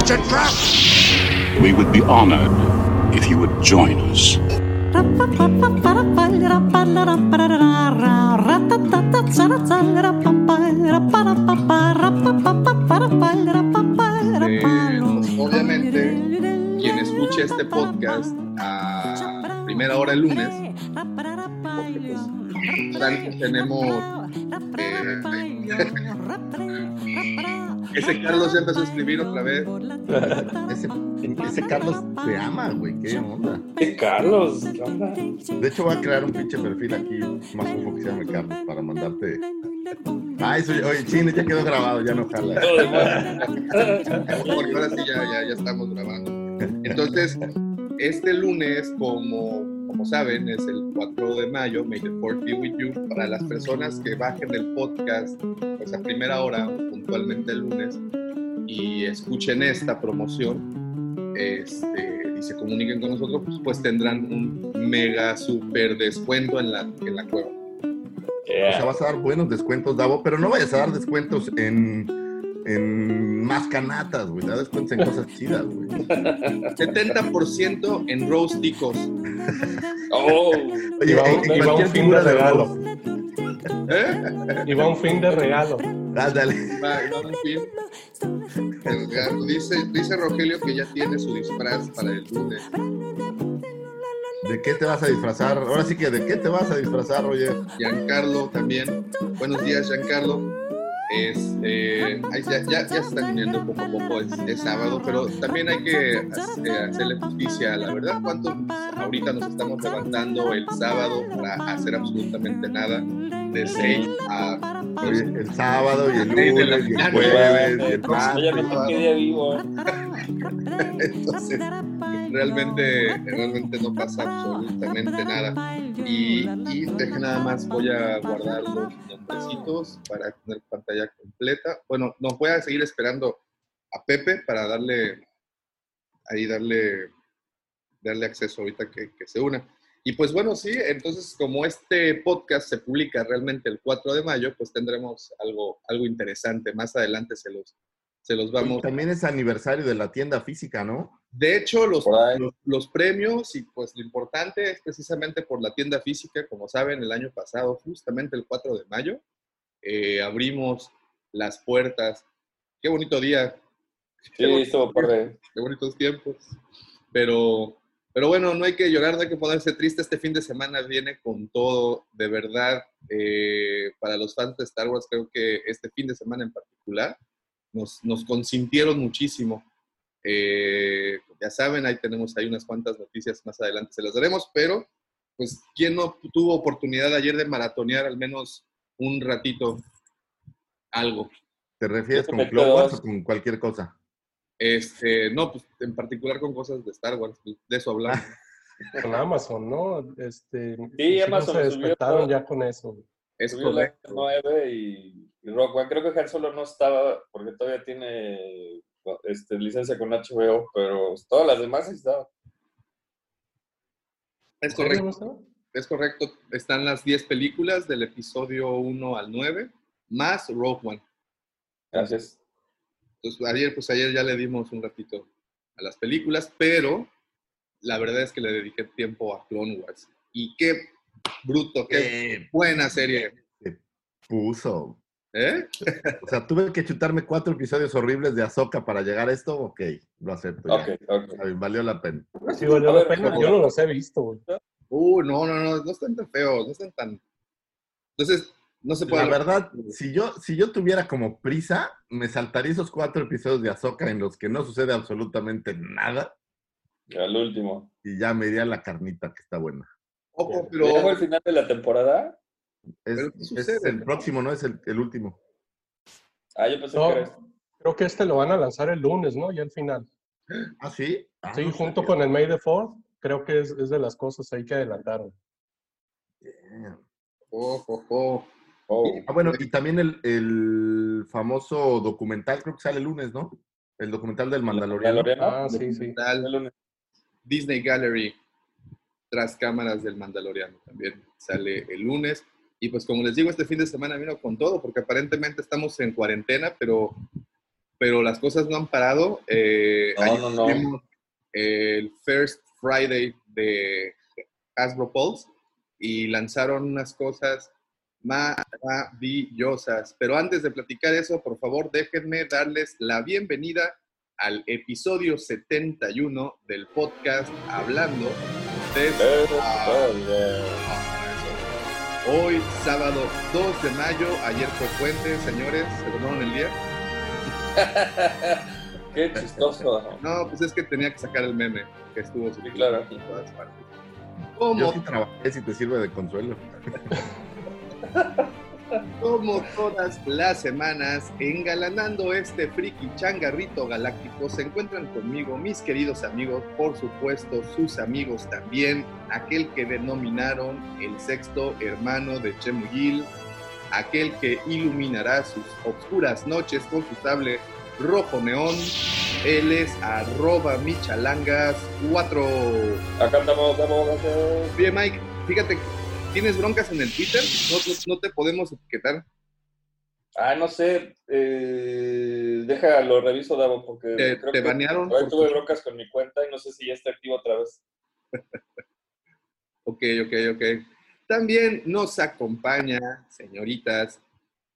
It's a trap! We would be honored if you would join us. Eh, obviamente, quien escuche este podcast a primera hora el lunes, porque pues tenemos eh, ese Carlos ya empezó a escribir otra vez. Ese, ese Carlos te ama, güey. ¿Qué onda? ¿Qué Carlos? ¿Qué onda? De hecho, voy a crear un pinche perfil aquí, más ufo que se llame Carlos, para mandarte. Ah, eso, oye, chino, ya quedó grabado, ya no jala. Porque ahora sí ya, ya, ya estamos grabando. Entonces, este lunes, como, como saben, es el 4 de mayo, May the Fourth be with you. Para las personas que bajen el podcast pues a primera hora, puntualmente el lunes, y escuchen esta promoción este, y se comuniquen con nosotros, pues, pues tendrán un mega super descuento en la, en la cueva. O sea, vas a dar buenos descuentos, Davo, pero no vayas a dar descuentos en, en más canatas, güey. Da descuentos en cosas chidas, güey. 70% en roasticos. Oh, Oye, Y va en- un- en y va un cualquier fin de regalo. ¿Eh? Y va un fin de regalo. Ándale. Un fin. Dice, dice Rogelio que ya tiene su disfraz para el lunes. ¿De qué te vas a disfrazar? Ahora sí que, ¿de qué te vas a disfrazar, Roger? Giancarlo también. Buenos días, Giancarlo. Es, eh, ay, ya, ya, ya se están uniendo poco a poco, es, es sábado, pero también hay que hac- hacerle justicia, la verdad, cuántos ahorita nos estamos levantando el sábado para hacer absolutamente nada, de 6 a El sábado y el lunes y el jueves y el ya martes. no sé qué día vivo. ¿eh? Entonces, realmente, realmente no pasa absolutamente nada. Y, y deje nada más, voy a guardar los nombrecitos para tener pantalla completa. Bueno, nos voy a seguir esperando a Pepe para darle, ahí darle, darle acceso ahorita que, que se una. Y pues bueno, sí, entonces como este podcast se publica realmente el 4 de mayo, pues tendremos algo, algo interesante. Más adelante se los, se los vamos También es aniversario de la tienda física, ¿no? de hecho, los, los, los premios y pues lo importante es precisamente por la tienda física, como saben, el año pasado, justamente el 4 de mayo, eh, abrimos las puertas. Qué bonito día, Sí, estuvo padre. qué bonitos tiempos. Pero, pero bueno, no hay que llorar, no hay que ponerse triste. Este fin de semana viene con todo, de verdad. eh, para los fans de Star Wars, creo que este fin de semana en particular nos, nos consintieron muchísimo. Eh, ya saben, ahí tenemos ahí unas cuantas noticias más adelante, se las daremos, pero pues, ¿quién no tuvo oportunidad ayer de maratonear al menos un ratito algo? ¿Te refieres con Clone Wars o con cualquier cosa? Este, no, pues en particular con cosas de Star Wars, pues, de eso hablamos. Con Amazon, ¿no? Este, Sí, Amazon se despertaron todo. ya con eso. Es Subió la correcto. 9 y, y Rock One. Creo que Han Solo no estaba porque todavía tiene este, licencia con HBO, pero todas las demás sí estaban. Es ¿En serio, correcto. Es correcto. Están las 10 películas del episodio 1 al 9, más Rogue One. Gracias. Entonces, ayer, pues ayer ya le dimos un ratito a las películas, pero la verdad es que le dediqué tiempo a Clone Wars. Y qué bruto, qué Eh, buena serie. puso. ¿Eh? O sea, tuve que chutarme cuatro episodios horribles de Ahsoka para llegar a esto. Ok, lo acepto. ya. Ok, ok. Está bien, valió la pena. Sí, valió la pena. Yo no los he visto, güey. Uh, no, no, no, no están tan feos, no están tan... Entonces, no se puede... La verdad, si yo, si yo tuviera como prisa, me saltaría esos cuatro episodios de Ahsoka en los que no sucede absolutamente nada Al último. y ya me iría la carnita, que está buena. Ojo, ¿Ya fue pero... el final de la temporada? Es, Pero ¿qué es el próximo, no es el, el último. Ah, yo pensé No. que era este. Creo que este lo van a lanzar el lunes, ¿no? Ya al final. ¿Ah, sí? Ah, Sí, no junto sabía. con el May the 4 creo que es, es de las cosas ahí que adelantaron. Oh, oh, oh. Oh. Ah, bueno, y también el, el famoso documental, creo que sale el lunes, ¿no? El documental del Mandaloriano. Mandaloriano. Ah, sí, sí. Documental, El lunes. Disney Gallery, tras cámaras del Mandaloriano, también sale el lunes. Y pues como les digo, este fin de semana vino con todo, porque aparentemente estamos en cuarentena, pero, pero las cosas no han parado. Eh, No, no, no. el First Friday de Hasbro Pulse y lanzaron unas cosas maravillosas. Pero antes de platicar eso, por favor, déjenme darles la bienvenida al episodio 71 del podcast Hablando desde hoy, sábado 2 de mayo. Ayer fue puente, señores, ¿se tomaron el día? Qué chistoso. No, pues es que tenía que sacar el meme que estuvo Sí, claro. en todas partes. Yo Como, sí trabajé, si te sirve de consuelo. como todas las semanas, engalanando este friki changarrito galáctico, se encuentran conmigo mis queridos amigos, por supuesto sus amigos también, aquel que denominaron el sexto hermano de Chemuyil, aquel que iluminará sus oscuras noches con su sable rojo neón. Él es arroba michalangas4. Acá estamos, estamos, estamos. Oye, Mike, fíjate, ¿tienes broncas en el Twitter? No, no- no te podemos etiquetar. Ah, no sé. Eh, déjalo, reviso, Davo, porque Te, creo te que banearon. por tuve tu- broncas con mi cuenta y no sé si ya está activo otra vez. Ok, ok, ok. También nos acompaña, señoritas,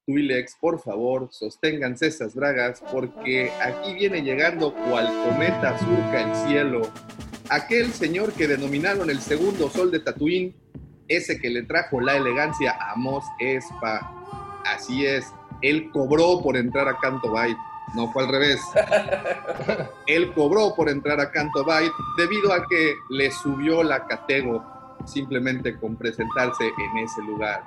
Twilex, por favor, sosténganse esas bragas, porque aquí viene llegando cual cometa surca el cielo. Aquel señor que denominaron el segundo sol de Tatooine, ese que le trajo la elegancia a Mos Espa. Así es, él cobró por entrar a Canto Bight, no fue al revés. Él cobró por entrar a Canto Bight debido a que le subió la catego simplemente con presentarse en ese lugar.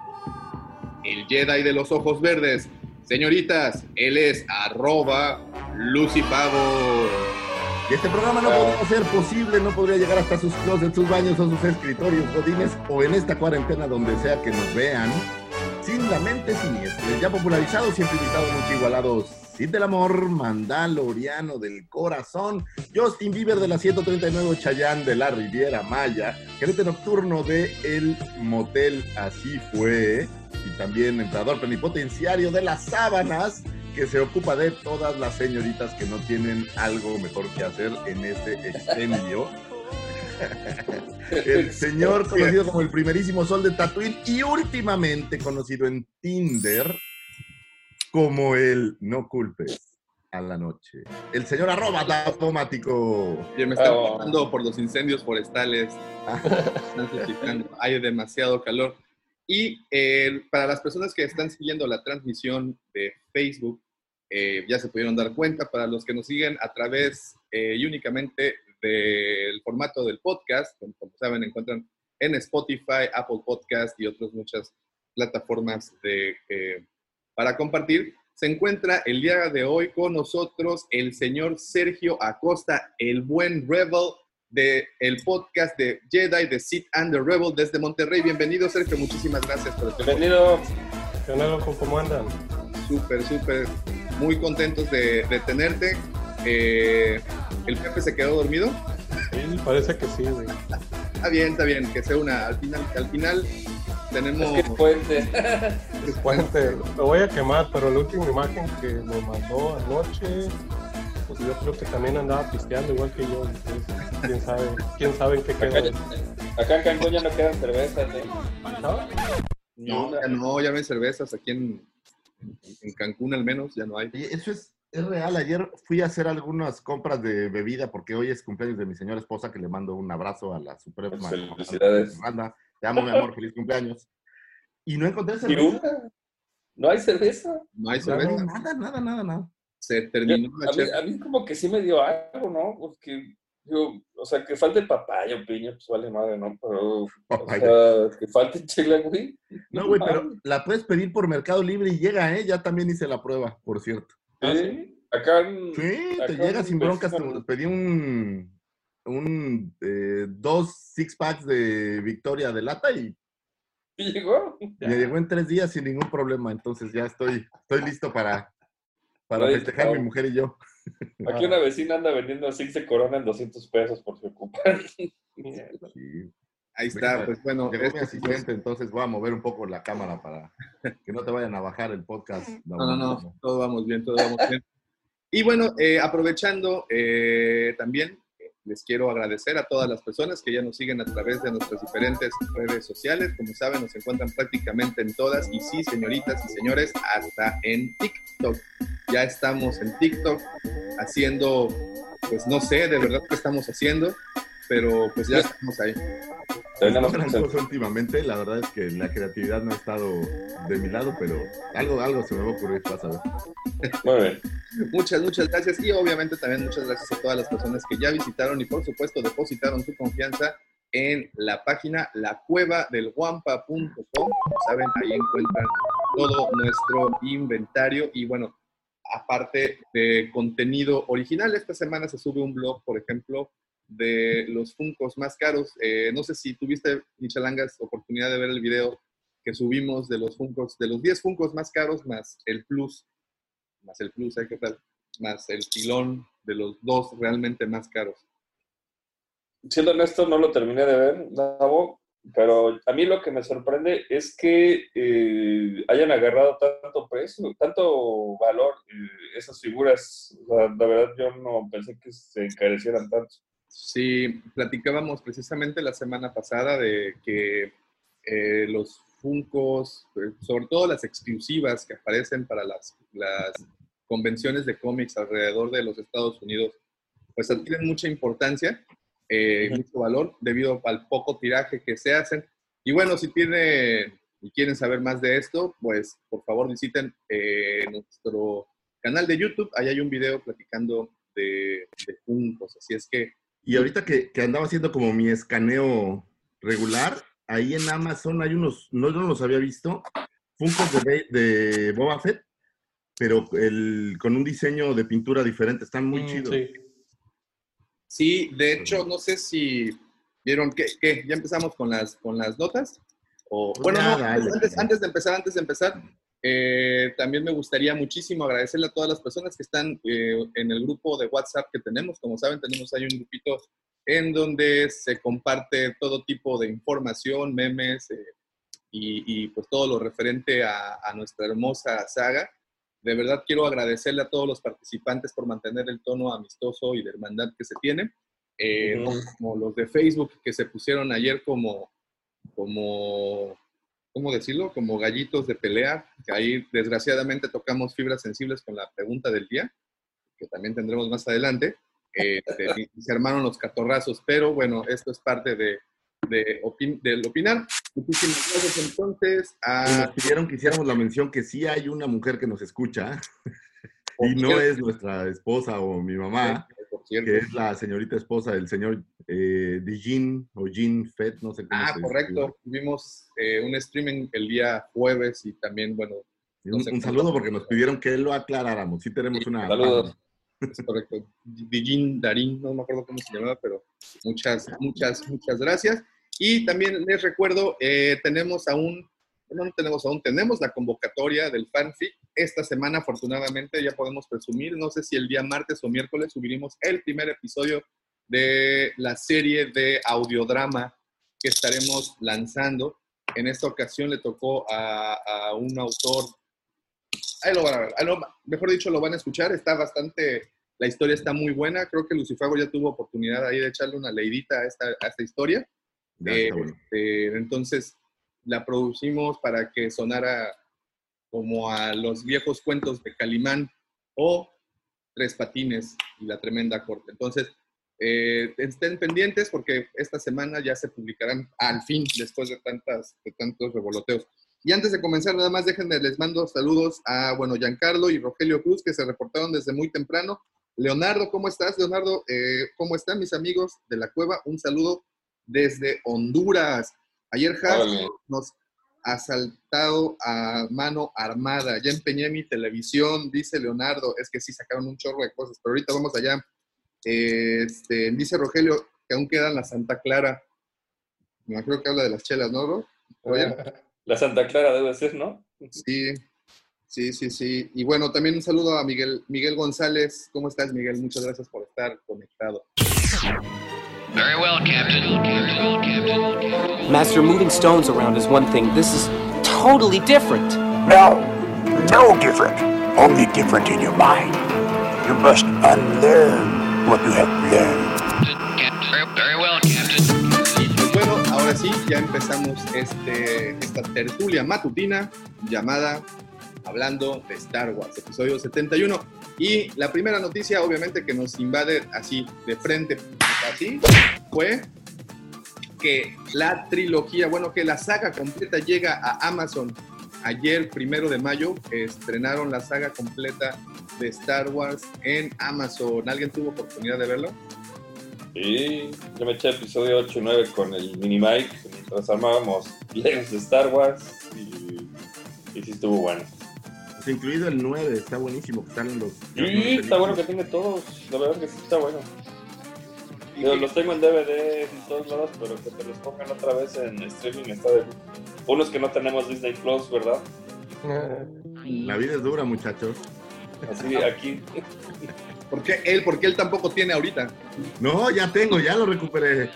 El Jedi de los ojos verdes. Señoritas, él es arroba Lucipavo. Y este programa no podría ser posible, no podría llegar hasta sus closets, sus baños o sus escritorios godines o en esta cuarentena donde sea que nos vean, sin la mente siniestra. Ya popularizado, siempre invitado, nunca igualados. Cid del amor, Mandaloriano del corazón, Justin Bieber de la 139 Chayán de la Riviera Maya, gerente nocturno de El Motel Así Fue, y también emperador plenipotenciario de las sábanas, que se ocupa de todas las señoritas que no tienen algo mejor que hacer en este expendio. El señor conocido como el primerísimo sol de Tatooine y últimamente conocido en Tinder como el no culpes a la noche. El señor arroba daplomático. Oye, me están Oh. pasando por los incendios forestales. Hay demasiado calor. Y eh, para las personas que están siguiendo la transmisión de Facebook, eh, ya se pudieron dar cuenta. Para los que nos siguen a través eh, y únicamente del formato del podcast, como, como saben, encuentran en Spotify, Apple Podcast y otras muchas plataformas de, eh, para compartir. Se encuentra el día de hoy con nosotros el señor Sergio Acosta, el buen Rebel de el podcast de Jedi, de Sith and the Rebel desde Monterrey. Bienvenido, Sergio. Muchísimas gracias por estar Bienvenido. ¿Qué onda, loco? ¿Cómo andan? Súper, súper, muy contentos de, de tenerte. Eh, ¿El Pepe se quedó dormido? Sí, parece que sí, güey. Está bien, está bien, que sea una. Al final, al final tenemos. Es que es puente. Puente, lo voy a quemar, pero la última imagen que me mandó anoche, pues yo creo que también andaba pisteando igual que yo. entonces, quién sabe, quién sabe en qué Acá, quedó. acá en Cancún ya no quedan cervezas. ¿eh? ¿No? No, ya no, ya no hay cervezas aquí en, en Cancún al menos, ya no hay. Eso es, es real. Ayer fui a hacer algunas compras de bebida porque hoy es cumpleaños de mi señora esposa que le mando un abrazo a la suprema. Felicidades. Banda. Te amo, mi amor. Feliz cumpleaños. Y no encontré ¿Y cerveza. una? ¿No hay cerveza? No hay No, cerveza. nada, nada, nada, nada. Se terminó la a, mí, a mí como que sí me dio algo, ¿no? Porque, digo, o sea, que falte papaya o piña, pues vale madre, ¿no? Pero, o sea, que falte chela, güey. No, güey, pero la puedes pedir por Mercado Libre y llega, ¿eh? Ya también hice la prueba, por cierto. ¿Ah, ¿Sí? Acá en- Sí, te llega sin broncas. Te- Pedí un, un eh, dos six packs de Victoria de lata y ¿Y llegó? me llegó en tres días sin ningún problema. Entonces ya estoy, estoy listo para, para festejar mi mujer y yo. Aquí una vecina anda vendiendo six de corona en 200 pesos por si ocupan. Sí. Ahí está, pues bueno. Llegó mi asistente, entonces voy a mover un poco la cámara para que no te vayan a bajar el podcast. No, no, no, todo vamos bien, todo vamos bien. Y bueno, eh, aprovechando eh, también, les quiero agradecer a todas las personas que ya nos siguen a través de nuestras diferentes redes sociales. Como saben, nos encuentran prácticamente en todas. Y sí, señoritas y señores, hasta en TikTok. Ya estamos en TikTok haciendo, pues no sé de verdad qué estamos haciendo, pero pues ya estamos ahí. Tenemos cosa últimamente, la verdad es que la creatividad no ha estado de mi lado, pero algo, algo se me va a ocurrir, vas a ver. Muy bien. Muchas, muchas gracias y obviamente también muchas gracias a todas las personas que ya visitaron y por supuesto depositaron su confianza en la página lacuevadelguampa.com. Saben, ahí encuentran todo nuestro inventario y bueno, aparte de contenido original, esta semana se sube un blog, por ejemplo, de los Funcos más caros. Eh, no sé si tuviste, Michelangas, oportunidad de ver el video que subimos de los Funcos, de los 10 Funcos más caros más el Plus más el plus, ¿eh? ¿qué tal? Más el pilón de los dos realmente más caros. Siendo honesto, no lo terminé de ver, Davo, pero a mí lo que me sorprende es que eh, hayan agarrado tanto precio, tanto valor eh, esas figuras. La verdad, yo no pensé que se encarecieran tanto. Sí, platicábamos precisamente la semana pasada de que eh, los Funcos, eh, sobre todo las exclusivas que aparecen para las, las convenciones de cómics alrededor de los Estados Unidos, pues adquieren mucha importancia, eh, mucho valor debido al poco tiraje que se hacen. Y bueno, si tienen y quieren saber más de esto, pues por favor visiten eh, nuestro canal de YouTube. Ahí hay un video platicando de, de Funkos. Así es que Y ahorita que, que andaba haciendo como mi escaneo regular, ahí en Amazon hay unos, no, yo no los había visto, Funkos de, de Boba Fett, pero el, con un diseño de pintura diferente, están muy Mm, chidos. sí. Sí, de hecho, no sé si vieron que, que ya empezamos con las, con las notas. O, Pues bueno, no, antes, antes de empezar, antes de empezar, eh, también me gustaría muchísimo agradecerle a todas las personas que están eh, en el grupo de WhatsApp que tenemos. Como saben, tenemos ahí un grupito en donde se comparte todo tipo de información, memes eh, y, y, pues todo lo referente a, a nuestra hermosa saga. De verdad quiero agradecerle a todos los participantes por mantener el tono amistoso y de hermandad que se tiene. Eh, Ujú. Como los de Facebook que se pusieron ayer como, como, ¿cómo decirlo? Como gallitos de pelea, que ahí desgraciadamente tocamos fibras sensibles con la pregunta del día, que también tendremos más adelante. Eh, se, se armaron los catorrazos, pero bueno, esto es parte de, de opin- del opinar. Muchísimas gracias entonces a... nos pidieron que hiciéramos la mención que sí hay una mujer que nos escucha y no es nuestra esposa o mi mamá, cierto. que es la señorita esposa del señor eh, Dijin o Jean Fett, no sé cómo Ah, se correcto. Tuvimos eh, un streaming el día jueves y también, bueno, Un, No saludo porque nos pidieron que lo aclaráramos. Sí tenemos una... Saludos. es correcto. Dijin Darín, no me acuerdo cómo se llamaba, pero muchas, muchas, muchas gracias. Y también les recuerdo, eh, tenemos aún, no, no tenemos aún, tenemos la convocatoria del fanfic. Esta semana, afortunadamente, ya podemos presumir, no sé si el día martes o miércoles subiremos el primer episodio de la serie de audiodrama que estaremos lanzando. En esta ocasión le tocó a, a un autor ahí lo van a ver. Lo- mejor dicho, lo van a escuchar. Está bastante, la historia está muy buena. Creo que Lucifago ya tuvo oportunidad ahí de echarle una leidita a esta, a esta historia. Ya Eh, bueno. eh, entonces, la producimos para que sonara como a los viejos cuentos de Calimán o Tres Patines y la Tremenda Corte. Entonces, eh, estén pendientes porque esta semana ya se publicarán al fin, después de, tantas, tantos revoloteos. Y antes de comenzar, nada más déjenme, les mando saludos a, bueno, Giancarlo y Rogelio Cruz, que se reportaron desde muy temprano. Leonardo, ¿cómo estás? Leonardo, eh, ¿cómo están mis amigos de la cueva? Un saludo desde Honduras. Ayer Has Órale. nos asaltado a mano armada. Ya empeñé mi televisión, dice Leonardo. Es que sí sacaron un chorro de cosas, pero ahorita vamos allá. Este, dice Rogelio que aún quedan la Santa Clara. Me imagino que habla de las chelas, ¿no, bro? Oye, La Santa Clara debe ser, ¿no? sí, sí, sí, sí. Y bueno, también un saludo a Miguel, Miguel González. ¿Cómo estás, Miguel? Muchas gracias por estar conectado. Master, moving stones around is one thing. This is totally different. No, no different. Only different in your mind. You must unlearn what you have learned. Y pues bueno, ahora sí, ya empezamos este, esta tertulia matutina llamada Hablando de Star Wars, episodio 71. Y la primera noticia, obviamente, que nos invade así de frente, así, fue que la trilogía, bueno, que la saga completa llega a Amazon. Ayer, primero de mayo, estrenaron la saga completa de Star Wars en Amazon. ¿Alguien tuvo oportunidad de verlo? Sí, yo me eché episodio 8 y 9 con el mini Mike mientras armábamos Legos de Star Wars y, y sí estuvo bueno. Pues incluido el 9, está buenísimo. que Están los. Sí, está bueno que tiene todos, la verdad que sí está bueno. Yo los tengo en DVD en todos lados, pero que te los pongan otra vez en streaming está de Unos que no tenemos Disney Plus, ¿verdad? La vida es dura, muchachos. Así aquí. ¿Por qué él? Porque él tampoco tiene ahorita. No, ya tengo, ya lo recuperé.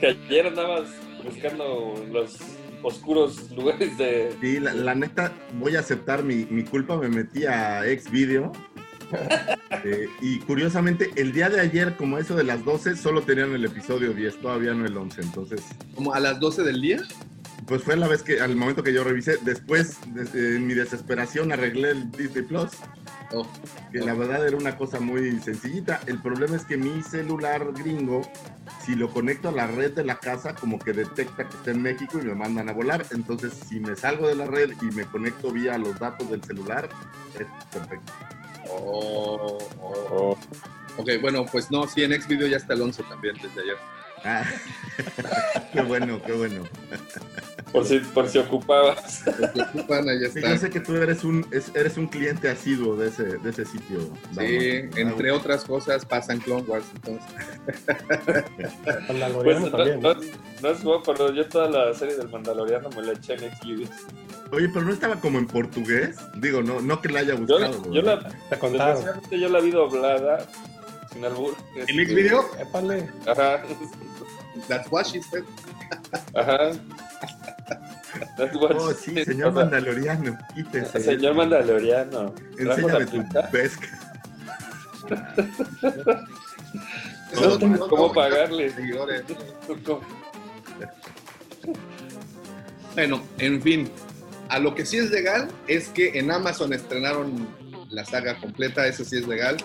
Que ayer andabas buscando los oscuros lugares de. Sí, la, la neta, voy a aceptar mi, mi culpa. Me metí a Xvideo. Eh, y curiosamente, el día de ayer, como eso de las 12, solo tenían el episodio 10, todavía no el 11. Entonces, Como a las 12 del día. pues fue la vez que, al momento que yo revisé, después, de- en mi desesperación, arreglé el Disney Plus. Oh, que la verdad era una cosa muy sencillita. El problema es que mi celular gringo, si lo conecto a la red de la casa, como que detecta que está en México y me mandan a volar. Entonces, si me salgo de la red y me conecto vía los datos del celular, es perfecto. Oh, oh. Ok, bueno, pues no, sí, en Xvideo ya está el 11 también desde ayer. Ah, qué bueno, qué bueno. Por si, por si ocupabas. Los que ocupan, yo está. sé que tú eres un, es- eres un cliente asiduo de ese, de ese sitio. Sí, Dama. entre otras cosas pasan Clone Wars, entonces. Mandaloriano Pues, no, también. no, no es pero yo toda la serie del Mandaloriano me la eché en Xvideos. Oye, pero no estaba como en portugués. Digo, no, no que la haya Yo, buscado. yo la, yo la vi doblada, sin albur. ¿En este, Xvideo? Épale. Ajá, That's what she said. ajá. That's what Oh, she sí, said. señor O sea, Mandaloriano, quítese. Señor Mandaloriano. Enséñame tu pesca. Eso No, no- ¿Cómo no- pagarle? seguidores. ¿Cómo? Bueno, en fin, a lo que sí es legal es que en Amazon estrenaron la saga completa, eso sí es legal.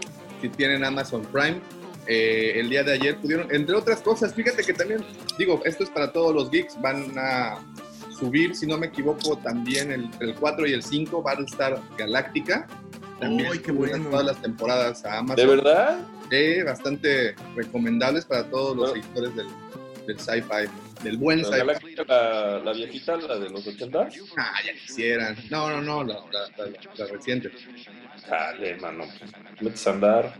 Si tienen Amazon Prime, eh, el día de ayer pudieron, entre otras cosas, fíjate que también, digo, esto es para todos los geeks, van a subir, si no me equivoco, también el, el 4 y el 5, Battlestar Galactica. También ¡Ay, qué bueno! todas las temporadas a Amazon. ¿De verdad? Sí, bastante recomendables para todos los seguidores del, del sci-fi, del buen ¿La, sci-fi. Galáctica, la, la viejita, la de los 80? Ah, ya quisieran. No, no, no, la, la, la- la reciente. Dale, mano. Metes a andar.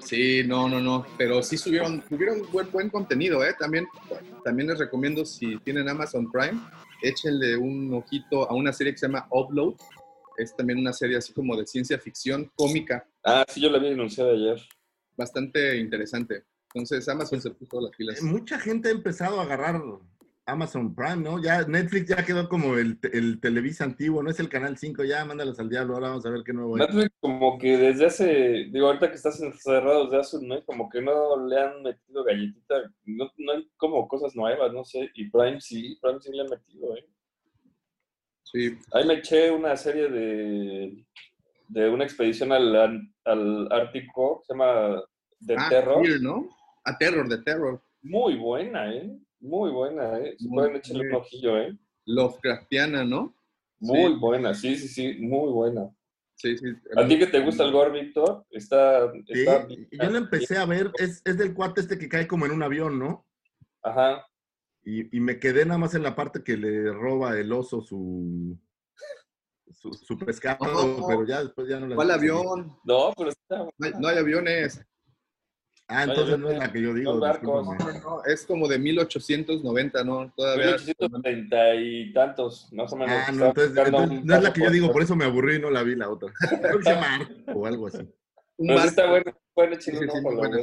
Sí, no, no, no. Pero sí subieron, tuvieron buen, buen contenido, ¿eh? También, también les recomiendo, si tienen Amazon Prime, échenle un ojito a una serie que se llama Upload. Es también una serie así como de ciencia ficción cómica, Ah, sí, yo la vi anunciada ayer. bastante interesante. Entonces, Amazon se puso las pilas. Eh, Mucha gente ha empezado a agarrar Amazon Prime, ¿no? Ya Netflix ya quedó como el, el Televisa antiguo, no es el Canal 5, ya mándalos al diablo, ahora vamos a ver qué nuevo hay. Netflix como que desde hace, digo, ahorita que estás encerrado desde hace mes, como que no le han metido galletita, no, no hay como cosas nuevas, no sé, y Prime sí, Prime sí le han metido, ¿eh? Sí, Ahí me eché una serie de, de una expedición al, al Ártico, se llama The ah, Terror, ¿no? A Terror, de Terror. muy buena, ¿eh? Muy buena, ¿eh? Si Muy pueden echarle un ojillo, ¿eh? Lovecraftiana, ¿no? Muy Sí. buena, sí, sí, sí, muy buena. Sí, sí. ¿A ti que te gusta el gore, Víctor? Está, Sí, está y yo lo empecé a ver, es, es del cuate este que cae como en un avión, ¿no? Ajá. Y, y me quedé nada más en la parte que le roba el oso su, su, su pescado, No. pero ya después ya no la ¿Cuál vi. avión? No, pero está. No hay, no hay aviones. Ah, entonces no es la que yo digo. Discúlpame. No, es como de 1890, ¿no? Todavía. 1830 y tantos, más o menos. Ah, no, entonces, no es la que yo digo, por- eso me aburrí y no la vi la otra. O algo así. Un Pero sí está bueno, bueno, Sí, sí, no, bueno.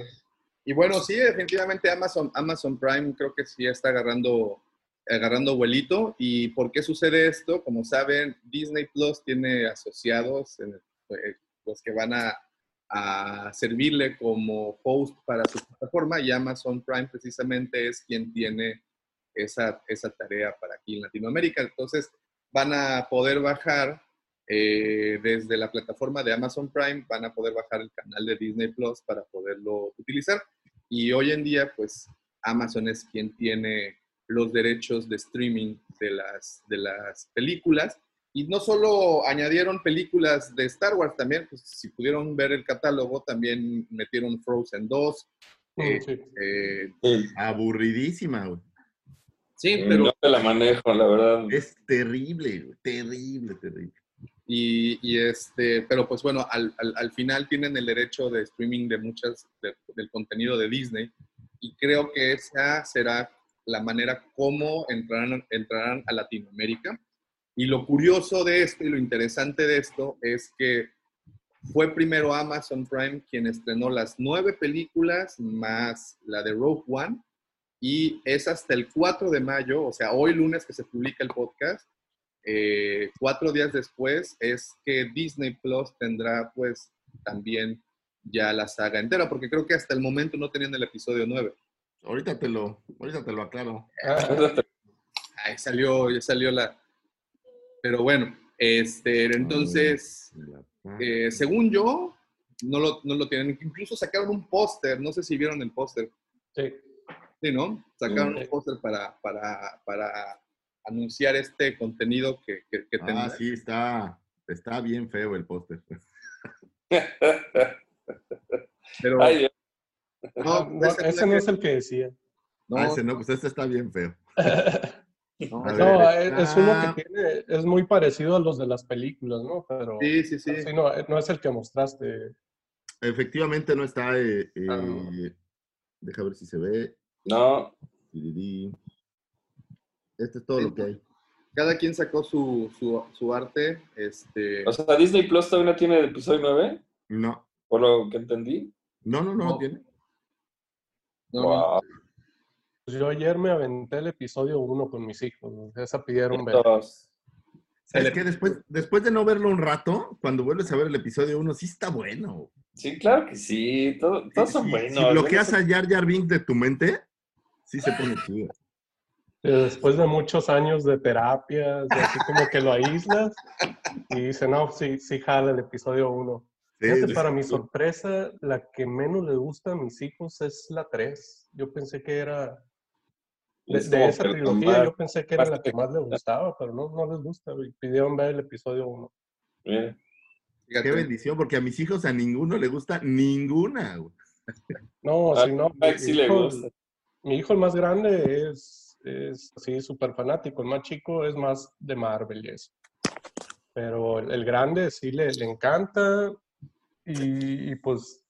Y bueno, sí, definitivamente Amazon, Amazon Prime creo que sí está agarrando, agarrando vuelito. ¿Y por qué sucede esto? Como saben, Disney Plus tiene asociados, en- eh, los que van a, a servirle como host para su plataforma y Amazon Prime precisamente es quien tiene esa, esa tarea para aquí en Latinoamérica. Entonces van a poder bajar eh, desde la plataforma de Amazon Prime, van a poder bajar el canal de Disney Plus para poderlo utilizar. Y hoy en día, pues Amazon es quien tiene los derechos de streaming de las, de las películas. Y no solo añadieron películas de Star Wars, también, pues si pudieron ver el catálogo, también metieron Frozen 2. Mm, eh, sí. eh, Aburridísima, güey. sí, pero no te la manejo, la verdad. Es terrible, güey. Terrible, terrible. Y, y este, pero pues bueno, al, al, al final tienen el derecho de streaming de muchas de- del contenido de Disney y creo que esa será la manera como entrarán, entrarán a Latinoamérica. Y lo curioso de esto y lo interesante de esto es que fue primero Amazon Prime quien estrenó las nueve películas más la de Rogue One y es hasta el 4 de mayo, o sea, hoy lunes que se publica el podcast, eh, cuatro días después es que Disney Plus tendrá pues también ya la saga entera, porque creo que hasta el momento no tenían el episodio 9. Ahorita te lo, ahorita te lo aclaro. Ah, Ahí salió, ya salió la... Pero bueno, este, entonces, eh, según yo, no lo, no lo tienen. Incluso sacaron un póster, no sé si vieron el póster. sí. Sí, ¿no? Sacaron Sí. un póster para, para, para anunciar este contenido que, que, que Ah, sí, está, está bien feo el póster. Pero, Ay, Dios. no, no, ese ese no es el que decía. no, Ah, ese no, pues este está bien feo. no, ver, es, uno que tiene, es muy parecido a los de las películas, ¿no? Pero Sí, sí, sí. sí, no, no es el que mostraste. Efectivamente no está. eh, eh, Ah. Deja ver si se ve. No. Este es todo lo que hay. Cada quien sacó su, su, su arte. Este, o sea, Disney Plus todavía no tiene el episodio 9, No, por lo que entendí. no, no, no, No. tiene. no, Wow. Pues yo ayer me aventé el episodio 1 con mis hijos. Esa pidieron ver. Dos. Es que después, después de no verlo un rato, cuando vuelves a ver el episodio 1, sí está bueno. Sí, claro que sí. todo- todos son Si- buenos. Si bloqueas sé- a Jar Jar Binks de tu mente, sí se pone chido. Eh, Después de muchos años de terapias, así como que lo aíslas y dice, no, sí, sí jala el episodio 1. Sí, Fíjate, sí, para sí. mi sorpresa, la que menos le gusta a mis hijos es la 3. Yo pensé que era... De, esa trilogía más- yo pensé que era la que más le gustaba, pero no, no les gusta. güey. Pidieron ver el episodio 1. Mira. fíjate. Qué bendición, porque a mis hijos a ninguno le gusta ninguna. güey. No, si no. Sí le hijo- gusta. Mi hijo el más grande es, es sí, súper fanático. El más chico es más de Marvel y eso. Pero el, el grande sí le, le encanta y, y, pues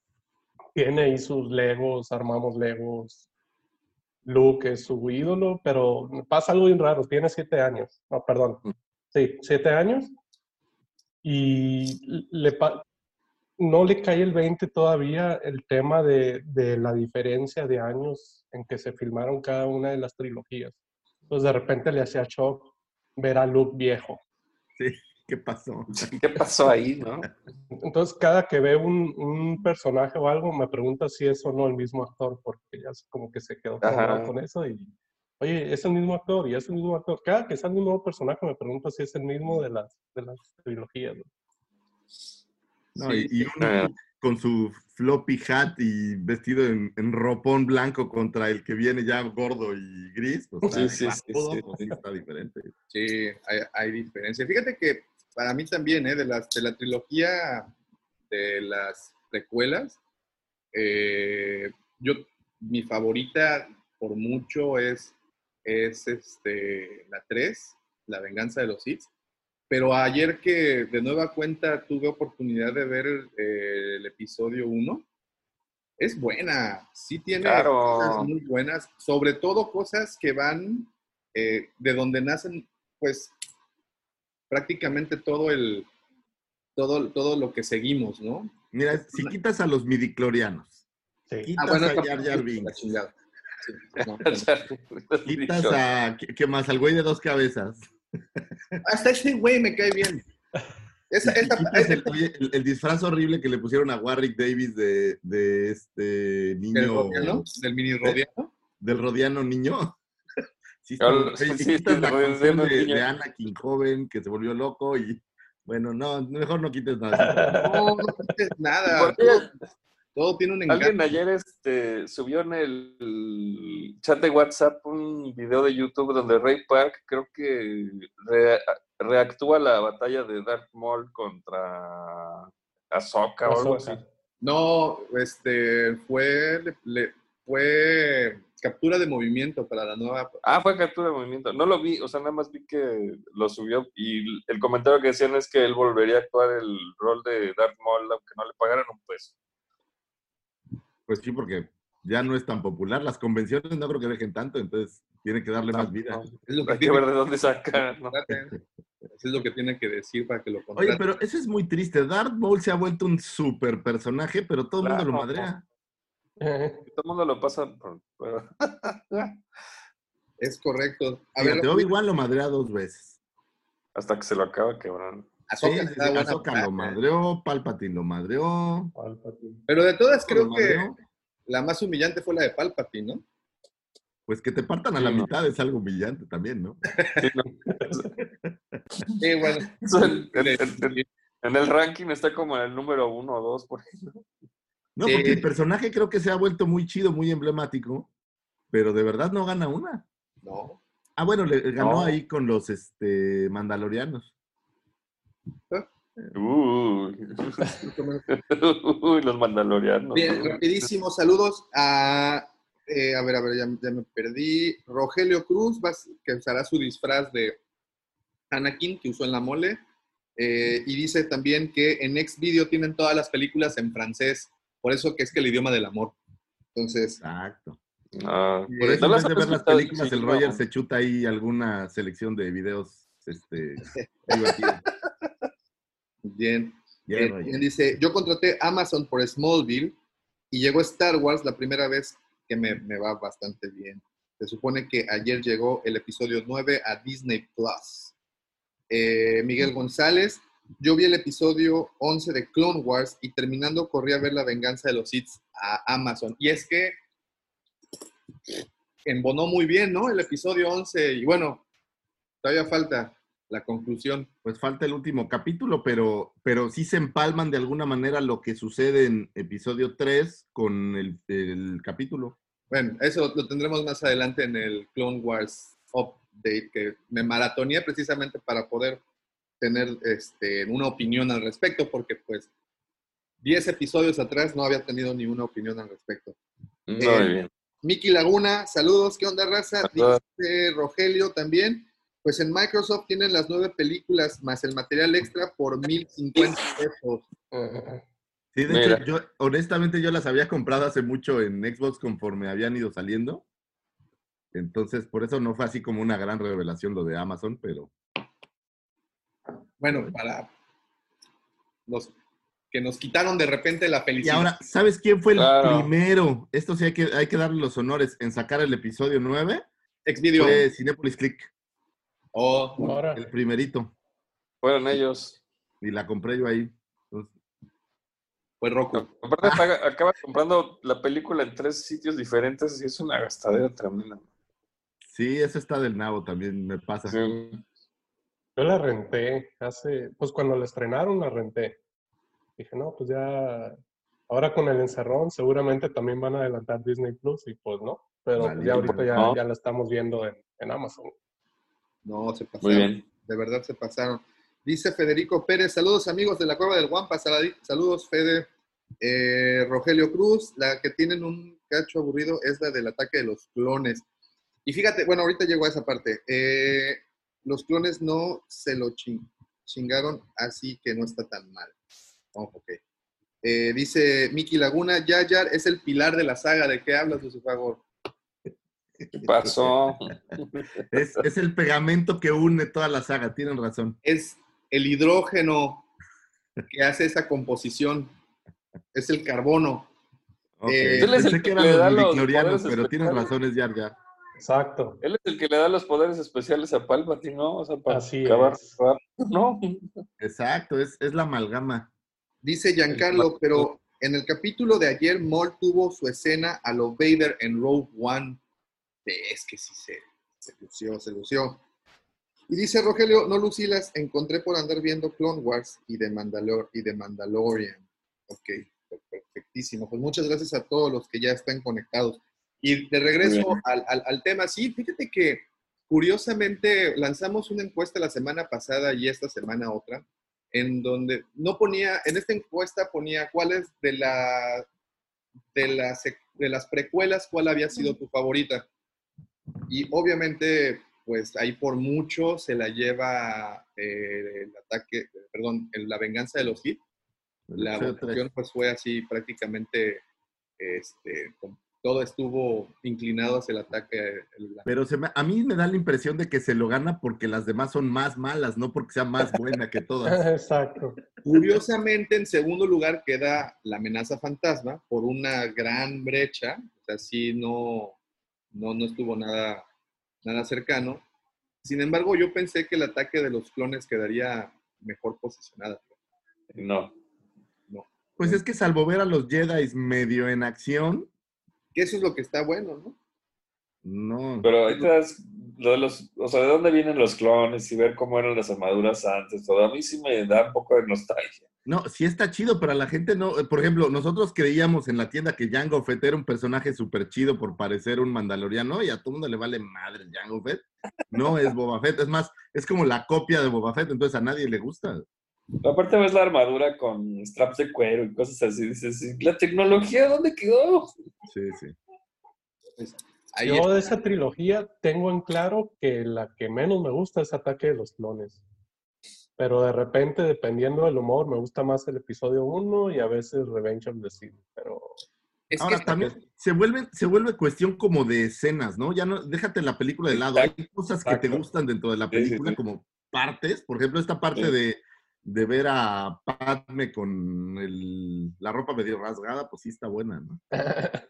tiene ahí sus Legos, armamos Legos. Luke es su ídolo, pero pasa algo bien raro. Tiene siete años. No, perdón. Sí, siete años. Y le, no le cae el 20 todavía el tema de, de la diferencia de años en que se filmaron cada una de las trilogías. Entonces de repente le hacía shock ver a Luke viejo. ¿Qué pasó? ¿Qué pasó ahí, no? Entonces cada que ve un, un personaje o algo me pregunta si es o no el mismo actor, porque ya es como que se quedó con eso y, oye, es el mismo actor y es el mismo actor. Cada que sale un nuevo personaje me pregunta si es el mismo de las, de las trilogías. ¿no? No, Sí, y, y sí. uno con su floppy hat y vestido en, en ropón blanco contra el que viene ya gordo y gris, pues Sí, sí. sí está diferente. Sí, hay, hay diferencia. Fíjate que para mí también, ¿eh? de, las, de la trilogía de las precuelas, eh, yo, mi favorita por mucho es es este, la 3, La venganza de los Sith. Pero ayer que de nueva cuenta tuve oportunidad de ver eh, el episodio 1, es buena, sí tiene Claro. cosas muy buenas, sobre todo cosas que van eh, de donde nacen, pues, prácticamente todo el, todo, todo lo que seguimos, ¿no? Mira, si quitas a los midiclorianos, Sí. quitas Ah, bueno, a esta Jar Jar Binks. Sí, no, quitas a, ¿qué, más? Al güey de dos cabezas. Hasta ese güey me cae bien. Esa, esta- quitas el, oye, el- el disfraz horrible que le pusieron a Warwick Davis de, de este del niño, Rodiano, del mini Rodiano. del Rodiano niño. Sí, está Claro, muy feo. Y sí, sí, la canción de, de Anakin joven que se volvió loco y bueno, no, mejor no quites nada. No, no quites nada. Todo, todo tiene un encanto. Alguien ayer este, subió en el chat de WhatsApp un video de YouTube donde Ray Park creo que re- reactúa la batalla de Darth Maul contra Ahsoka o algo así. Ahsoka. No, este, fue, le- le- fue captura de movimiento para la nueva. Ah, fue captura de movimiento. No lo vi, o sea, nada más vi que lo subió y el comentario que decían es que él volvería a actuar el rol de Darth Maul aunque no le pagaran un peso. Pues sí, porque ya no es tan popular. Las convenciones no creo que dejen tanto, entonces tiene que darle No, más vida. no. Es lo que Hay que tiene ver de dónde saca. ¿no? Eso es lo que tiene que decir para que lo Oye, contraten. pero eso es muy triste. Darth Maul se ha vuelto un super personaje, pero todo el mundo lo madrea. Todo el mundo lo pasa por... Es correcto. A Fíjate, ver, Obi-Wan lo madrea dos veces. hasta que se lo acaba quebrando. Ahsoka Sí, patada. lo madreó, Palpatine lo madreó. Palpatine. Pero de todas creo que la más humillante fue la de Palpatine, ¿no? Pues que te partan a la Sí, no. mitad es algo humillante también, ¿no? Sí, no. Sí, bueno. Eso en, en- en- en el ranking está como en el número uno o dos, por ejemplo. No, Sí. porque el personaje creo que se ha vuelto muy chido, muy emblemático, pero de verdad no gana una. No. Ah, bueno, le ganó No. ahí con los este, mandalorianos. Uy. Uy, los mandalorianos. Bien, rapidísimo, saludos a, eh, a ver, a ver, ya, ya me perdí. Rogelio Cruz, vas- que usará su disfraz de Anakin que usó en la mole. Eh, y dice también que en Xvideo tienen todas las películas en francés, por eso que es que el idioma del amor. Entonces, Exacto. Ah, Por eso no en vez de ver las películas, el. Roger se chuta ahí alguna selección de videos este, divertidos. bien. Bien, Eh, bien, dice, yo contraté Amazon por Smallville y llegó Star Wars la primera vez que me, me va bastante bien. Se supone que ayer llegó el episodio 9 a Disney Plus. Eh, Miguel González, yo vi el episodio 11 de Clone Wars y terminando corrí a ver La venganza de los Sith a Amazon. Y es que embonó muy bien, ¿no? El episodio 11 y bueno, todavía falta la conclusión. Pues falta el último capítulo, pero, pero sí se empalman de alguna manera lo que sucede en episodio 3 con el, el capítulo. Bueno, eso lo tendremos más adelante en el Clone Wars Update, que me maratoneé precisamente para poder tener este, una opinión al respecto, porque pues 10 episodios atrás no había tenido ni una opinión al respecto. Muy Eh, bien. Miki Laguna, saludos, ¿qué onda, raza? Dice Rogelio también. Pues en Microsoft tienen las nueve películas más el material extra por 1050 pesos. Sí, de Mira. hecho, yo honestamente yo las había comprado hace mucho en Xbox conforme habían ido saliendo. Entonces, por eso no fue así como una gran revelación lo de Amazon, pero Bueno, para los que nos quitaron de repente la Y felicidad. ahora, ¿sabes quién fue el Claro. primero? Esto sí hay que, hay que darle los honores en sacar el episodio 9. Xvideo. Fue Cinepolis Click, Oh, Ahora, el primerito. Fueron ellos. Y la compré yo ahí. Entonces, fue Roku. Aparte, acabas comprando la película en tres sitios diferentes y es una gastadera tremenda. sí, eso está del nabo también, me pasa. Sí. Yo la renté hace, pues cuando la estrenaron la renté. Dije, no, pues ya, ahora con el encerrón seguramente también van a adelantar Disney Plus y pues no. Pero Vale, ya ahorita ya, no. ya la estamos viendo en, en Amazon. No, se pasaron. Muy bien. De verdad se pasaron. Dice Federico Pérez, saludos amigos de la Cueva del Guampa, saludos Fede. Eh, Rogelio Cruz, la que tienen un cacho aburrido es la del ataque de los clones. Y fíjate, bueno, ahorita llegó a esa parte. Eh, los clones no se lo chin- chingaron, así que no está tan mal. Oh, ok. Eh, dice Miki Laguna, Jar es el pilar de la saga. ¿De qué hablas, por favor? ¿Qué pasó? Es, es el pegamento que une toda la saga, tienen razón. Es el hidrógeno que hace esa composición. Es el carbono. Ok, Eh, Pensé que eran los poderes pero tienen especiales. razón, es Jar Jar. Exacto. Él es el que le da los poderes especiales a Palpatine, ¿no? O sea, para Así acabar es. rápido, ¿no? Exacto, es, es la amalgama. Dice Giancarlo, pero en el capítulo de ayer, Maul tuvo su escena a lo Vader en Rogue One. Es que sí se, se lució, se lució. Y dice Rogelio, no Lucilas, encontré por andar viendo Clone Wars y de, Mandalor y de Mandalorian. Ok, perfectísimo. Pues muchas gracias a todos los que ya están conectados. Y de regreso al, al- al tema, sí, fíjate que curiosamente lanzamos una encuesta la semana pasada y esta semana otra, en donde no ponía, en esta encuesta ponía cuáles de, la, de, las, de las precuelas, cuál había sido tu favorita. Y obviamente, pues ahí por mucho se la lleva eh, el ataque, perdón, el- la venganza de los hits. La tres. votación pues fue así prácticamente, este, con- todo estuvo inclinado hacia el ataque. Pero se me- a mí me da la impresión de que se lo gana porque las demás son más malas, no porque sea más buena que todas. Exacto. Curiosamente, en segundo lugar queda la amenaza fantasma por una gran brecha. O sea, sí, no, no, no estuvo nada, nada cercano. Sin embargo, yo pensé que el ataque de los clones quedaría mejor posicionada. No. Pues es que salvo ver a los Jedi medio en acción, Que eso es lo que está bueno, ¿no? no. Pero ahí te das lo de los, o sea, de dónde vienen los clones y ver cómo eran las armaduras antes, todo. A mí sí me da un poco de nostalgia. No, sí está chido, pero a la gente no. Por ejemplo, nosotros creíamos en la tienda que Jango Fett era un personaje súper chido por parecer un mandaloriano y a todo mundo le vale madre Jango Fett. No es Boba Fett, es más, es como la copia de Boba Fett, entonces a nadie le gusta. Aparte ves la armadura con straps de cuero y cosas así, dices, "¿Y ¿la tecnología dónde quedó? Sí, sí. Pues, ahí Yo está. de esa trilogía tengo en claro que la que menos me gusta es Ataque de los Clones. Pero de repente, dependiendo del humor, me gusta más el episodio 1 y a veces Revenge of the Sith. Pero Es Ahora que también se vuelve, se vuelve cuestión como de escenas, ¿no? Ya no, déjate la película de lado. Hay cosas que te Exacto. gustan dentro de la Sí, sí, película sí. como partes. Por ejemplo, esta parte Sí. de, de ver a Padme con el- la ropa medio rasgada, pues sí está buena, ¿no?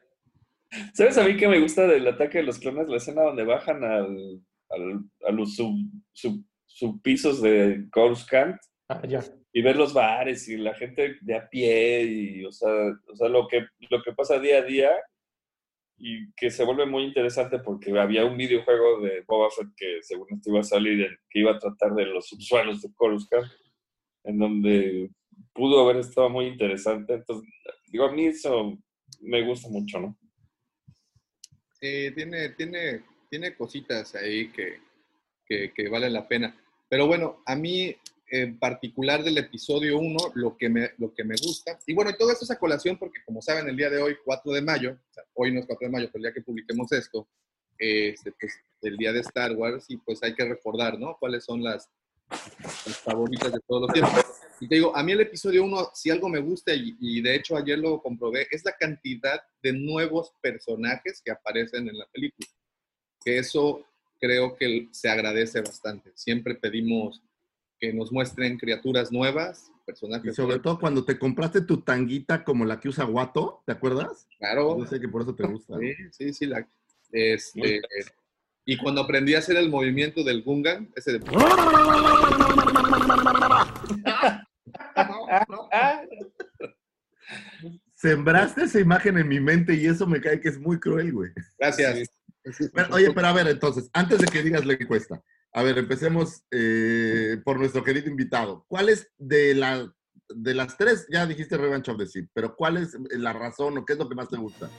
¿Sabes a mí que me gusta del ataque de los clones? La escena donde bajan al, al- a los sub, sub- subpisos de Coruscant ah, ya. y ver los bares y la gente de a pie y, o sea, o sea lo, que, lo que pasa día a día y que se vuelve muy interesante porque había un videojuego de Boba Fett que según esto iba a salir, que iba a tratar de los subsuelos de Coruscant, en donde pudo haber estado muy interesante. Entonces, digo, a mí eso me gusta mucho, ¿no? Eh, tiene, tiene, tiene cositas ahí que, que, que valen la pena. Pero bueno, a mí en particular del episodio 1, lo que me, lo que me gusta, y bueno, y todo esto es a colación porque como saben, el día de hoy, 4 de mayo, o sea, hoy no es 4 de mayo, pero el día que publiquemos esto, este, pues, el día de Star Wars, y pues hay que recordar, ¿no? Cuáles son las, las favoritas de todos los tiempos. Y te digo, a mí el episodio 1, si algo me gusta, y, y de hecho ayer lo comprobé, es la cantidad de nuevos personajes que aparecen en la película. Que eso creo que se agradece bastante. Siempre pedimos que nos muestren criaturas nuevas, Y personajes sobre nuevos. todo cuando te compraste tu tanguita como la que usa Guato, ¿te acuerdas? Claro. Yo sé que por eso te gusta. Sí, sí, sí. la- este, y cuando aprendí a hacer el movimiento del Gungan, ese de... Sembraste esa imagen en mi mente y eso me cae que es muy cruel, güey. Gracias. Pero, oye, pero a ver, entonces, antes de que digas la encuesta, a ver, empecemos eh, por nuestro querido invitado. ¿Cuál es de, la, de las tres, ya dijiste Revenge of the Sith, pero cuál es la razón o qué es lo que más te gusta?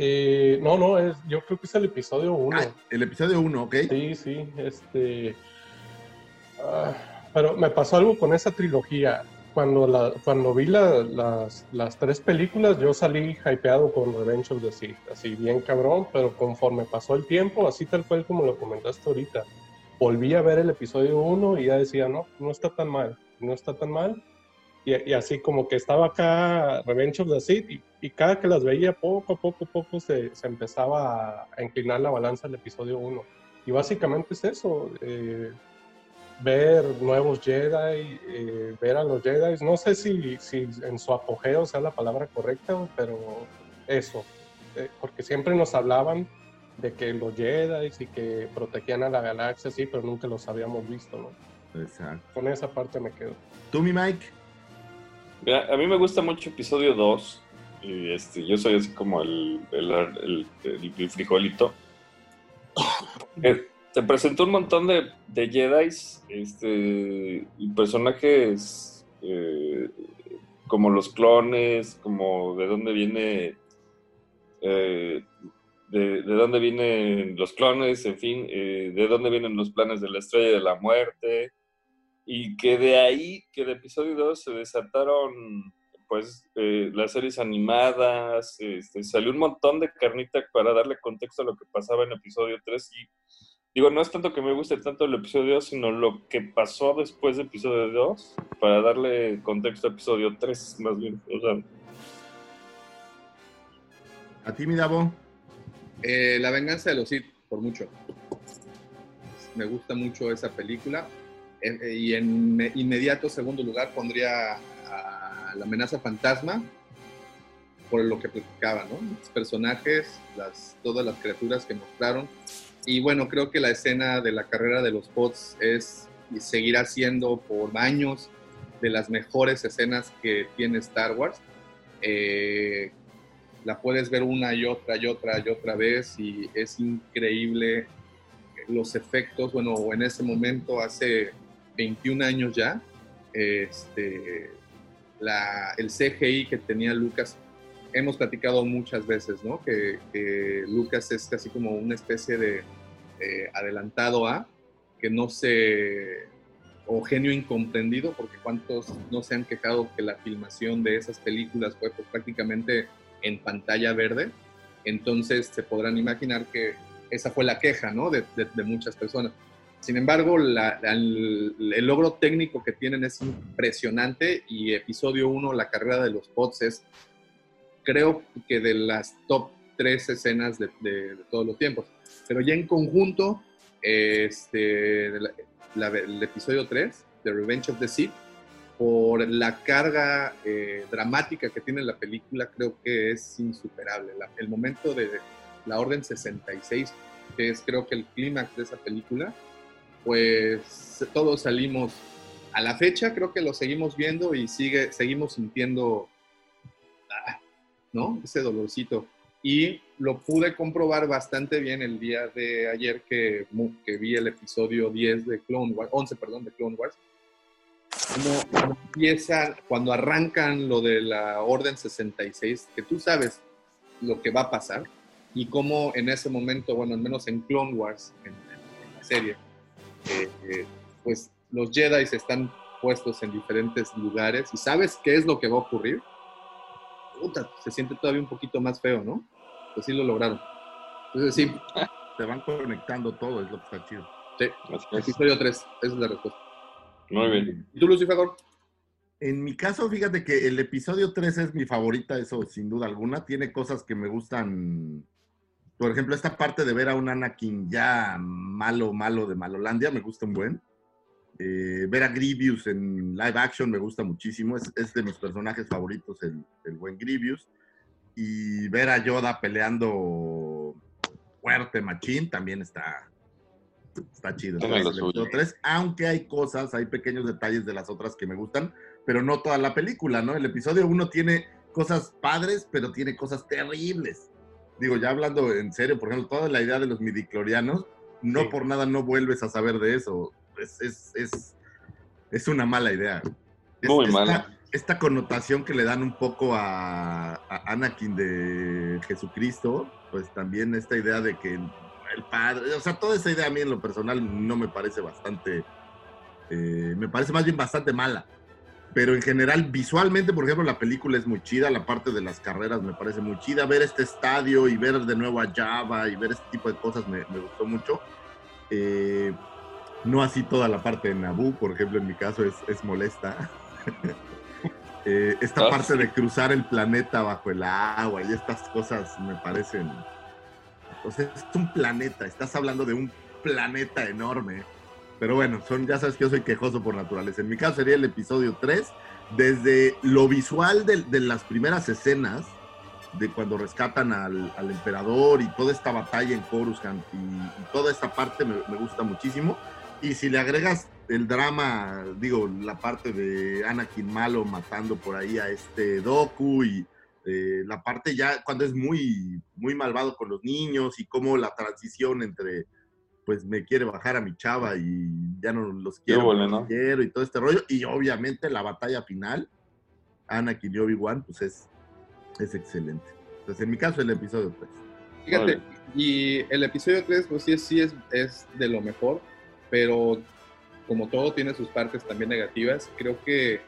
Eh, no, no, es, yo creo que es el episodio 1. Ah, el episodio 1, ¿ok? Sí, sí, este... ah, pero me pasó algo con esa trilogía. cuando, la, cuando vi la- las, las tres películas, yo salí hypeado con Revenge of the Sith, así bien cabrón, pero conforme pasó el tiempo, así tal cual como lo comentaste ahorita, volví a ver el episodio 1 y ya decía, no, no está tan mal, no está tan mal. Y, y así como que estaba acá Revenge of the Sith y, y cada que las veía poco a poco, poco se, se empezaba a, inclinar la balanza al episodio 1. Y básicamente es eso, eh, ver nuevos Jedi, eh, ver a los Jedi, no sé si, si en su apogeo sea la palabra correcta, pero eso, eh, porque siempre nos hablaban de que los Jedi y que protegían a la galaxia, sí, pero nunca los habíamos visto, ¿no? Exacto. Con esa parte me quedo. ¿Tú, mi Mike? Mira, a mí me gusta mucho episodio 2. Y este, yo soy así como el, el, el- frijolito. Eh, te presentó un montón de, de Jedi este, y personajes eh, como los clones, como de dónde viene. eh, de, de dónde vienen los clones, en fin, eh, de dónde vienen los planes de la estrella de la muerte, y que de ahí, que de episodio 2 se desataron pues eh, las series animadas, este, salió un montón de carnita para darle contexto a lo que pasaba en episodio 3 y digo, no es tanto que me guste tanto el episodio 2, sino lo que pasó después de episodio 2 para darle contexto a episodio 3 más bien, o sea, ¿A ti, mi Davo? Eh, la venganza de los Sith, por mucho. Me gusta mucho esa película. Eh, y en me- inmediato segundo lugar pondría a La amenaza fantasma por lo que platicaba, ¿no? Los personajes, las, todas las criaturas que mostraron. Y bueno, creo que la escena de la carrera de los bots es y seguirá siendo por años de las mejores escenas que tiene Star Wars. Eh, la puedes ver una y otra y otra y otra vez y es increíble los efectos, bueno, en ese momento, hace 21 años ya, este, el CGI que tenía Lucas, hemos platicado muchas veces, ¿no? Que, Lucas es casi como una especie de eh, adelantado a, que no se, o genio incomprendido, porque cuántos no se han quejado que la filmación de esas películas fue pues, prácticamente en pantalla verde, entonces se podrán imaginar que esa fue la queja, ¿no? De muchas personas. Sin embargo, el, logro técnico que tienen es impresionante y episodio 1, la carrera de los bots, es creo que de las top tres escenas de, todos los tiempos. Pero ya en conjunto, este, el episodio 3, The Revenge of the Sith, por la carga eh, dramática que tiene la película, creo que es insuperable. El momento de la Orden 66, que es creo que el clímax de esa película, pues todos salimos a la fecha, creo que lo seguimos viendo y sigue, seguimos sintiendo, ah, ¿no? Ese dolorcito. Y lo pude comprobar bastante bien el día de ayer que, vi el episodio 10 de Clone Wars, 11, perdón, de Clone Wars. Como, empieza, cuando arrancan lo de la Orden 66, que tú sabes lo que va a pasar y cómo en ese momento, bueno, al menos en Clone Wars, en la serie, eh, eh, pues los Jedi están puestos en diferentes lugares y sabes qué es lo que va a ocurrir. Puta, se siente todavía un poquito más feo, ¿no? Pues sí lo lograron. Entonces sí, Se van conectando todo, es lo que está chido. sí, episodio 3, esa es la respuesta. muy bien. ¿Y tú, Lucifer? En mi caso, fíjate que el episodio 3 es mi favorita, eso sin duda alguna. Tiene cosas que me gustan. Por ejemplo, esta parte de ver a un Anakin ya malo, malo de Malolandia, me gusta un buen. Eh, ver a Grievous en live action me gusta muchísimo. Es, es de mis personajes favoritos, el, el buen Grievous. Y ver a Yoda peleando fuerte, machín, también está, está chido. Tres, aunque hay cosas, hay pequeños detalles de las otras que me gustan, pero no toda la película, ¿no? El episodio 1 tiene cosas padres, pero tiene cosas terribles. Digo, ya hablando en serio, por ejemplo, toda la idea de los midiclorianos, no Sí. por nada no vuelves a saber de eso. Es, es, es, es una mala idea. Es- Muy esta- mala. Esta connotación que le dan un poco a, a Anakin de Jesucristo, pues también esta idea de que el padre, o sea, toda esa idea a mí en lo personal no me parece bastante, eh, me parece más bien bastante mala. Pero en general, visualmente, por ejemplo, la película es muy chida, la parte de las carreras me parece muy chida, ver este estadio y ver de nuevo a Java y ver este tipo de cosas me, me gustó mucho. Eh, no así toda la parte de Naboo, por ejemplo, en mi caso es, es molesta. Eh, esta Ah, parte sí. de cruzar el planeta bajo el agua y estas cosas me parecen... O sea, es un planeta, estás hablando de un planeta enorme. Pero bueno, son, ya sabes que yo soy quejoso por naturaleza. En mi caso sería el episodio 3, desde lo visual de, de las primeras escenas, de cuando rescatan al, al emperador y toda esta batalla en Coruscant y, y toda esta parte me, me gusta muchísimo. Y si le agregas el drama, digo, la parte de Anakin malo matando por ahí a este Doku y eh, la parte ya cuando es muy, muy malvado con los niños y cómo la transición entre, pues me quiere bajar a mi chava y ya no los quiero, húbole, no quiero y todo este rollo. Y obviamente la batalla final, Anakin y Obi-Wan, pues es, es excelente. Entonces, en mi caso, el episodio 3. Fíjate, y el episodio 3, pues sí, es- sí es, es de lo mejor, pero como todo tiene sus partes también negativas, creo que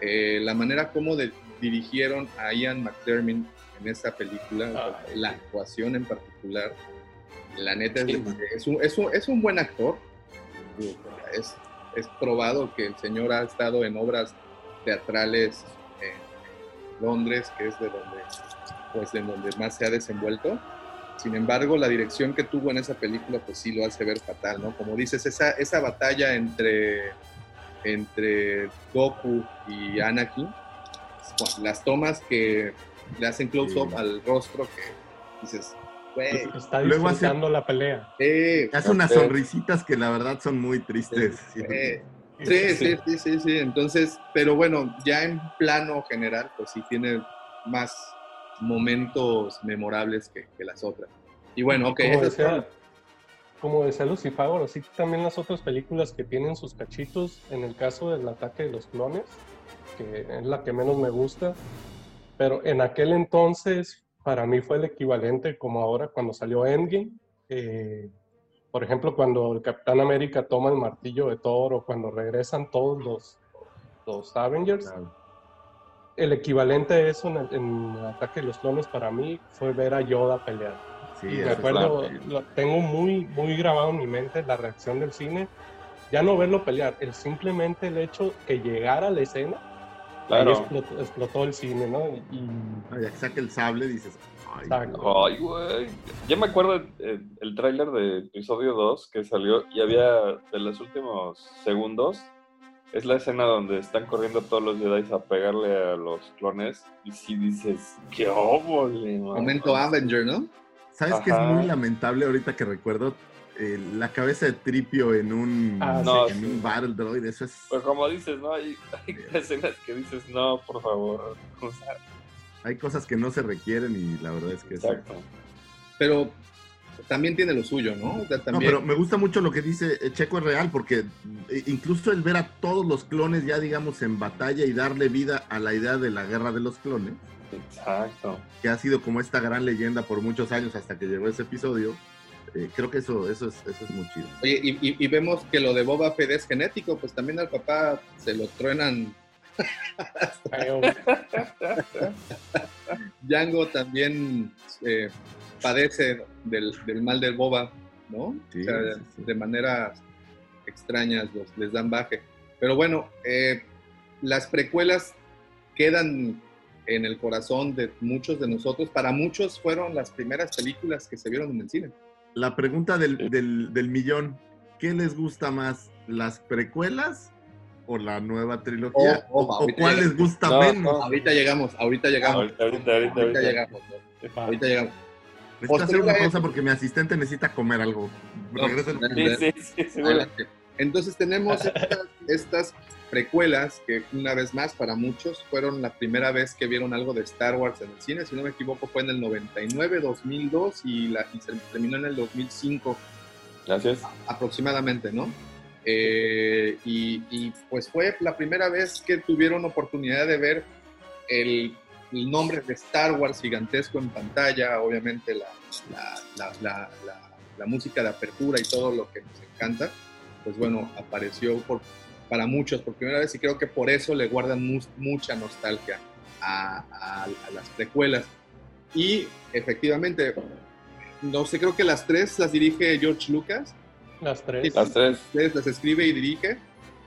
eh, la manera como de- dirigieron a Ian McDermott en esta película, Ah, la actuación en particular, la neta es, Sí. un, es, un, es un buen actor. Es, es probado que el señor ha estado en obras teatrales en Londres, que es de donde, pues, de donde más se ha desenvuelto. Sin embargo, la dirección que tuvo en esa película, pues sí lo hace ver fatal, ¿no? Como dices, esa, esa batalla entre, entre Goku y Anakin, pues, las tomas que le hacen close-up Sí. al rostro, que dices, güey, Está Luego hace- disfrutando la pelea. eh, Hace unas sonrisitas que la verdad son muy tristes. Sí. eh, Sí, sí, sí, sí, sí. Entonces, pero bueno, ya en plano general, pues sí tiene más momentos memorables que, que las otras. Y bueno, ok, como, decía, como decía Lucifagor, así también las otras películas que tienen sus cachitos, en el caso del ataque de los clones, que es la que menos me gusta, pero en aquel entonces para mí fue el equivalente como ahora cuando salió Endgame. eh, por ejemplo, cuando el Capitán América toma el martillo de Thor o cuando regresan todos los, los Avengers, Claro. el equivalente a eso en el, en el ataque de los clones para mí fue ver a Yoda pelear. Sí, Y me acuerdo, lo tengo muy, muy grabado en mi mente la reacción del cine. Ya no verlo pelear, el simplemente el hecho que llegara a la escena, ahí Claro. explotó, explotó el cine, ¿no? Y, y- Ah, ya que saque el sable, dices, ay. Ay, güey. Yo me acuerdo eh, el tráiler de episodio 2 que salió y había de los últimos segundos. Es la escena donde están corriendo todos los Jedi a pegarle a los clones. Y si dices, qué óvole, momento Avenger, ¿no? ¿Sabes qué es Ajá. muy lamentable ahorita que recuerdo? Eh, la cabeza de Tripio en un, Ah, No, en sí. un Battle Droid, eso es... Pues como dices, ¿no? Hay, hay escenas que dices, no, por favor. O sea, Hay cosas que no se requieren y la verdad es que... exacto. Pero también tiene lo suyo, ¿no? O sea, No, también, pero me gusta mucho lo que dice eh, Checo es real, porque eh, incluso el ver a todos los clones ya, digamos, en batalla y darle vida a la idea de la guerra de los clones, Exacto. que ha sido como esta gran leyenda por muchos años hasta que llegó ese episodio, eh, creo que eso, eso, es, eso es muy chido. Oye, y, y- y vemos que lo de Boba Fett es genético, pues también al papá se lo truenan. Django también eh, padece del, del mal del Boba, ¿no? Sí, o sea, sí, sí. de maneras extrañas los, les dan baje. Pero bueno, eh, las precuelas quedan en el corazón de muchos de nosotros. Para muchos fueron las primeras películas que se vieron en el cine. La pregunta del, Sí. del, del millón, ¿qué les gusta más, las precuelas o la nueva trilogía? Oh, oh, ¿O- ¿O, ahorita cuál les gusta No, menos? no. Ahorita llegamos, ahorita llegamos. Ahorita, ahorita, ahorita, Ahorita ahorita. llegamos, ¿no? ahorita llegamos. Necesito hacer una pausa porque mi asistente necesita comer algo. Sí, sí, sí. Entonces tenemos estas, estas precuelas que una vez más para muchos fueron la primera vez que vieron algo de Star Wars en el cine, si no me equivoco fue en el 99, 2002 y, la, y se terminó en el 2005 Gracias. aproximadamente, ¿no? Eh, y, y, pues fue la primera vez que tuvieron oportunidad de ver el, el nombre de Star Wars gigantesco en pantalla, obviamente la, la, la, la, música de apertura y todo lo que nos encanta, pues bueno, apareció por para muchos por primera vez y creo que por eso le guardan mu- mucha nostalgia a, a- a las precuelas. Y efectivamente, no sé, creo que las tres las dirige George Lucas. Las tres. Las tres. Ustedes las escribe y dirige.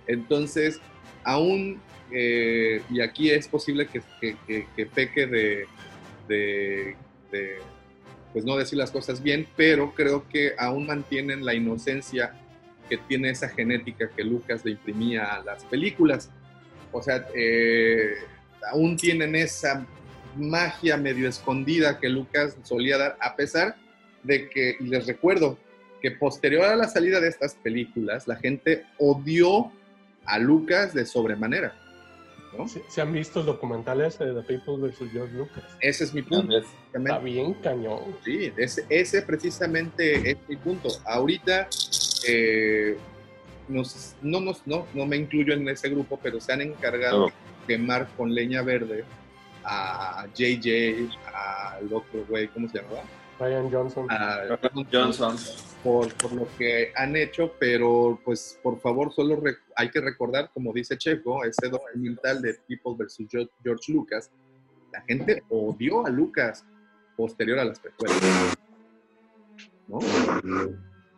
Entonces, aún, eh, y aquí es posible que, que- que- que peque de, de- de, pues no decir las cosas bien, pero creo que aún mantienen la inocencia que tiene esa genética que Lucas le imprimía a las películas. O sea, eh, aún tienen esa magia medio escondida que Lucas solía dar, a pesar de que, y les recuerdo, que posterior a la salida de estas películas, la gente odió a Lucas de sobremanera. ¿No? ¿Se, se han visto el documental ese de The People vs. George Lucas? Ese es mi punto. Está bien cañón. Sí, ese, ese precisamente es mi punto. Ahorita eh, nos, no, nos, no, no me incluyo en ese grupo, pero se han encargado de quemar con leña verde a JJ, al otro güey, ¿cómo se llamaba? Ryan Johnson. A Johnson. Por, por lo que han hecho, pero pues por favor solo hay que recordar, como dice Checo, ese documental de People vs. George Lucas, la gente odió a Lucas posterior a las precuelas. ¿no?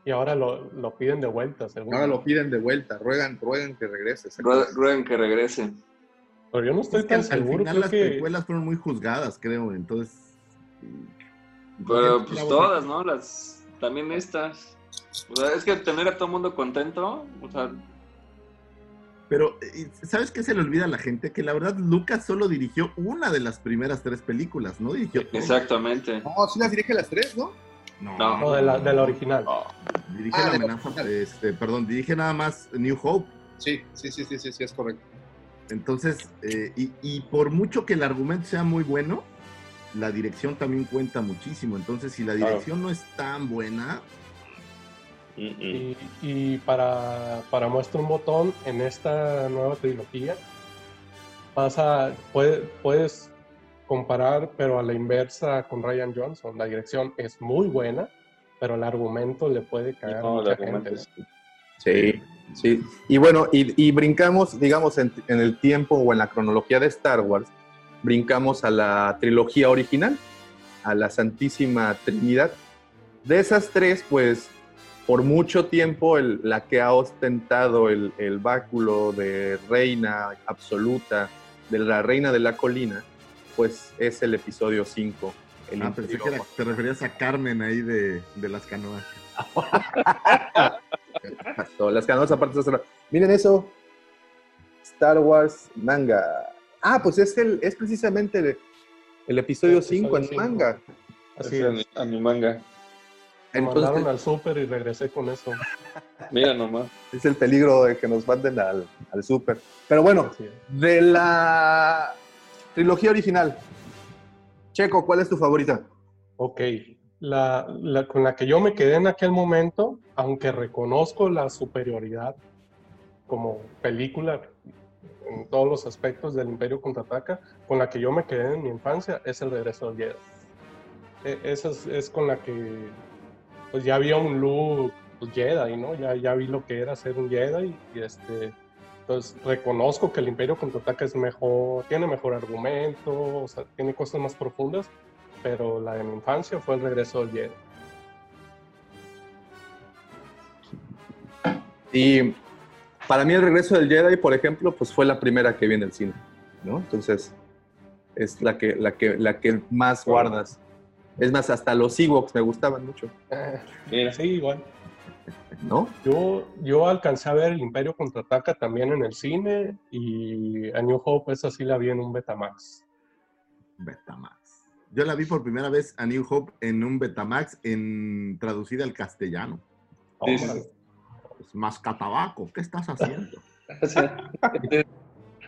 Y ahora lo, lo piden de vuelta, según. Ahora lo piden de vuelta, ruegan, ruegan que regrese. Rue- Rueguen que regrese. Pero yo no estoy Es que tan al, al seguro. final creo las que precuelas fueron muy juzgadas, creo. Entonces. Pero pues todas, ¿no? Las, también estas. O sea, es que tener a todo el mundo contento, o sea, Pero, eh, ¿sabes qué se le olvida a la gente? Que la verdad, Lucas solo dirigió una de las primeras tres películas, no dirigió todas. exactamente. No, sí las dirige las tres, ¿no? No, No. no, de la, de la original. dirige Ah, la de la amenaza, original. este, perdón, dirige nada más New Hope. Sí, sí, sí, sí, sí, sí, es correcto. Entonces, eh, y, y por mucho que el argumento sea muy bueno, la dirección también cuenta muchísimo. Entonces, si la Claro. dirección no es tan buena, Mm, mm. Y, y para, para muestra un botón, en esta nueva trilogía, pasa, puede- puedes comparar, pero a la inversa con Ryan Johnson. La dirección es muy buena, pero el argumento le puede cagar a No, mucha gente. es- Sí, sí. Y bueno, y, y brincamos, digamos, en, en el tiempo o en la cronología de Star Wars, brincamos a la trilogía original, a la Santísima Trinidad. De esas tres, pues, por mucho tiempo, el- la que ha ostentado el, el báculo de reina absoluta, de la reina de la colina, pues es el episodio 5. El ah, pensé que era- te referías a Carmen ahí de, de las canoas. Las canoas aparte de Miren eso. Star Wars manga. Ah, pues es el, es precisamente el, el episodio El episodio 5 en manga. Así Ese a, mi, es. a mi manga. Me Entonces, mandaron al súper y regresé con eso. Mira nomás. es el peligro de que nos manden al, al súper. Pero bueno, de la trilogía original. Checo, ¿cuál es tu favorita? Ok, la, la- con la que yo me quedé en aquel momento, aunque reconozco la superioridad como película en todos los aspectos del Imperio Contraataca, con la que yo me quedé en mi infancia es El Regreso del Jedi. E- esa es, es con la que pues ya había un look pues, Jedi, ¿no? Ya, ya vi lo que era ser un Jedi y este... Entonces reconozco que el Imperio Contraataca es mejor, tiene mejor argumento, o sea, tiene cosas más profundas, pero la de mi infancia fue el regreso del Jedi. Y para mí el regreso del Jedi, por ejemplo, pues fue la primera que vi en el cine, ¿no? Entonces es la que, la que, la que más guardas. Es más, hasta los Ewoks me gustaban mucho, Mira. Sí, igual. ¿no? Yo, yo alcancé a ver el Imperio Contraataca también en el cine y a New Hope esa sí la vi en un Betamax. Betamax. Yo la vi por primera vez a New Hope en un Betamax en traducida al castellano. Pues, Mascatabaco, ¿qué estás haciendo?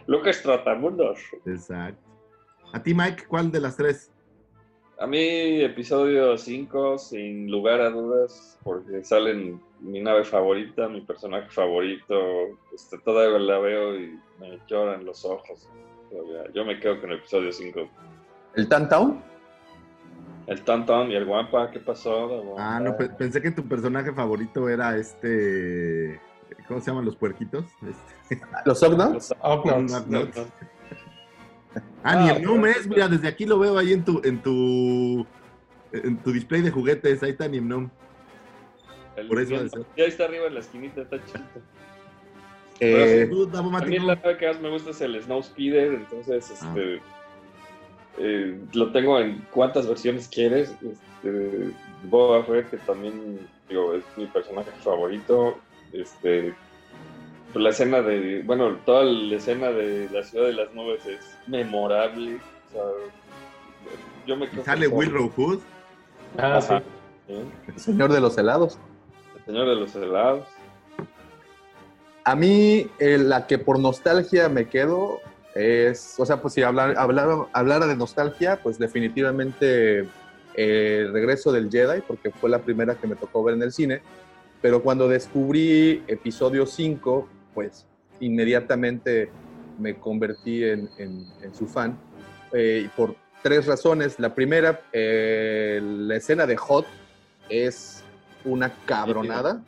Lucas Tratamundos. Exacto. A ti, Mike, ¿cuál de las tres? A mí, episodio 5, sin lugar a dudas, porque salen mi nave favorita, mi personaje favorito. Este, todavía la veo y me lloran los ojos. Yo me quedo con el episodio 5. ¿El Tantown? El Tantan y el Guampa, ¿qué pasó? Ah, no, pe- pensé que tu personaje favorito era este. ¿Cómo se llaman los puerquitos? Este, ¿Los Ognots? Ognots. Ah, ni el Gnome es, mira, desde aquí lo veo ahí en tu, en tu, en tu display de juguetes, ahí está Nimnom. El Por eso bien- ya está arriba en la esquinita, está chiquito. Eh, Tú, Davo A mí la que más me gusta es el Snow Speeder, entonces Ah. este, eh, lo tengo en cuántas versiones quieres. Este, Boba Fett, que también digo, es mi personaje favorito. Este, la escena de, bueno, toda la escena de la ciudad de las nubes es memorable. O sea, yo me sale con- Willow Hood. Ah, sí, el señor de los helados. el señor de los helados. A mí, eh, la que por nostalgia me quedo es, o sea, pues si hablar, hablar, hablara de nostalgia, pues definitivamente eh, el regreso del Jedi, porque fue la primera que me tocó ver en el cine, pero cuando descubrí episodio 5, pues inmediatamente me convertí en, su fan, eh, por tres razones. La primera, eh, la escena de Hot es una cabronada.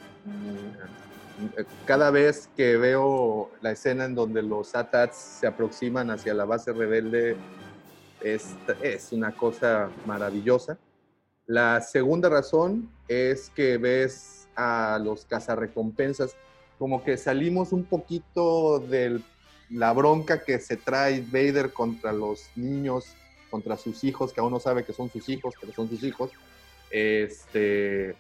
Cada vez que veo la escena en donde los ATATs se aproximan hacia la base rebelde, es, es una cosa maravillosa. La segunda razón es que ves a los cazarrecompensas, como que salimos un poquito de la bronca que se trae Vader contra los niños, contra sus hijos, que aún no sabe que son sus hijos, pero son sus hijos. Este,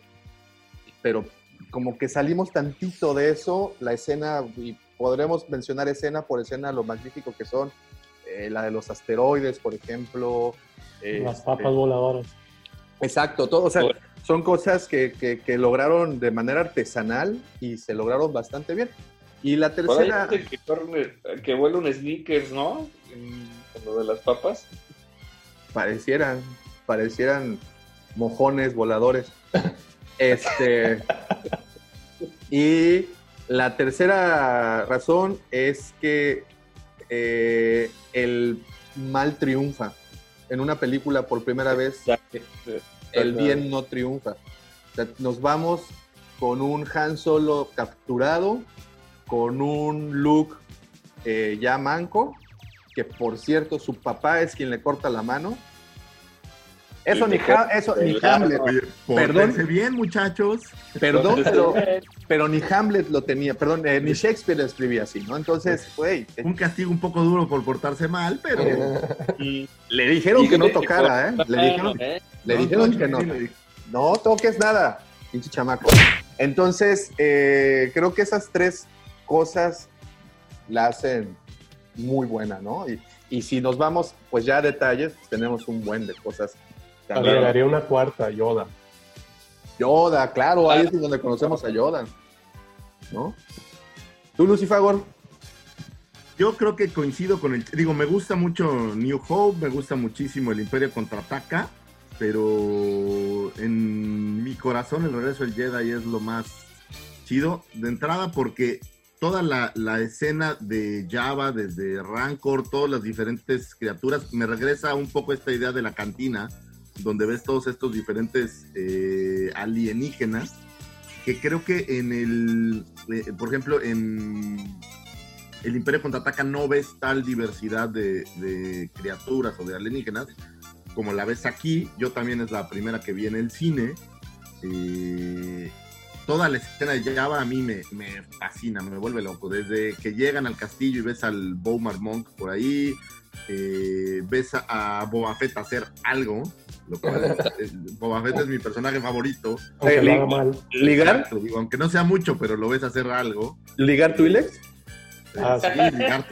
pero como que salimos tantito de eso, la escena, y podremos mencionar escena por escena lo magnífico que son, eh, la de los asteroides, por ejemplo. Las este, papas voladoras. Exacto, todo, o sea, son cosas que, que- que lograron de manera artesanal y se lograron bastante bien. Y la tercera, dicen que, vuela un sneakers, ¿no? En- con lo de las papas. parecieran, parecieran mojones voladores. Este, y la tercera razón es que eh, el mal triunfa. En una película por primera vez, el bien no triunfa. O sea, nos vamos con un Han Solo capturado, con un Luke eh, ya manco, que por cierto su papá es quien le corta la mano. Eso ni, Ha- eso, ni Hamlet. Oye, Perdón, bien, muchachos. perdón, pero, pero ni Hamlet lo tenía, perdón, eh, ni Shakespeare lo escribía así, ¿no? Entonces, güey, eh, Un castigo un poco duro por portarse mal, pero. le dijeron que no tocara, ¿eh? Le dijeron, le No, dijeron no, que no. No toques nada, pinche chamaco. Entonces, eh, creo que esas tres cosas la hacen muy buena, ¿no? Y, y si nos vamos, pues ya a detalles, pues tenemos un buen de cosas. También. Agregaría una cuarta, Yoda. Yoda, claro, ahí es donde conocemos a Yoda, ¿no? ¿Tú, Lucifagor? Yo creo que coincido con el. Digo, me gusta mucho New Hope, me gusta muchísimo el Imperio contraataca, pero en mi corazón el regreso del Jedi es lo más chido. De entrada, porque toda la, la escena de Java, desde Rancor, todas las diferentes criaturas, me regresa un poco esta idea de la cantina, donde ves todos estos diferentes eh, alienígenas, que creo que en el, eh, por ejemplo, en el Imperio contraataca no ves tal diversidad de, criaturas o de alienígenas como la ves aquí. Yo también es la primera que vi en el cine. Eh, toda la escena de Java a mí me, me fascina, me vuelve loco. Desde que llegan al castillo y ves al Bowmar Monk por ahí, eh, ves a, a Boba Fett hacer algo. Lo cual, eh, Boba Fett es mi personaje favorito. Aunque mal. ¿Ligar? Digo, aunque no sea mucho, pero lo ves hacer algo. ¿Ligar Twi'leks? Ah, sí, ligar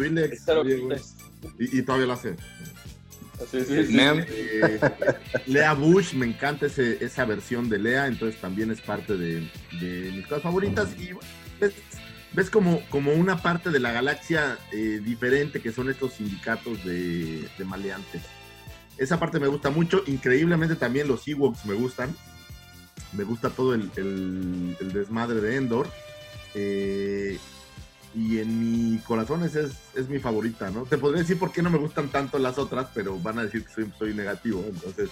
es. Y, y todavía lo hace. Sí, sí, sí. Eh, Lea Bush, me encanta ese- esa versión de Lea, entonces también es parte de, de mis cosas favoritas. Y bueno, ves, ves como, como una parte de la galaxia eh, diferente que son estos sindicatos de, de maleantes. Esa parte me gusta mucho. Increíblemente también los Ewoks me gustan. Me gusta todo el, el- el desmadre de Endor. Eh, y en mi corazón es, es mi favorita, ¿no? Te podría decir por qué no me gustan tanto las otras, pero van a decir que soy, soy negativo, entonces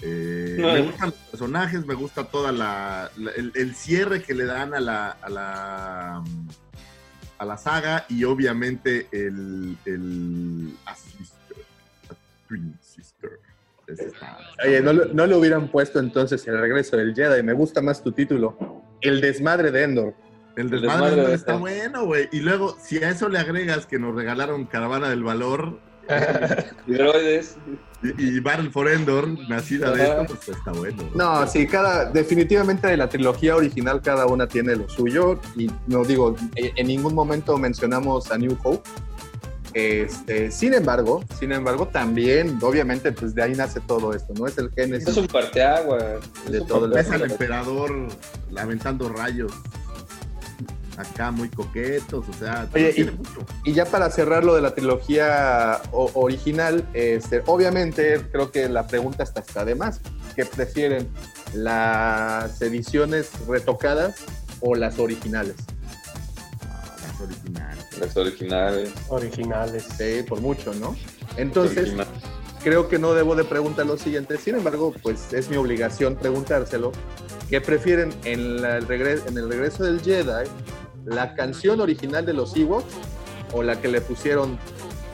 Eh, No. me gustan los personajes, me gusta toda la, la- el, el cierre que le dan a la, a la a la saga y obviamente el, el a sister, está- Oye, no, lo- no le hubieran puesto entonces el regreso del Jedi. Me gusta más tu título. El desmadre de Endor. El desmadre desmadre de de está Endor. bueno, güey. Y luego, si a eso le agregas que nos regalaron Caravana del Valor Droides. y, y Battle for Endor, nacida de esto, pues está bueno. No, sí, cada, definitivamente de la trilogía original cada una tiene lo suyo y no digo, en ningún momento mencionamos a New Hope. Este, sin embargo, sin embargo, también, obviamente, pues de ahí nace todo esto, ¿no? Es el Es génesis un parteaguas. de Es todo el Ves al emperador lamentando rayos. Acá muy coquetos, o sea, Oye, tiene y- mucho. Y ya para cerrar lo de la trilogía o- original, este, obviamente creo que la pregunta está, está de más. ¿Qué prefieren? ¿Las ediciones retocadas o las originales? Ah, las originales. Las originales. Originales. Sí, por mucho, ¿no? Entonces, creo que no debo de preguntar lo siguiente. Sin embargo, pues es mi obligación preguntárselo. ¿Qué prefieren en, la- en el regreso del Jedi? ¿La canción original de los Ewoks o la que le pusieron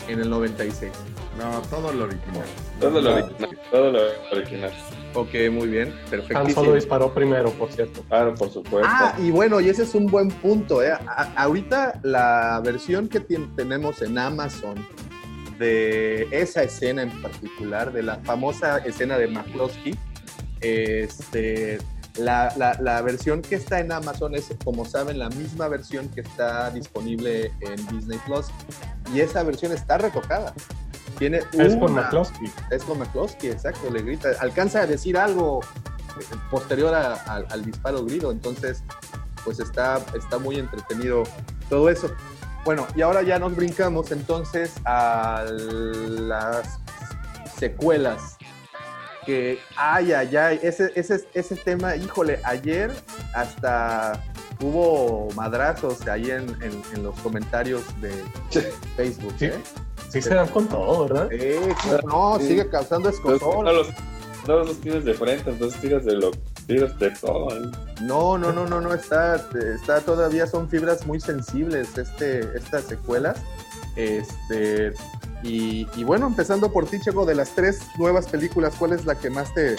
en el 96? No, todo lo original. Todo lo original. Todo lo original. Ok, muy bien, Han perfectísimo. solo disparó primero, por cierto. Claro, por supuesto. Ah, y bueno, y ese es un buen punto. ¿eh? A- ahorita la versión que tenemos en Amazon de esa escena en particular, de la famosa escena de McCloskey, este, la, la- la versión que está en Amazon es, como saben, la misma versión que está disponible en Disney Plus. Y esa versión está retocada. Tiene Es con McCloskey. es con McCloskey, exacto, le grita. Alcanza a decir algo eh, posterior a- al- al disparo grido, entonces pues está, está muy entretenido todo eso. Bueno, y ahora ya nos brincamos entonces a las secuelas. Que, ay, ay, ay, ese, ese, ese tema, híjole, ayer hasta hubo madrazos ahí en, en- en los comentarios de Facebook. Sí. ¿eh? Sí se dan con todo, ¿verdad? Eh, no, Sí. sigue causando escosor. no, los, no los tires de frente, entonces tiras de lo tiras de todo. ¿eh? No, no, no, no, no, está, está todavía, son fibras muy sensibles este, estas secuelas. Este, y, y bueno, empezando por ti, Checo, de las tres nuevas películas, ¿cuál es la que más te,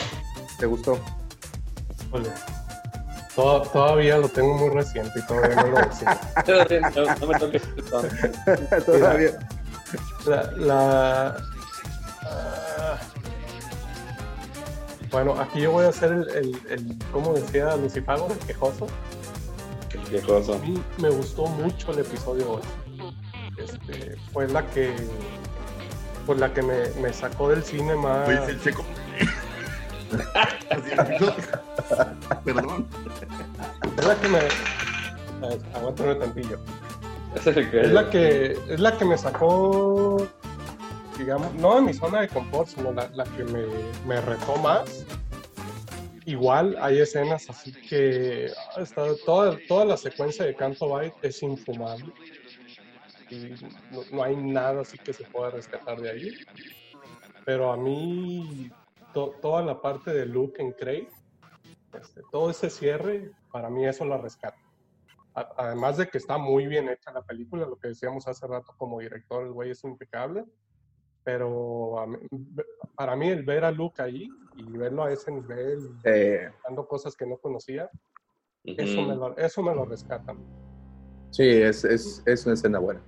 te gustó? Todavía lo tengo muy reciente y todavía no lo decido. No, no me toques todavía. La, la- ah, bueno, aquí yo voy a hacer el, el, el como decía Lucifagor, el quejoso. Qué cosa. A mí me gustó mucho el episodio 8. Este, fue la que pues la que me, me sacó del cine más. Oye, el checo. Perdón. Es la que me. Aguántame tantillo. Es el que- Es la que, es la que me sacó, digamos, no de mi zona de confort, sino la, la que me, me retó más. Igual hay escenas así que ah, está, toda, toda la secuencia de Canto Bight es infumable. Y no, no hay nada así que se pueda rescatar de ahí. Pero a mí, to- toda la parte de Luke en Cray, este, todo ese cierre, para mí eso la rescata. Además de que está muy bien hecha la película, lo que decíamos hace rato como director, el güey es impecable. Pero mí- para mí el ver a Luke ahí y verlo a ese nivel, Eh, dando cosas que no conocía, eso, Ujú. me lo, eso me lo rescata. sí, es, es, es una escena buena.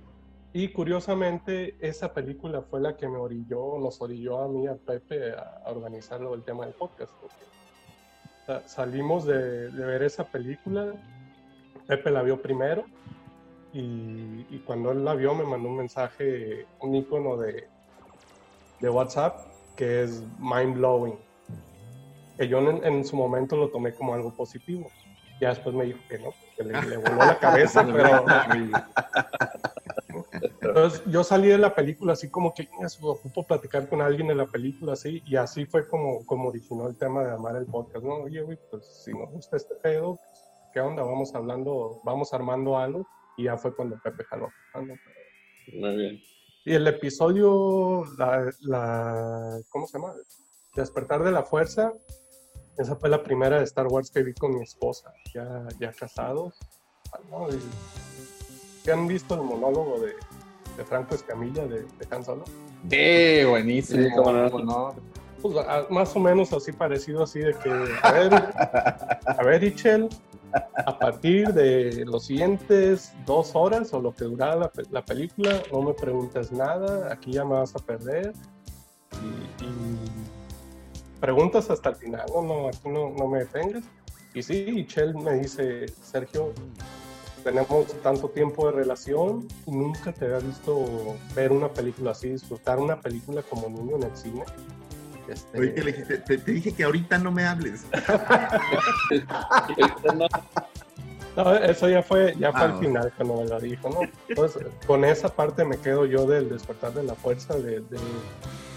Y curiosamente, esa película fue la que me orilló, nos orilló a mí, a Pepe, a, a organizar lo del tema del podcast. porque, o sea, salimos de, de ver esa película, Pepe la vio primero, y, y cuando él la vio me mandó un mensaje, un icono de, de WhatsApp, que es mind blowing. Que yo en, en su momento lo tomé como algo positivo. Ya después me dijo que no, que le, le voló la cabeza, pero... Entonces yo salí de la película así como que "Chingas, ocupo platicar con alguien de la película así y así fue como, como originó el tema de amar el podcast, ¿no? Oye, güey, pues si nos gusta este pedo, pues, ¿qué onda? Vamos hablando, vamos armando algo y ya fue cuando Pepe jaló. Ah, Muy bien. Y el episodio, la, la- ¿cómo se llama? Despertar de la Fuerza, esa fue la primera de Star Wars que vi con mi esposa, ya, ya casados. Ah, ¿no? Y- ¿Ya han visto el monólogo de, de Franco Escamilla de, de Han Solo? Sí, buenísimo. Sí, cómo no. ¿cómo no? Pues, a- más o menos así parecido así de que, a ver, a ver, Ichel, a partir de los siguientes dos horas o lo que duraba la, la película, no me preguntes nada, aquí ya me vas a perder. Y, y preguntas hasta el final, no, no, aquí no, no me detengas. Y sí, Ichel me dice, Sergio, tenemos tanto tiempo de relación y nunca te había visto ver una película así, disfrutar una película como niño en el cine. Este, Oye, ¿qué le dijiste? Te, te dije que ahorita no me hables. No, eso ya fue, ya fue Ah, al bueno. final cuando me lo dijo, ¿no? Entonces, con esa parte me quedo yo del despertar de la fuerza, de, de,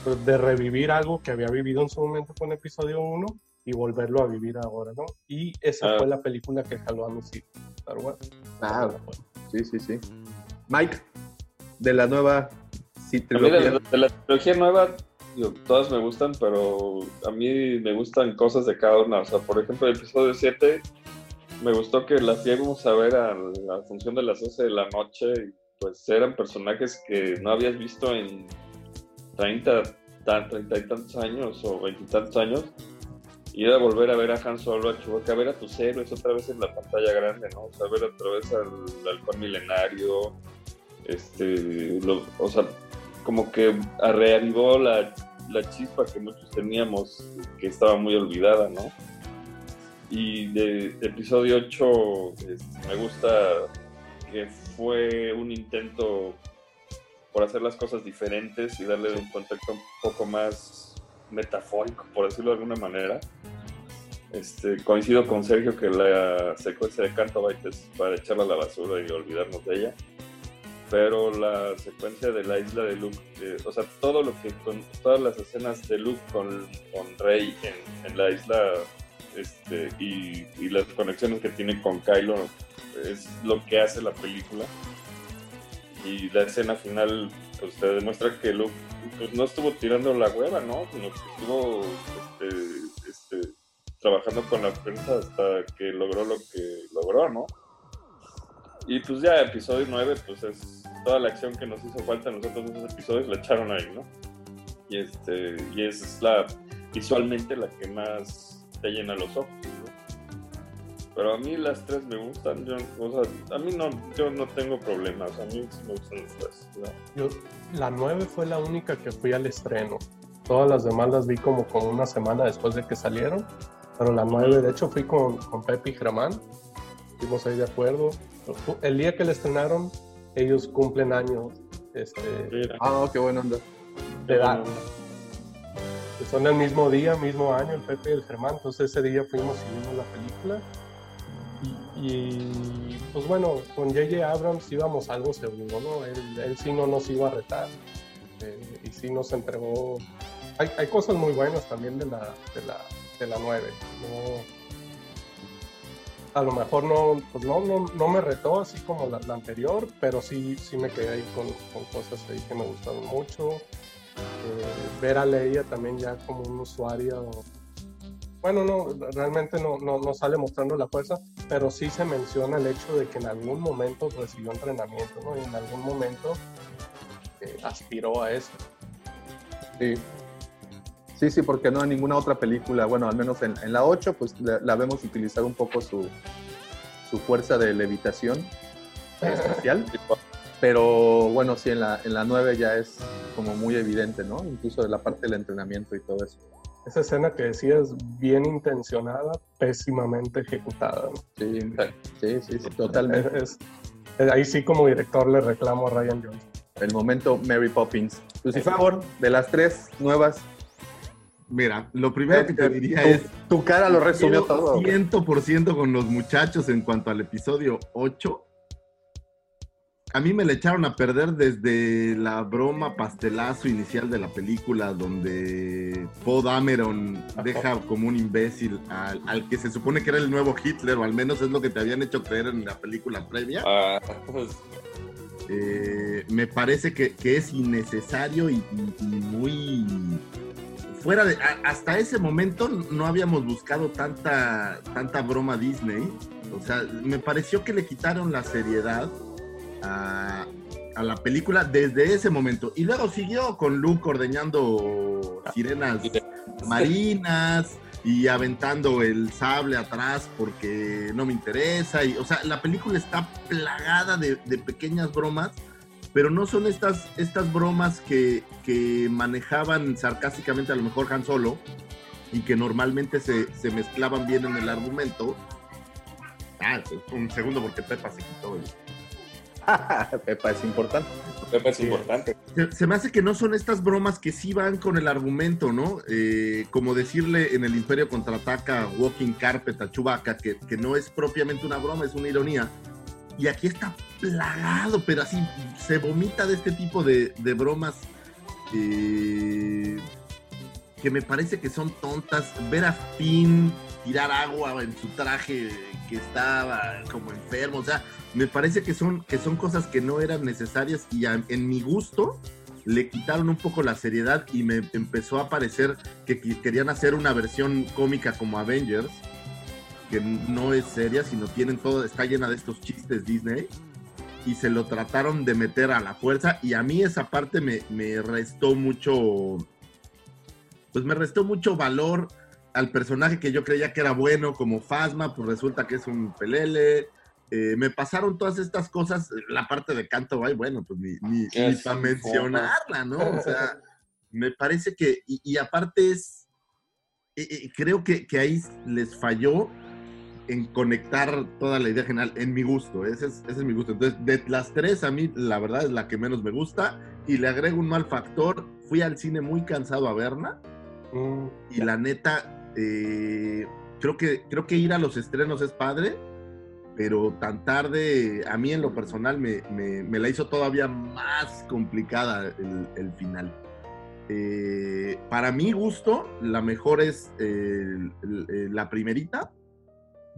pues, de revivir algo que había vivido en su momento con episodio 1 y volverlo a vivir ahora, ¿no? Y esa Ah. fue la película que jaló a mis hijos, Star Wars. Claro. Sí, sí, sí. Mike, de la nueva sí, de, de la trilogía nueva, todas me gustan, pero a mí me gustan cosas de cada una. O sea, por ejemplo, el episodio 7, me gustó que las íbamos a ver a la función de las 12 de la noche y pues eran personajes que no habías visto en 30, tan, 30 y tantos años o 20 y tantos años. Y era volver a ver a Han Solo, a Chewbacca, a ver a tus héroes otra vez en la pantalla grande, ¿no? O sea, ver otra vez al halcón milenario, este, lo- o sea, como que reavivó la, la chispa que muchos teníamos, que estaba muy olvidada, ¿no? Y de, episodio 8 este, me gusta que fue un intento por hacer las cosas diferentes y darle un contexto un poco más metafórico, por decirlo de alguna manera. Este, coincido con Sergio que la secuencia de Cantobite es para echarla a la basura y olvidarnos de ella pero la secuencia de la isla de Luke, eh, o sea, todo lo que, con todas las escenas de Luke con, con Rey en, en la isla este, y, y las conexiones que tiene con Kylo es lo que hace la película. Y la escena final, pues te demuestra que Luke pues, no estuvo tirando la hueva, ¿no? Sino que estuvo este, este, trabajando con la prensa hasta que logró lo que logró, ¿no? Y pues ya episodio 9, pues es toda la acción que nos hizo falta a nosotros en esos episodios, la echaron ahí, ¿no? Y, este, y es la visualmente la que más te llena los ojos, ¿no? Pero a mí las tres me gustan, yo, o sea, a mí no, yo no tengo problemas, a mí sí me gustan las tres. ¿no? Yo, la 9 fue la única que fui al estreno. Todas las demás las vi como con una semana después de que salieron. Pero la 9, de hecho, fui con, con Pepe y Germán. Estuvimos ahí de acuerdo. El día que la estrenaron, ellos cumplen años este, Ah, qué buena onda. de edad. Son el mismo día, mismo año, el Pepe y el Germán. Entonces ese día fuimos y vimos la película. Y, y, pues bueno, con J.J. Abrams íbamos algo seguro, ¿no? Él, él sí no nos iba a retar. eh, y sí nos entregó. Hay, hay cosas muy buenas también de la, de la, de la 9. No, a lo mejor no, pues no, no, no me retó así como la, anterior, pero sí, sí me quedé ahí con, con cosas ahí que me gustaron mucho. Eh, ver a Leia también ya como un usuario. Bueno, no, realmente no, no, no sale mostrando la fuerza, pero sí se menciona el hecho de que en algún momento recibió entrenamiento, ¿no? Y en algún momento eh, aspiró a eso. Sí. Sí, sí, porque no en ninguna otra película, bueno, al menos en, en la 8, pues la, la vemos utilizar un poco su, su fuerza de levitación eh, especial. Pero bueno, sí, en la, en la 9 ya es como muy evidente, ¿no? Incluso de la parte del entrenamiento y todo eso. Esa escena que decías, bien intencionada, pésimamente ejecutada. ¿no? Sí, sí, sí, sí, totalmente. Es- es- ahí sí como director le reclamo a Ryan Johnson. El momento Mary Poppins. Lucifer, de las tres nuevas. Mira, lo primero que te diría tu, es. Tu cara lo resumió todo. güey. 100% con los muchachos en cuanto al episodio 8. A mí me le echaron a perder desde la broma pastelazo inicial de la película, donde Poe Dameron deja como un imbécil al, al que se supone que era el nuevo Hitler, o al menos es lo que te habían hecho creer en la película previa. Ah, pues, Eh, me parece que, que es innecesario y, y- y muy fuera de, a- hasta ese momento no habíamos buscado tanta, tanta broma Disney. O sea, me pareció que le quitaron la seriedad a, a la película desde ese momento. Y luego siguió con Luke ordeñando sirenas marinas y aventando el sable atrás porque no me interesa. Y, o sea, la película está plagada de, de pequeñas bromas, pero no son estas, estas bromas que, que manejaban sarcásticamente a lo mejor Han Solo y que normalmente se, se mezclaban bien en el argumento. Ah, un segundo porque Pepa se quitó. el- Pepa es importante. Pepa es importante. Se, se me hace que no son estas bromas que sí van con el argumento, ¿no? Eh, como decirle en el Imperio contraataca Walking Carpet a Chewbacca, que, que no es propiamente una broma, es una ironía. Y aquí está plagado, pero así se vomita de este tipo de, de bromas eh, que me parece que son tontas. Ver a Finn tirar agua en su traje que estaba como enfermo, o sea, me parece que son, que son cosas que no eran necesarias y en mi gusto le quitaron un poco la seriedad y me empezó a parecer que querían hacer una versión cómica como Avengers, que no es seria, sino tienen todo, está llena de estos chistes Disney y se lo trataron de meter a la fuerza y a mí esa parte me, me restó mucho, pues me restó mucho valor al personaje que yo creía que era bueno como Fasma, pues resulta que es un pelele. Eh, me pasaron todas estas cosas, la parte de canto, ay, bueno, pues ni, ni, Es para mencionarla, ¿no? O sea, me parece que, y, y aparte es, eh, eh, creo que, que ahí les falló en conectar toda la idea general, en mi gusto, ese es, ese es mi gusto. Entonces, de las tres, a mí la verdad es la que menos me gusta, y le agrego un mal factor, fui al cine muy cansado a verla, Mm, y la neta, eh, creo, que, creo que ir a los estrenos es padre, pero tan tarde, a mí en lo personal me, me- me la hizo todavía más complicada el, el final. Eh, para mi gusto, la mejor es eh, la primerita.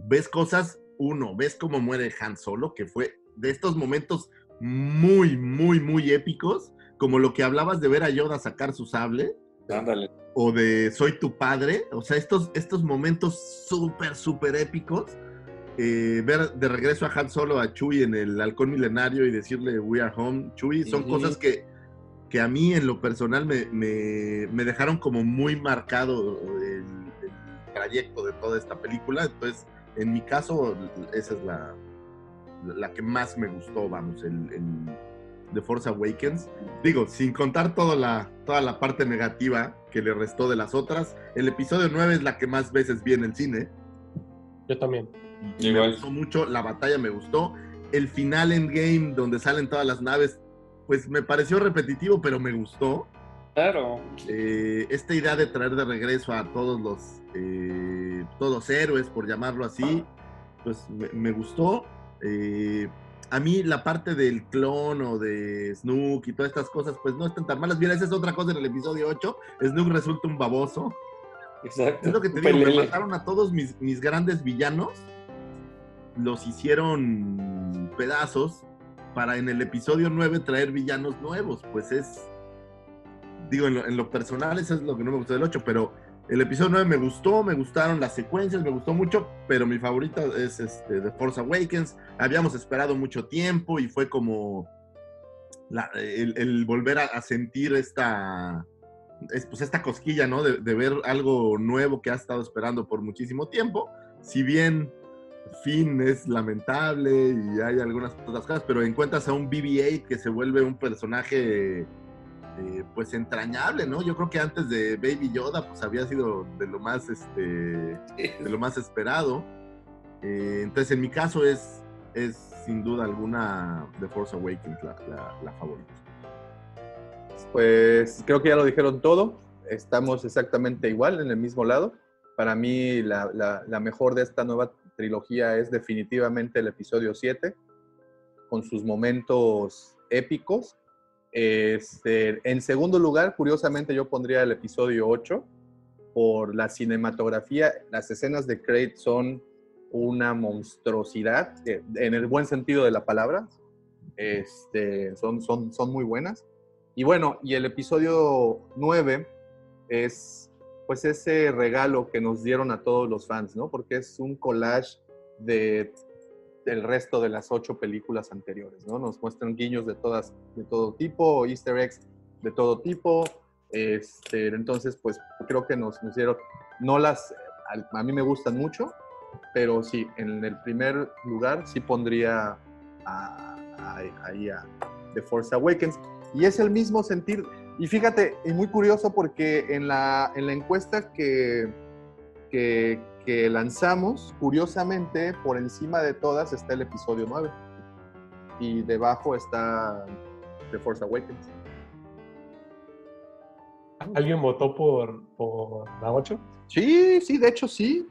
Ves cosas, uno, ves cómo muere Han Solo, que fue de estos momentos muy, muy, muy épicos, como lo que hablabas de ver a Yoda sacar su sable Ándale. o de Soy tu padre, o sea, estos, estos momentos súper, súper épicos, eh, ver de regreso a Han Solo, a Chewie en el halcón milenario y decirle We are home, Chewie, son Ujú. cosas que, que a mí en lo personal me, me- me dejaron como muy marcado el, el trayecto de toda esta película, entonces en mi caso esa es la, la que más me gustó, vamos, el, el The Force Awakens. Digo, sin contar toda la, toda la parte negativa que le restó de las otras, el episodio 9 es la que más veces vi en el cine. yo también. Y me gustó mucho, la batalla me gustó. El final endgame, donde salen todas las naves, pues me pareció repetitivo, pero me gustó. Claro. Eh, esta idea de traer de regreso a todos los, eh, todos los héroes, por llamarlo así, pues me, me gustó. Eh, a mí la parte del clon o de Snook y todas estas cosas, pues no están tan malas. Mira, esa es otra cosa en el episodio 8. Snook resulta un baboso. Exacto. Es lo que te digo, me mataron a todos mis, mis grandes villanos. Los hicieron pedazos para en el episodio 9 traer villanos nuevos. Pues es. Digo, en lo, en lo personal, eso es lo que no me gustó del 8, pero el episodio 9 me gustó, me gustaron las secuencias, me gustó mucho, pero mi favorita es este, The Force Awakens. Habíamos esperado mucho tiempo y fue como el, volver a, sentir esta, es, pues esta cosquilla, ¿no? De, de ver algo nuevo que has estado esperando por muchísimo tiempo. Si bien Finn es lamentable y hay algunas otras cosas, pero encuentras a un BB-8 que se vuelve un personaje eh, pues entrañable, ¿no? Yo creo que antes de Baby Yoda pues había sido de lo más este de lo más esperado. Eh, entonces en mi caso es es sin duda alguna The Force Awakens la, favorita. Pues creo que ya lo dijeron todo. Estamos exactamente igual, en el mismo lado. Para mí, la, la- la mejor de esta nueva trilogía es definitivamente el episodio 7, con sus momentos épicos. Este, en segundo lugar, curiosamente, yo pondría el episodio 8 por la cinematografía. Las escenas de Crate son una monstruosidad, eh, en el buen sentido de la palabra. Este, son muy buenas. Y bueno, y el episodio 9 es pues ese regalo que nos dieron a todos los fans, ¿no? Porque es un collage de del resto de las ocho películas anteriores, ¿no? Nos muestran guiños de todas, de todo tipo, easter eggs de todo tipo, este, entonces, pues creo que nos, nos dieron, no las, a, mí me gustan mucho, pero sí, en el primer lugar sí pondría a- a- ahí a The Force Awakens. Y es el mismo sentir, y fíjate, y muy curioso porque en la, en la encuesta que, que, que lanzamos, curiosamente, por encima de todas está el episodio 9. Y debajo está The Force Awakens. ¿Alguien votó por, por la 8? Sí, sí, de hecho sí.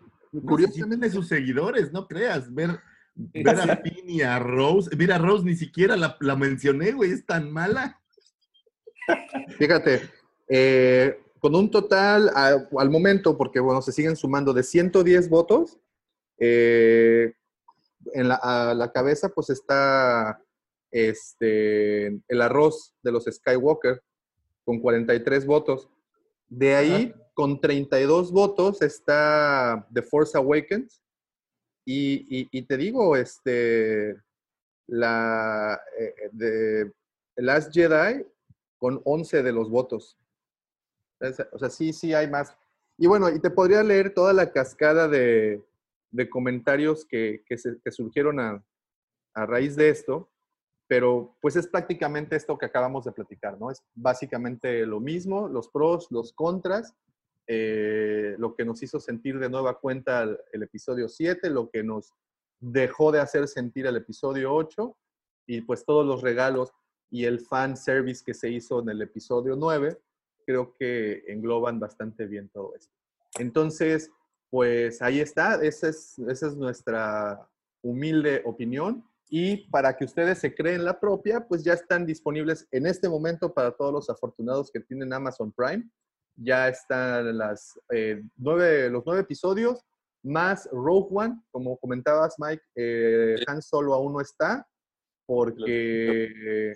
Curiosamente sus seguidores, no creas. Ver, ver a Finn y a Rose. Mira, Rose ni siquiera la, la mencioné, güey, es tan mala. Fíjate, eh, con un total a- al momento, porque bueno, se siguen sumando de 110 votos, eh, en la, a la cabeza pues está este, el arroz de los Skywalker con 43 votos. De ahí, con 32 votos, está The Force Awakens. Y, y- y te digo, este, la eh, de Last Jedi con 11 de los votos. O sea, sí, sí hay más. Y bueno, y te podría leer toda la cascada de, comentarios que, que se- surgieron a, a raíz de esto, pero pues es prácticamente esto que acabamos de platicar, ¿no? Es básicamente lo mismo, los pros, los contras, eh, lo que nos hizo sentir de nueva cuenta el, el episodio 7, lo que nos dejó de hacer sentir el episodio 8 y pues todos los regalos y el fan service que se hizo en el episodio 9, creo que engloban bastante bien todo esto. Entonces, pues ahí está, esa es, esa es nuestra humilde opinión. Y para que ustedes se creen la propia, pues ya están disponibles en este momento para todos los afortunados que tienen Amazon Prime. Ya están las, eh, nueve, los nueve episodios, más Rogue One, como comentabas, Mike, eh, Han Solo aún no está, porque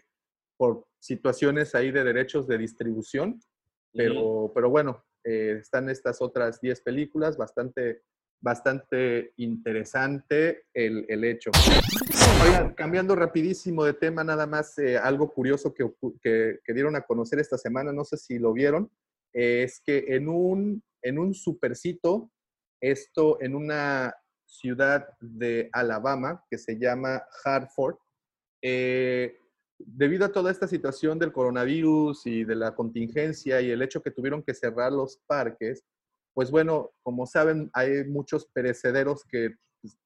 por situaciones ahí de derechos de distribución, pero, pero bueno, eh, están estas otras 10 películas, bastante, bastante interesante el, el hecho. Cambiando rapidísimo de tema, nada más eh, algo curioso que, que, que dieron a conocer esta semana, no sé si lo vieron, eh, es que en un, en un supercito, esto en una ciudad de Alabama que se llama Hartford, eh, debido a toda esta situación del coronavirus y de la contingencia y el hecho que tuvieron que cerrar los parques, pues bueno, como saben, hay muchos perecederos que, pues,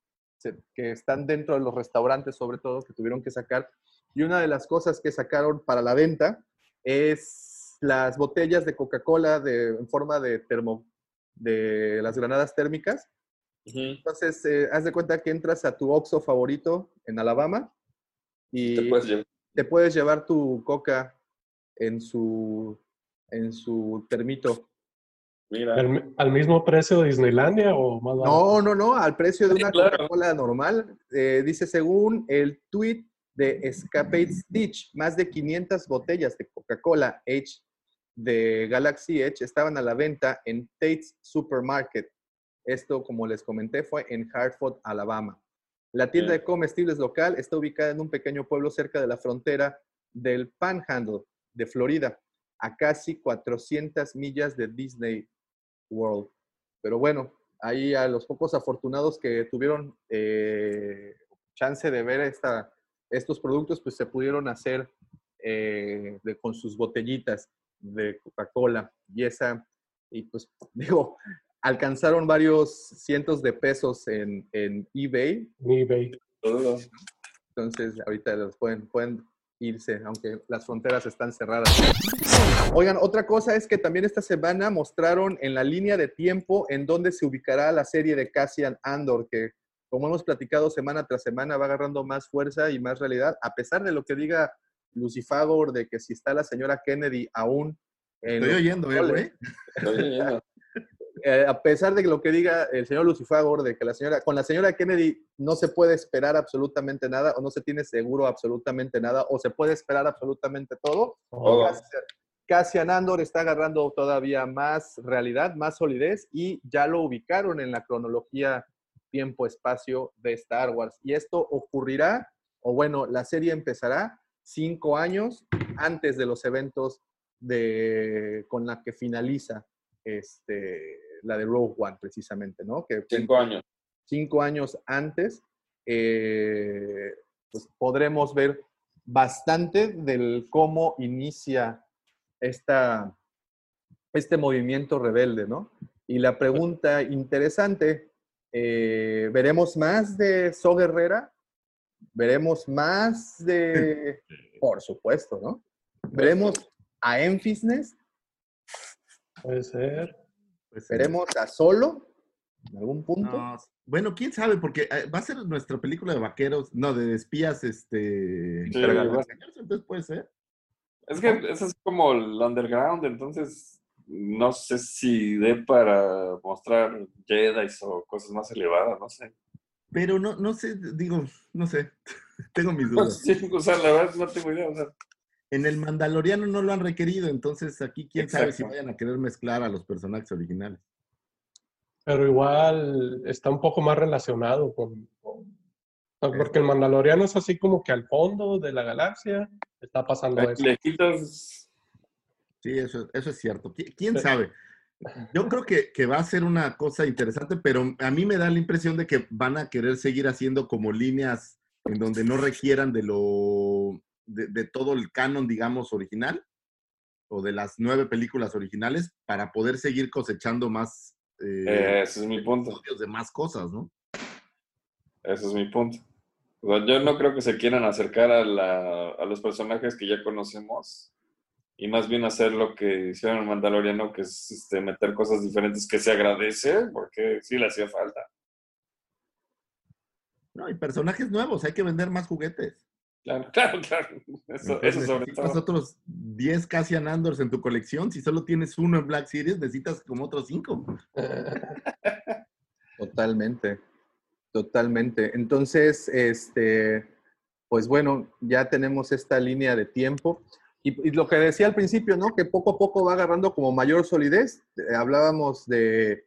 que están dentro de los restaurantes, sobre todo, que tuvieron que sacar. Y una de las cosas que sacaron para la venta es las botellas de Coca-Cola en forma de termo, de las granadas térmicas. Entonces, eh, haz de cuenta que entras a tu Oxxo favorito en Alabama y Te puedes. Te puedes llevar tu coca en su, en su termito. Mira. ¿Al, al mismo precio de Disneylandia o más barato? No, no, no, al precio de Sí, una claro. Coca-Cola normal. Eh, dice, según el tweet de Escapade Stitch, más de 500 botellas de Coca-Cola Edge de Galaxy Edge estaban a la venta en Tate's Supermarket. Esto, como les comenté, fue en Hartford, Alabama. La tienda de comestibles local está ubicada en un pequeño pueblo cerca de la frontera del Panhandle de Florida, a casi 400 millas de Disney World. Pero bueno, ahí a los pocos afortunados que tuvieron eh, chance de ver esta, estos productos, pues se pudieron hacer eh, de- con sus botellitas de Coca-Cola y esa, y pues digo, alcanzaron varios cientos de pesos en, en eBay. eBay. Entonces, ahorita los pueden, pueden irse, aunque las fronteras están cerradas. Oigan, otra cosa es que también esta semana mostraron en la línea de tiempo en donde se ubicará la serie de Cassian Andor, que como hemos platicado semana tras semana va agarrando más fuerza y más realidad, a pesar de lo que diga Lucifagor de que si está la señora Kennedy aún en Estoy oyendo, ¿eh, güey? Eh, a pesar de lo que diga el señor Lucifagor, de que la señora, con la señora Kennedy no se puede esperar absolutamente nada, o no se tiene seguro absolutamente nada, o se puede esperar absolutamente todo. Cassian- Cassian Andor está agarrando todavía más realidad, más solidez y ya lo ubicaron en la cronología tiempo-espacio de Star Wars. Y esto ocurrirá, o bueno, la serie empezará cinco años antes de los eventos de, con la que finaliza este, la de Rogue One, precisamente, ¿no? Que Cinco años. cinco años antes, eh, pues podremos ver bastante del cómo inicia esta, este movimiento rebelde, ¿no? Y la pregunta interesante, eh, ¿veremos más de So Guerrera? ¿Veremos más de, por supuesto, ¿no? ¿Veremos a Enfisnes? Puede ser. ¿Veremos a Solo en algún punto? No, bueno, quién sabe, porque eh, va a ser nuestra película de vaqueros, no, de espías, este. Sí, entonces puede ser. Es que eso es como el underground, entonces no sé si dé para mostrar Jedi o cosas más elevadas, no sé. Pero no, no sé, digo, no sé. tengo mis dudas. Sí, o sea, la verdad no tengo idea. O sea, En el Mandaloriano no lo han requerido, entonces aquí quién sabe si vayan a querer mezclar a los personajes originales. Pero igual está un poco más relacionado con, porque el Mandaloriano es así como que al fondo de la galaxia está pasando eso. lejitos. Sí, eso, eso es cierto. ¿Qui- ¿Quién sabe? Yo creo que, que va a ser una cosa interesante, pero a mí me da la impresión de que van a querer seguir haciendo como líneas en donde no requieran de lo de, de todo el canon, digamos, original, o de las nueve películas originales, para poder seguir cosechando más eh, ese es mi punto. de más cosas, ¿no? Ese es mi punto. O sea, yo no creo que se quieran acercar a, la- a los personajes que ya conocemos y más bien hacer lo que hicieron en Mandaloriano, que es este, meter cosas diferentes que se agradece, porque sí le hacía falta. No, y personajes nuevos, hay que vender más juguetes. Claro, claro, claro. Eso, eso sobre necesitas todo. otros 10 Cassian Andors en tu colección. Si solo tienes uno en Black Series, necesitas como otros 5. Totalmente, totalmente. Entonces, este, pues bueno, ya tenemos esta línea de tiempo. Y, y lo que decía al principio, ¿no? Que poco a poco va agarrando como mayor solidez. Eh, hablábamos de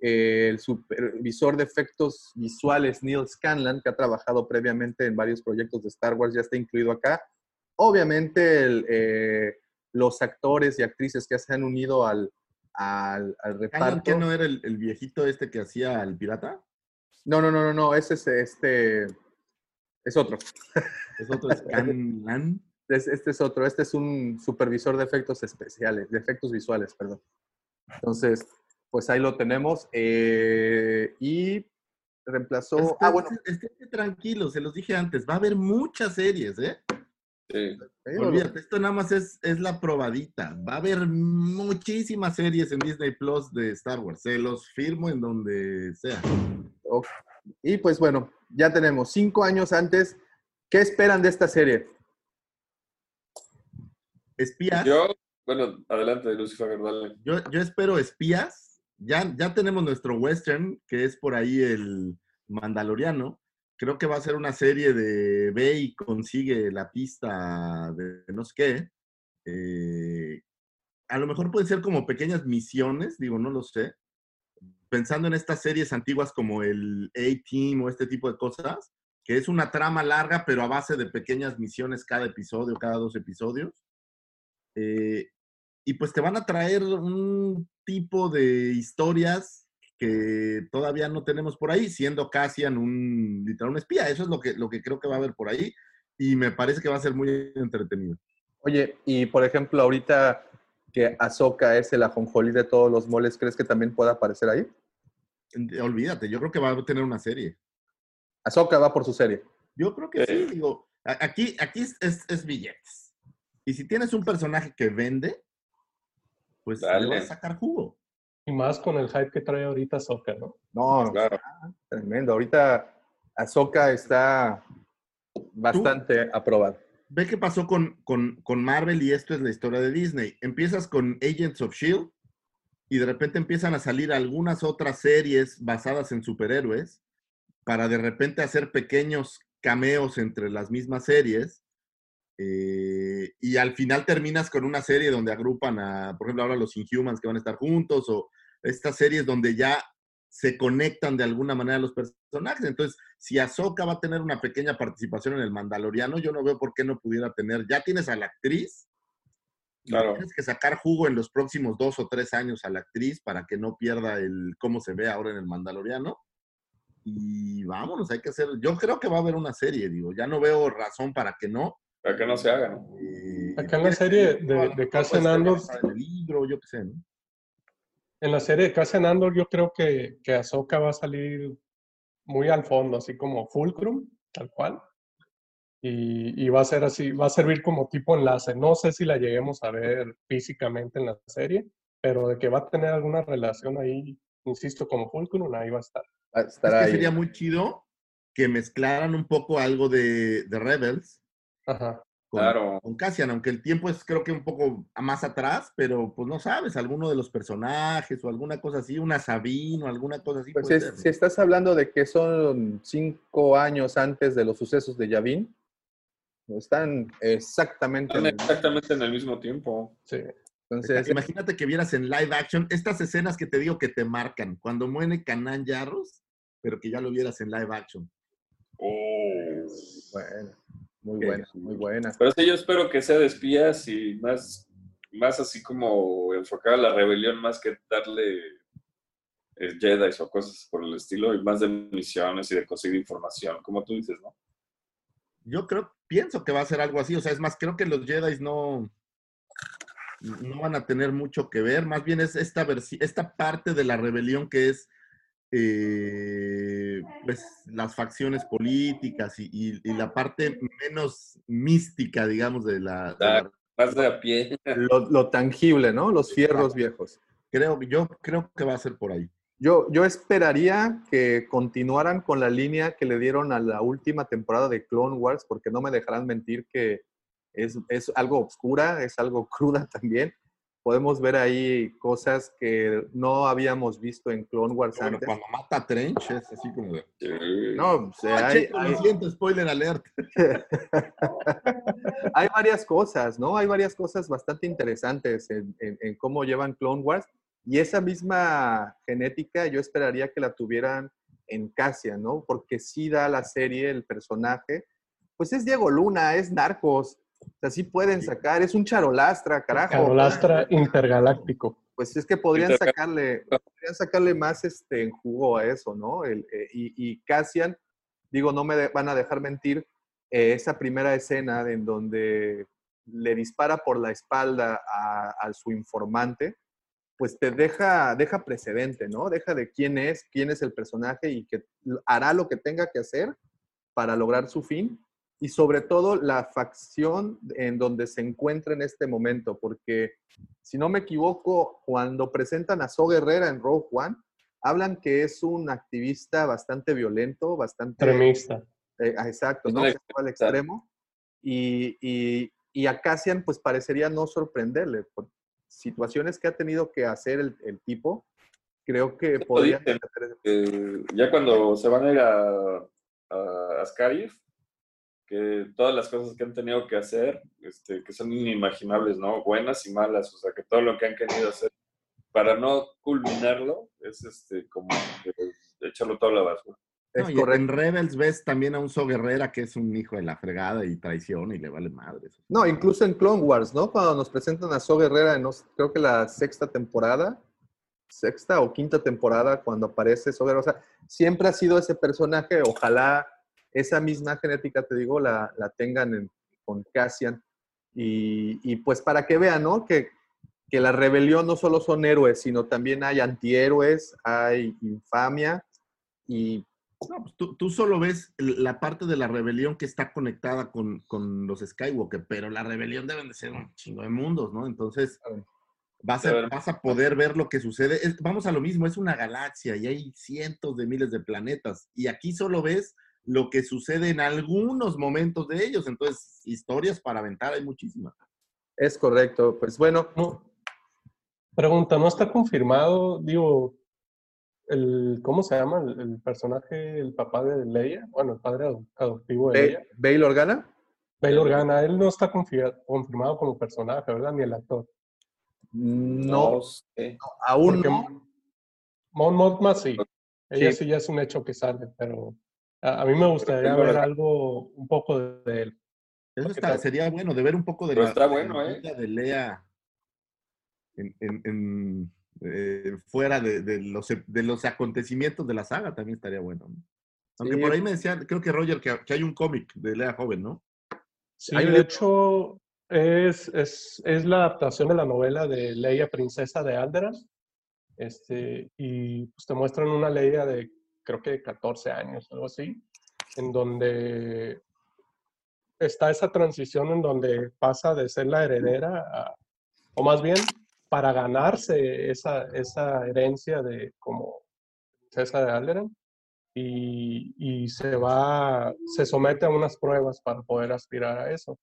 eh, el supervisor de efectos visuales Neil Scanlan, que ha trabajado previamente en varios proyectos de Star Wars, ya está incluido acá. Obviamente, el, eh, los actores y actrices que se han unido al, al, al reparto. ¿Qué no era el, el viejito este que hacía el pirata? No, no, no, no, no, ese es este. Es otro. Es otro Scanlan. Es- Este es otro. Este es un supervisor de efectos especiales, de efectos visuales, perdón. Entonces, pues ahí lo tenemos. eh, y reemplazó. Estén, ah, bueno. estén tranquilos, se los dije antes, va a haber muchas series, ¿eh? Sí. Olvídate, esto nada más es, es la probadita. Va a haber muchísimas series en Disney Plus de Star Wars. Se los firmo en donde sea. Y pues bueno, ya tenemos cinco años antes. ¿Qué esperan de esta serie? Espías. Yo, bueno, adelante, Lucifer, dale. Yo, yo espero espías. Ya, ya tenemos nuestro western, que es por ahí el Mandaloriano. Creo que va a ser una serie de ve y consigue la pista de no sé qué. Eh, a lo mejor pueden ser como pequeñas misiones, digo, no lo sé. Pensando en estas series antiguas como el A-Team o este tipo de cosas, que es una trama larga, pero a base de pequeñas misiones cada episodio, cada dos episodios. Eh, y pues te van a traer un tipo de historias que todavía no tenemos por ahí, siendo Cassian un literal un espía. Eso es lo que, lo que creo que va a haber por ahí y me parece que va a ser muy entretenido. Oye, y por ejemplo, ahorita que Ahsoka es el ajonjolí de todos los moles, ¿crees que también pueda aparecer ahí? Olvídate, yo creo que va a tener una serie. Ahsoka va por su serie. Yo creo que sí, digo, aquí, aquí es, es- es billetes. Y si tienes un personaje que vende, pues le Dale. vas a sacar jugo. Y más con el hype que trae ahorita Soca, ¿no? No, Claro. tremendo. Ahorita Ahsoka está bastante aprobada. Ve qué pasó con, con, con Marvel y esto es la historia de Disney. Empiezas con Agents of Shield y de repente empiezan a salir algunas otras series basadas en superhéroes para de repente hacer pequeños cameos entre las mismas series Eh, y al final terminas con una serie donde agrupan a, por ejemplo, ahora los Inhumans que van a estar juntos, o estas series donde ya se conectan de alguna manera los personajes. Entonces, si Ahsoka va a tener una pequeña participación en el Mandaloriano, yo no veo por qué no pudiera tener. Ya tienes a la actriz. Claro. Tienes que sacar jugo en los próximos dos o tres años a la actriz para que no pierda el cómo se ve ahora en el Mandaloriano. Y vámonos, hay que hacer. Yo creo que va a haber una serie, digo. Ya no veo razón para que no. Para que no se haga, ¿no? Eh, Acá en la serie de, de Cassian Andor, libro, yo qué sé, ¿no? en la serie de Cassian Andor, yo creo que, que Ahsoka va a salir muy al fondo, así como Fulcrum, tal cual. Y, y va a ser así, va a servir como tipo enlace. No sé si la lleguemos a ver físicamente en la serie, pero de que va a tener alguna relación ahí, insisto, como Fulcrum, ahí va a estar. Es que sería muy chido que mezclaran un poco algo de, de Rebels Ajá. con, Claro. con Cassian, aunque el tiempo es creo que un poco más atrás, pero pues no sabes, alguno de los personajes o alguna cosa así, una Sabine o alguna cosa así. Pues si, estás hablando de que son cinco años antes de los sucesos de Yavin, están exactamente en Están el- exactamente en el mismo tiempo. Sí. Entonces, Imagínate que vieras en live action estas escenas que te digo que te marcan, cuando muere Canan Yarros, pero que ya lo vieras en live action. Oh. bueno, muy buena, muy buena. Pero sí, yo espero que sea de espías y más, más así como enfocar a la rebelión, más que darle eh, Jedi o cosas por el estilo, y más de misiones y de conseguir información, como tú dices, ¿no? Yo creo, pienso que va a ser algo así, o sea, es más, creo que los Jedi no, no van a tener mucho que ver, más bien es esta, esta parte de la rebelión que es eh, pues, las facciones políticas y, y- y la parte menos mística, digamos, de la... de la- Más de a pie. Lo, lo tangible, ¿no? Los fierros viejos. creo, yo creo que va a ser por ahí. Yo, yo esperaría que continuaran con la línea que le dieron a la última temporada de Clone Wars, porque no me dejarán mentir que es, es algo oscura, es algo cruda también. Podemos ver ahí cosas que no habíamos visto en Clone Wars Bueno, antes. cuando mata a Trench es así como de... No, o sea, Ah, hay, checo, hay- lo siento, spoiler alert. hay varias cosas, ¿no? Hay varias cosas bastante interesantes en, en- en cómo llevan Clone Wars. Y esa misma genética yo esperaría que la tuvieran en Cassian, ¿no? Porque sí da a la serie el personaje. Pues es Diego Luna, es Narcos. O sea, sí pueden sacar, es un charolastra, carajo. Carolastra intergaláctico. Pues es que podrían sacarle, podrían sacarle más este, en jugo a eso, ¿no? El, eh, y, y Cassian, digo, no me de- van a dejar mentir, eh, esa primera escena en donde le dispara por la espalda a, a su informante, pues te deja, deja precedente, ¿no? Deja de quién es, quién es el personaje y que hará lo que tenga que hacer para lograr su fin y sobre todo la facción en donde se encuentra en este momento, porque si no me equivoco, cuando presentan a So Guerrera en Rogue One, hablan que es un activista bastante violento, bastante... Extremista. Eh, ah, exacto, ¿no? Se al extremo. Y, y, y a Cassian, pues parecería no sorprenderle. Por situaciones que ha tenido que hacer el, el tipo, creo que podría... Eh, ya cuando se van a ir a, a Ascarif, que todas las cosas que han tenido que hacer, este, que son inimaginables, ¿no? Buenas y malas, o sea, que todo lo que han querido hacer para no culminarlo es este, como que echarlo todo a la basura. No, y en Rebels ves también a un So Guerrera que es un hijo de la fregada y traiciona y le vale madre. No, incluso en Clone Wars, ¿no? Cuando nos presentan a So Guerrera, en, creo que la sexta temporada, sexta o quinta temporada, cuando aparece So Guerrera, o sea, siempre ha sido ese personaje, ojalá esa misma genética, te digo, la, la tengan en- con Cassian. Y, y pues para que vean, ¿no? Que, que la rebelión no solo son héroes, sino también hay antihéroes, hay infamia y No, pues tú, tú solo ves la parte de la rebelión que está conectada con, con los Skywalker, pero la rebelión deben de ser un chingo de mundos, ¿no? Entonces vas a, vas a poder ver lo que sucede. Es- vamos a lo mismo, es una galaxia y hay cientos de miles de planetas. Y aquí solo ves lo que sucede en algunos momentos de ellos. Entonces, historias para aventar hay muchísimas. es correcto. Pues bueno, Pregunta, ¿no está confirmado, digo, el, ¿cómo se llama el, el personaje, el papá de Leia? Bueno, el padre ado- adoptivo de Ba- Leia. Bail Organa. Bail Organa, él no está confi- confirmado como personaje, ¿verdad? Ni el actor. No, sé. aún Porque no. Mon Mothma sí. Ella Sí. sí ya es un hecho que sale, pero a, a mí me gustaría ver algo, un poco de, de él. Eso está- sería bueno, de ver un poco de Pero la, está bueno, de ¿eh? vida de Lea en, en- en, eh, fuera de, de los, de los acontecimientos de la saga también estaría bueno. ¿no? Aunque Sí. por ahí me decían, creo que Roger, que, que hay un cómic de Lea joven, ¿no? Sí, Hay de libro- hecho, es, es, es la adaptación de la novela de Leia, princesa de Alderaan. Este, y pues te muestran una Leia de, creo que de 14 años, algo así, en donde está esa transición en donde pasa de ser la heredera a, o más bien para ganarse esa, esa herencia de como princesa de Alderaan y, y se va, se somete a unas pruebas para poder aspirar a eso.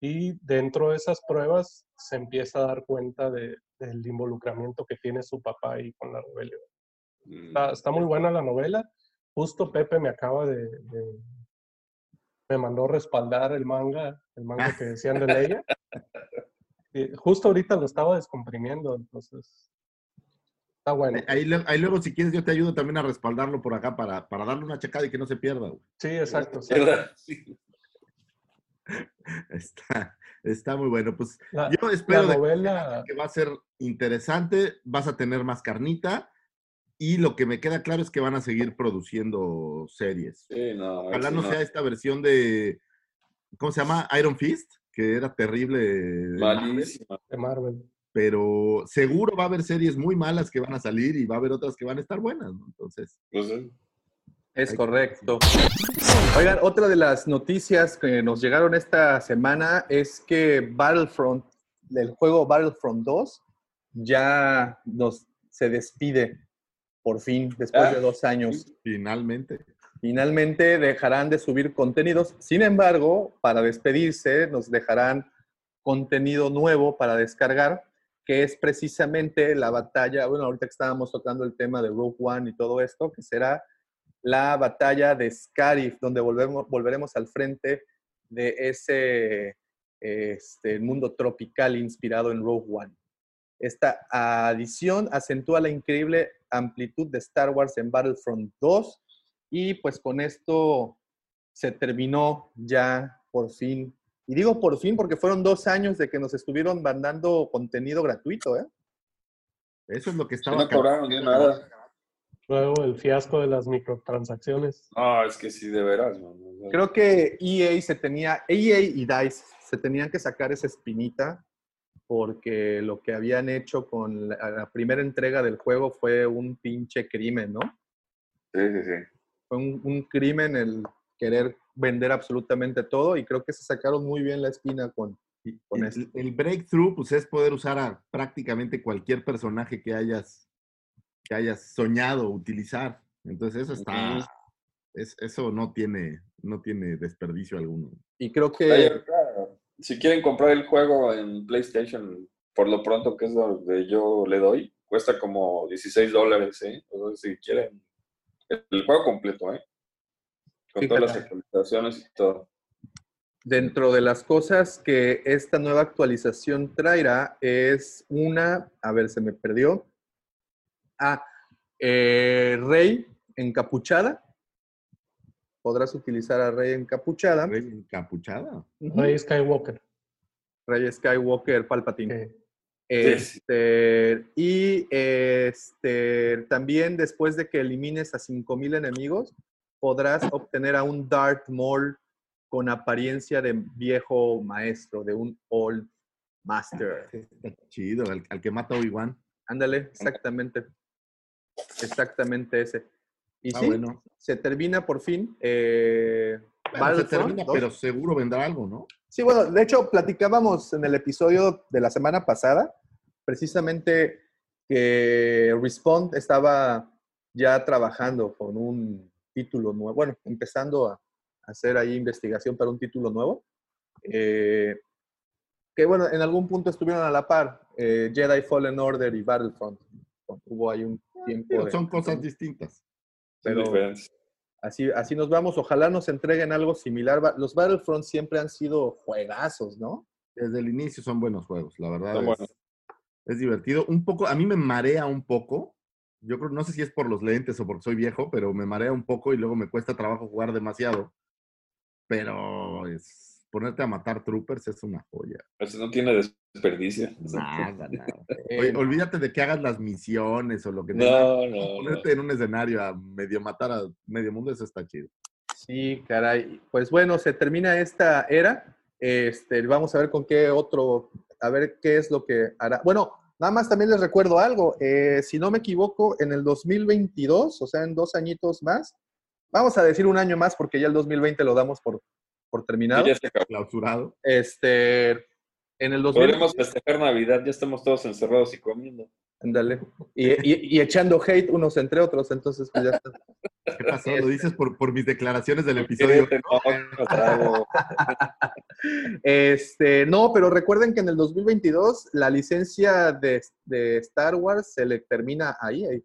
Y dentro de esas pruebas se empieza a dar cuenta de- del involucramiento que tiene su papá ahí con la rebelión. Mm. Está, está muy buena la novela. Justo Pepe me acaba de, de- me mandó respaldar el manga, el manga que decían de Leia. Y justo ahorita lo estaba descomprimiendo, entonces está bueno. Ahí, luego, si quieres, yo te ayudo también a respaldarlo por acá para, para darle una checada y que no se pierda. güey. Sí, exacto. sí. Sí. Está, está muy bueno. Pues La, yo la espero novela, que va a ser interesante, vas a tener más carnita y lo que me queda claro es que van a seguir produciendo series. Sí, no, Ojalá no sea esta versión de, ¿cómo se llama? Iron Fist, que era terrible, Malísima. de Marvel. pero seguro va a haber series muy malas que van a salir y va a haber otras que van a estar buenas, ¿no? Entonces, Pues, eh, Es correcto. Oigan, otra de las noticias que nos llegaron esta semana es que Battlefront, el juego Battlefront 2, ya nos se despide por fin, después Ah. de dos años. finalmente. Finalmente dejarán de subir contenidos. Sin embargo, para despedirse, nos dejarán contenido nuevo para descargar, que es precisamente la batalla, bueno, ahorita que estábamos tocando el tema de Rogue One y todo esto, que será la batalla de Scarif, donde volvemos, volveremos al frente de ese este, mundo tropical inspirado en Rogue One. Esta adición acentúa la increíble amplitud de Star Wars en Battlefront 2 y pues con esto se terminó ya por fin. Y digo por fin porque fueron dos años de que nos estuvieron mandando contenido gratuito, ¿eh? Eso es lo que sí, estaba... no cobraron ni nada. Luego el fiasco de las microtransacciones. No, es que sí, de veras. man. Creo que EA se tenía, EA y DICE se tenían que sacar esa espinita porque lo que habían hecho con la, la primera entrega del juego fue un pinche crimen, ¿no? Sí, sí, sí. Fue un, un crimen el querer vender absolutamente todo y creo que se sacaron muy bien la espina con, con esto. El, el breakthrough, pues es poder usar a prácticamente cualquier personaje que hayas, que hayas soñado utilizar. Entonces eso está, es, eso no tiene, no tiene desperdicio alguno. Y creo que. Si quieren comprar el juego en PlayStation, por lo pronto, que es donde yo le doy, cuesta como 16 dólares, ¿eh? Entonces, si quieren el juego completo, ¿eh? Con todas las actualizaciones y todo. dentro de las cosas que esta nueva actualización traerá es una, a ver, se me perdió. Ah, eh, Rey encapuchada. Podrás utilizar a Rey encapuchada. Rey encapuchada. Rey Skywalker. Rey Skywalker Palpatine. Sí. Este, y este, también después de que elimines a 5000 enemigos, podrás obtener a un Darth Maul con apariencia de viejo maestro, de un Old Master. Está chido, al, al que mata a Obi-Wan. Ándale, exactamente. Exactamente ese. Y Ah, sí, bueno. se termina por fin. eh, Bueno, se termina, 2. pero seguro vendrá algo, ¿no? Sí, bueno, de hecho, platicábamos en el episodio de la semana pasada, precisamente que Respawn estaba ya trabajando con un título nuevo, bueno, empezando a hacer ahí investigación para un título nuevo. eh, que bueno, en algún punto estuvieron a la par, eh, Jedi Fallen Order y Battlefront. Hubo ahí un tiempo. Digo, de- son cosas distintas. Pero. Así, así nos vamos. Ojalá nos entreguen algo similar. Los Battlefront siempre han sido juegazos, ¿no? Desde el inicio son buenos juegos, la verdad. Son es, buenos. es divertido. Un poco, a mí me marea un poco. Yo creo, no sé si es por los lentes o porque soy viejo, pero me marea un poco y luego me cuesta trabajo jugar demasiado. Pero es, ponerte a matar troopers es una joya. Eso no tiene desperdicio. Nada, nada. Oye, olvídate de que hagas las misiones o lo que No, tengas. no, no. Ponerte en un escenario a medio matar a medio mundo, eso está chido. Sí, caray. Pues bueno, se termina esta era. Este, vamos a ver con qué otro, a ver qué es lo que hará. Bueno, nada más también les recuerdo algo. eh, si no me equivoco, en el 2022, o sea, en dos añitos más, vamos a decir un año más porque ya el 2020 lo damos por, por terminado. Ya se acabó. Clausurado. Este, en el 2022. Podremos festejar Navidad, ya estamos todos encerrados y comiendo. Ándale. Y, y- y echando hate unos entre otros, entonces pues ya está. ¿Qué pasó? Lo dices por, por mis declaraciones del episodio. No, no trago. Este, no, pero recuerden que en el 2022 la licencia de, de Star Wars se le termina ahí, ahí.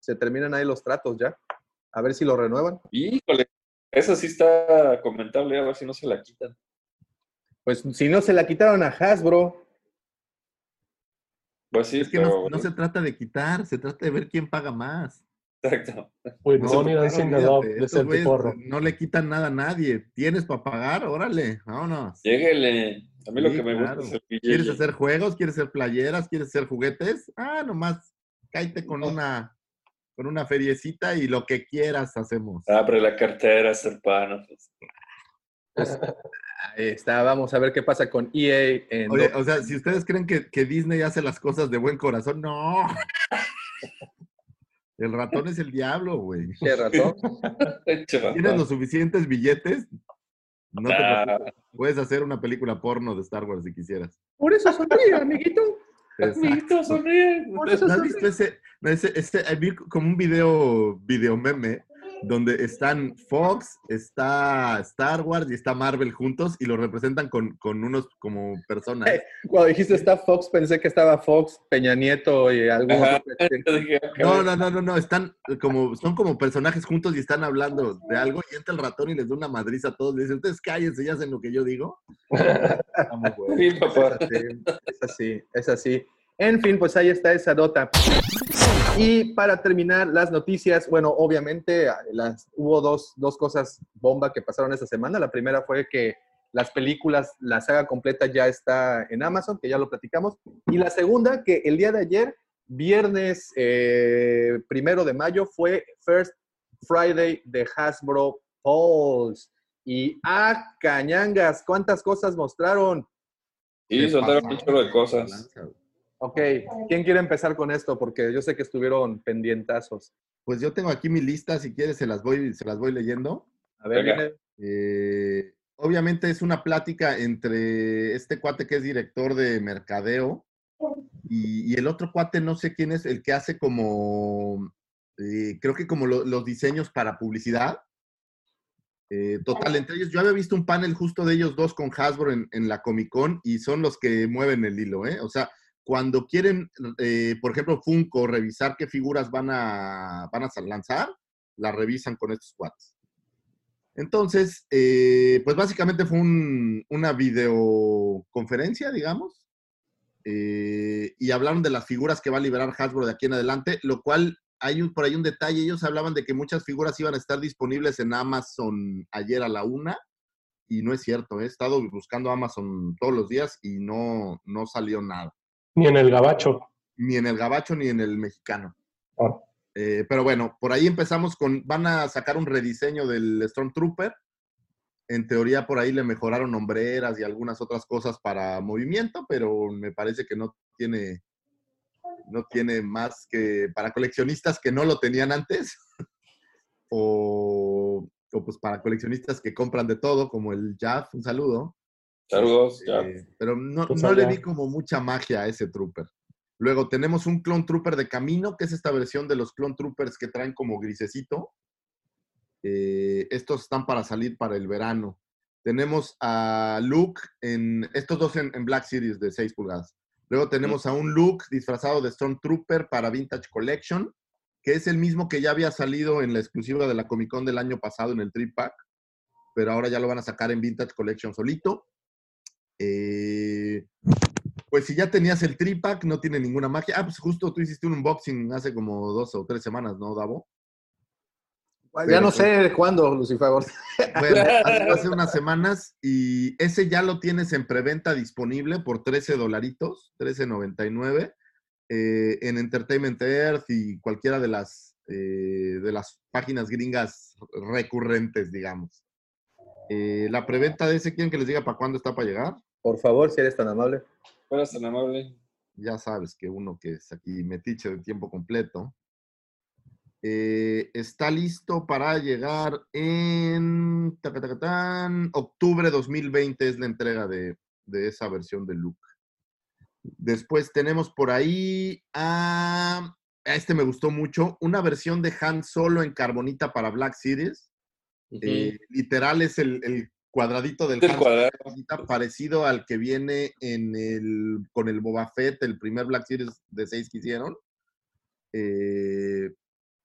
Se terminan ahí los tratos ya. A ver si lo renuevan. Híjole, esa sí está comentable, a ver si no se la quitan. Pues si no se la quitaron a Hasbro. Pues sí, Es que pero... no, no se trata de quitar, se trata de ver quién paga más. Exacto. No, estos güeyes Porro. no le quitan nada a nadie. ¿Tienes para pagar? Órale, vámonos. Lléguele. A mí lo que me gusta claro. es el ¿Quieres billete. hacer juegos? ¿Quieres hacer playeras? ¿Quieres hacer juguetes? Ah, nomás cállate con una, con una feriecita y lo que quieras hacemos. Abre la cartera, hacer pan. Ahí está, vamos a ver qué pasa con EA en Oye, o sea, si ustedes creen que, que Disney hace las cosas de buen corazón, no. El ratón es el diablo, güey. ¿Qué ratón? ¿Tienes los suficientes billetes? No te Ah. preocupes. Puedes hacer una película porno de Star Wars si quisieras. Por eso sonríe, amiguito. Amiguito, sonríe. ¿No has visto ese, no, ese, ese- vi como un video, video meme donde están Fox, está Star Wars y está Marvel juntos y lo representan con, con unos como personas. Cuando dijiste está Fox, pensé que estaba Fox, Peña Nieto y algún Ajá. No, no, no, no, no, están como, son como personajes juntos y están hablando de algo y entra el ratón y les da una madriza a todos. Le dice, ustedes cállense y hacen lo que yo digo. Bueno. Sí, papá. Es así, es así. En fin, pues ahí está esa nota. Y para terminar las noticias, bueno, obviamente las, hubo dos, dos cosas bomba que pasaron esta semana. La primera fue que las películas, la saga completa ya está en Amazon, que ya lo platicamos. Y la segunda, que el día de ayer, viernes eh, primero de mayo, fue First Friday de Hasbro Pulse. Y ah, cañangas, ¿cuántas cosas mostraron? Sí, Se soltaron un chorro de cosas. Ok, ¿quién quiere empezar con esto? Porque yo sé que estuvieron pendientazos. Pues yo tengo aquí mi lista, si quieres se las voy, se las voy leyendo. A ver, Eh, obviamente es una plática entre este cuate que es director de mercadeo y, y el otro cuate, no sé quién es, el que hace como, eh, creo que como lo- los diseños para publicidad. Eh, total, entre ellos, yo había visto un panel justo de ellos dos con Hasbro en, en la Comic Con y son los que mueven el hilo, ¿eh? O sea, cuando quieren, eh, por ejemplo, Funko, revisar qué figuras van a, van a lanzar, la revisan con estos cuates. Entonces, eh, pues básicamente fue un- una videoconferencia, digamos, eh, y hablaron de las figuras que va a liberar Hasbro de aquí en adelante, lo cual hay por ahí un detalle, ellos hablaban de que muchas figuras iban a estar disponibles en Amazon ayer a la una, y no es cierto, he estado buscando Amazon todos los días y no, no salió nada, Ni en el gabacho. ni en el gabacho ni en el mexicano. Ah. Eh, pero bueno, por ahí empezamos con, van a sacar un rediseño del Stormtrooper. En teoría por ahí le mejoraron hombreras y algunas otras cosas para movimiento, pero me parece que no tiene, no tiene más que para coleccionistas que no lo tenían antes. o, o pues para coleccionistas que compran de todo, como el Jaff, un saludo. Saludos, ya. Eh, pero no, Pues no le vi como mucha magia a ese trooper. Luego tenemos un Clone Trooper de camino, que es esta versión de los Clone Troopers que traen como grisecito. Eh, estos están para salir para el verano. Tenemos a Luke en estos dos en, en Black Series de 6 pulgadas. Luego tenemos a un Luke disfrazado de Stormtrooper para Vintage Collection. que es el mismo que ya había salido en la exclusiva de la Comic Con del año pasado en el Trip Pack, pero ahora ya lo van a sacar en Vintage Collection solito. Eh, pues si ya tenías el Trip Pack, no tiene ninguna magia. Ah, pues justo tú hiciste un unboxing hace como dos o tres semanas, ¿no, Davo? ya no sé cuándo, Lucifer. Bueno, hace unas semanas y ese ya lo tienes en preventa disponible por 13 dolaritos, 13.99 eh, en Entertainment Earth y cualquiera de las, eh, de las páginas gringas recurrentes, digamos. Eh, la preventa de ese, ¿quieren que les diga para cuándo está para llegar? Por favor, si eres tan amable. Eres tan amable. Ya sabes que uno que es aquí metiche de tiempo completo. Eh, está listo para llegar en tacatacatán, octubre 2020 es la entrega de, de esa versión de Luke. Después tenemos por ahí a, a este me gustó mucho, una versión de Han Solo en carbonita para Black Series. Eh, literal es el, el cuadradito del Del cuadrado. Parecido al que viene en el, con el Boba Fett, el primer Black Series de 6 que hicieron. Eh,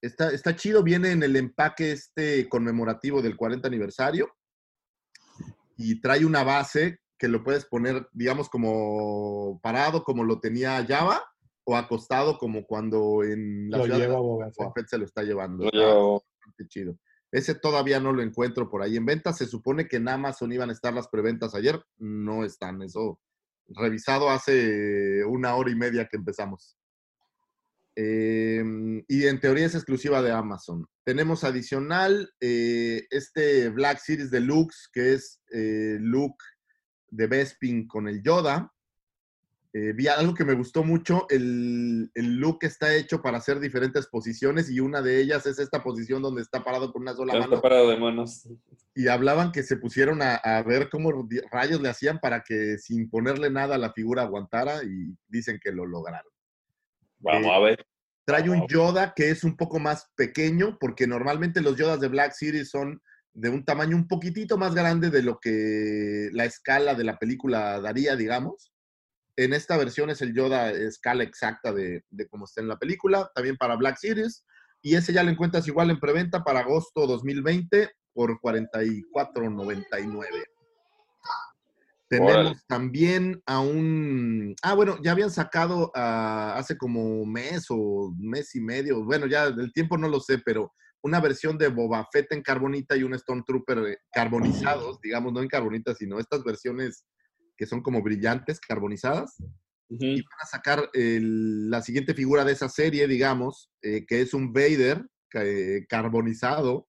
está, está chido, viene en el empaque este conmemorativo del 40 aniversario y trae una base que lo puedes poner, digamos, como parado, como lo tenía Java, o acostado, como cuando en la Lo ciudad de Boba Fett. Boba Fett se lo está llevando. Lo Está lleva- bastante chido. Ese todavía no lo encuentro por ahí en venta. Se supone que en Amazon iban a estar las preventas ayer. No están. Eso revisado hace una hora y media que empezamos. Eh, y en teoría es exclusiva de Amazon. Tenemos adicional eh, este Black Series Deluxe, que es eh, Luke de Bespin con el Yoda. Eh, vi algo que me gustó mucho, el, el look está hecho para hacer diferentes posiciones y una de ellas es esta posición donde está parado con una sola Ya mano. está parado de manos. Y hablaban que se pusieron a, a ver cómo rayos le hacían para que sin ponerle nada a la figura aguantara y dicen que lo lograron. Vamos Eh, a ver. Trae un Yoda que es un poco más pequeño, porque normalmente los Yodas de Black Series son de un tamaño un poquitito más grande de lo que la escala de la película daría, digamos. En esta versión es el Yoda escala exacta de, de cómo está en la película, también para Black Series. Y ese ya lo encuentras igual en preventa para agosto 2020 por 44.99. Tenemos también a un... Ah, bueno, ya habían sacado ah, hace como mes o mes y medio, bueno, ya del tiempo no lo sé, pero una versión de Boba Fett en carbonita y un Stormtrooper eh, carbonizados, digamos, no en carbonita, sino estas versiones que son como brillantes, carbonizadas. Y van a sacar el- la siguiente figura de esa serie, digamos, eh, que es un Vader eh, carbonizado,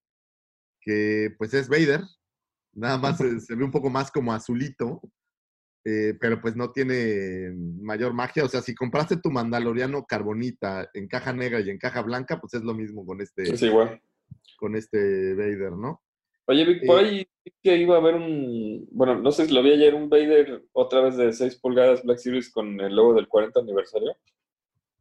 que pues es Vader, nada más se, se ve un poco más como azulito, eh, pero pues no tiene mayor magia. O sea, si compraste tu Mandaloriano carbonita en caja negra y en caja blanca, pues es lo mismo con este, Es igual. con este Vader, ¿no? Oye, Vic, por Eh, ahí que iba a haber un. Bueno, no sé si lo vi ayer, un Vader otra vez de 6 pulgadas Black Series con el logo del 40 aniversario.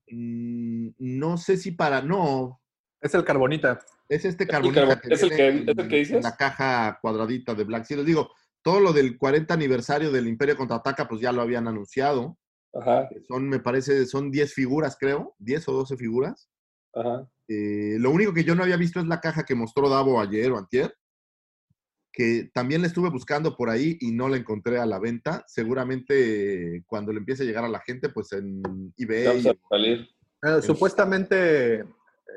Mm, no sé si para. No. Es el carbonita. Es este el carbonita. carbon- ¿es el que- en- es el que dices? La caja cuadradita de Black Series. Digo, todo lo del 40 aniversario del Imperio Contraataca, pues ya lo habían anunciado. Ajá, Son, me parece, son 10 figuras, creo. 10 o 12 figuras. ajá. Eh, lo único que yo no había visto es la caja que mostró Davo ayer o antier, que también la estuve buscando por ahí y no la encontré a la venta. Seguramente eh, cuando le empiece a llegar a la gente, pues en eBay. Vamos a salir. Eh, supuestamente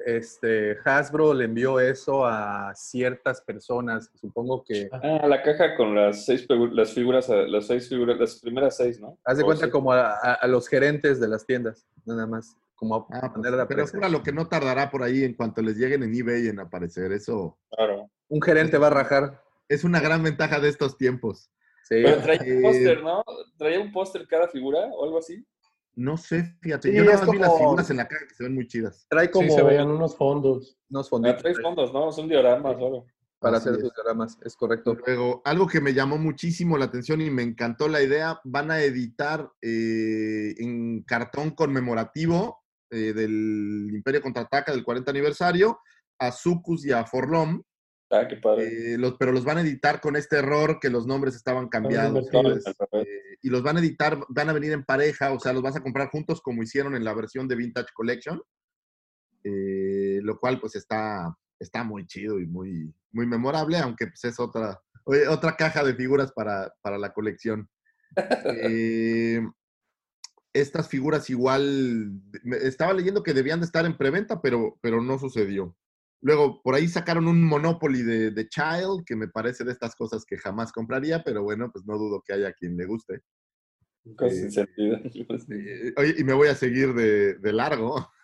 este, Hasbro le envió eso a ciertas personas. Supongo que. Ah, la caja con las seis las figuras, eh, las seis figuras, las primeras seis, ¿no? Haz de O cuenta sí. como a, a- a los gerentes de las tiendas, nada más. Como a Ah, pues, de pero fuera lo que no tardará por ahí en cuanto les lleguen en eBay en aparecer. Eso Claro. Un gerente va a rajar. Es una gran ventaja de estos tiempos. Sí. Pero traía un Eh, póster, ¿no? Traía un póster cada figura o algo así. No sé, fíjate. Sí, yo nada más vi las figuras en la caja que se ven muy chidas. Trae Sí, como se veían unos fondos. unos Ah, fonditos trae fondos, ¿no? Son dioramas, solo. para Así hacer es. sus diagramas. Es correcto. Luego, algo que me llamó muchísimo la atención y me encantó la idea, van a editar eh, en cartón conmemorativo eh, del Imperio Contraataca del 40 aniversario a Sucus y a Forlom, Ah, qué padre. eh, los, pero los van a editar con este error que los nombres estaban cambiados. Eh, y los van a editar, van a venir en pareja, o sea, los vas a comprar juntos como hicieron en la versión de Vintage Collection. Eh, lo cual pues está, está muy chido y muy, muy memorable, aunque pues es otra, otra caja de figuras para, para la colección. Estas figuras igual, estaba leyendo que debían de estar en preventa, pero, pero no sucedió. Luego, por ahí sacaron un Monopoly de, de Child, que me parece de estas cosas que jamás compraría, pero bueno, pues no dudo que haya quien le guste. Sentido. Eh, Oye, y me voy a seguir de, de largo.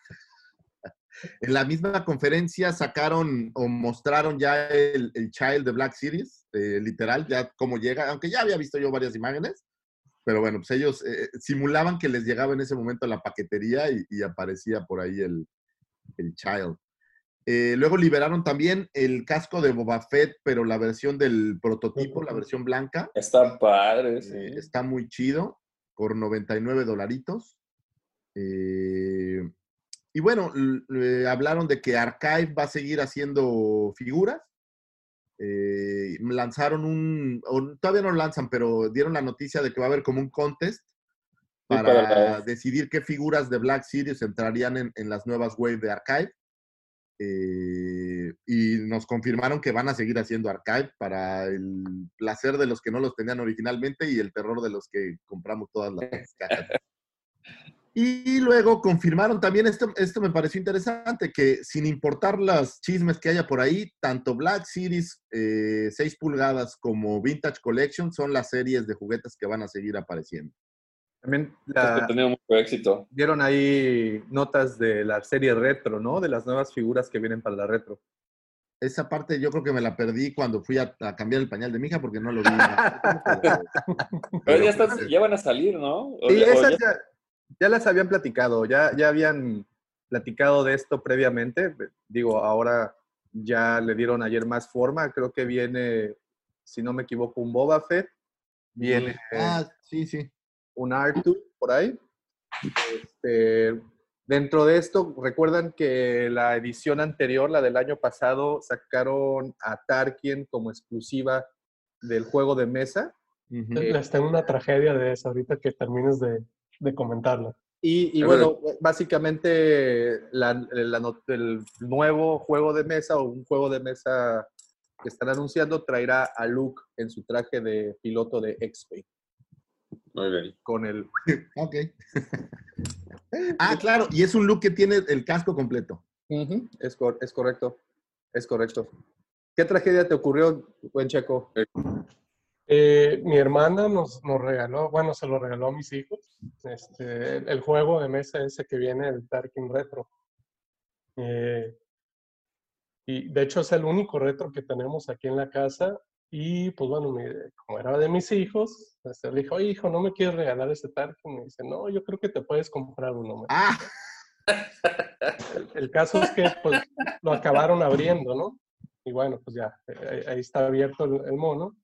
En la misma conferencia sacaron o mostraron ya el, el Child de Black Series, eh, literal, ya cómo llega, aunque ya había visto yo varias imágenes, pero bueno, pues ellos eh, simulaban que les llegaba en ese momento la paquetería y, y aparecía por ahí el, el Child. Eh, luego liberaron también el casco de Boba Fett, pero la versión del prototipo, la versión blanca. Está padre, sí. Eh, está muy chido, por 99 dolaritos. Eh, y bueno, hablaron de que Archive va a seguir haciendo figuras. Lanzaron un, o todavía no lo lanzan, pero dieron la noticia de que va a haber como un contest para, decidir qué figuras de Black Series entrarían en, en las nuevas waves de Archive. Eh, y nos confirmaron que van a seguir haciendo Archive para el placer de los que no los tenían originalmente y el terror de los que compramos todas las cajas. Y luego confirmaron también, esto, esto me pareció interesante, que sin importar los chismes que haya por ahí, tanto Black Series eh, 6 pulgadas como Vintage Collection son las series de juguetes que van a seguir apareciendo. También Es la- que ha tenido mucho éxito. dieron ahí notas de la serie retro, ¿no? De las nuevas figuras que vienen para la retro. Esa parte yo creo que me la perdí cuando fui a, a cambiar el pañal de mi hija porque no lo vi. pero- Pero ya, están, ya van a salir, ¿no? Sí, ya- esas ya- ya, ya las habían platicado, ya, ya habían platicado de esto previamente. Digo, ahora ya le dieron ayer más forma. Creo que viene, si no me equivoco, un Boba Fett. Viene Ah, sí, sí. Un R2 por ahí. Este, dentro de esto, recuerdan que la edición anterior, la del año pasado, sacaron a Tarkin como exclusiva del juego de mesa. Eh, Les tengo una tragedia de esa ahorita que termines de, de comentarla. Y, y A bueno, básicamente la- la el nuevo juego de mesa o un juego de mesa que están anunciando traerá a Luke en su traje de piloto de X-Wing. Muy bien. Con el... Ok. ah, claro, y es un look que tiene el casco completo. Es, cor- es correcto, es correcto. ¿Qué tragedia te ocurrió, buen Checo? Eh, mi hermana nos, nos regaló, bueno, se lo regaló a mis hijos, este, el, el juego de mesa ese que viene, el Tarkin Retro. Eh, y de hecho es el único retro que tenemos aquí en la casa. Y pues bueno, mi- como era de mis hijos, este, le dijo, hijo, ¿no me quieres regalar ese Tarkin? Me dice, no, yo creo que te puedes comprar uno. Ah. El, el caso es que pues lo acabaron abriendo, ¿no? Y bueno, pues ya, eh, ahí, ahí está abierto el, el mono.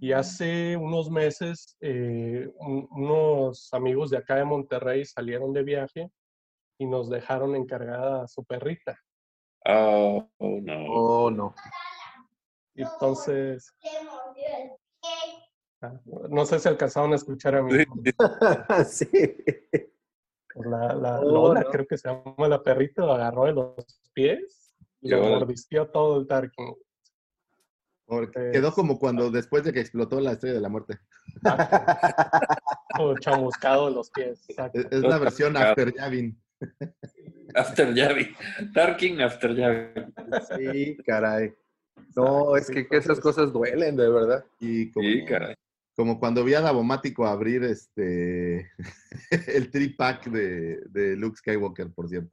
Y hace unos meses, eh, un- unos amigos de acá de Monterrey salieron de viaje y nos dejaron encargada a su perrita. Oh, oh, no. Oh, no. Entonces, ah, no sé si alcanzaron a escuchar a mi hijo. sí. La, la Oh, Lola, no. creo que se llama la perrita, lo agarró de los pies y lo Órale. mordisqueó todo el Tarkin. Porque quedó como cuando después de que explotó la estrella de la muerte. Chamuscado de los pies. exacto. Es, es la versión After Yavin. After Yavi. Tarkin After Yavi. Sí, caray. No, es que, que esas cosas duelen, de verdad. Y como, Sí, caray. como cuando vi a Davomático abrir este el tripack de, de Luke Skywalker, por cierto.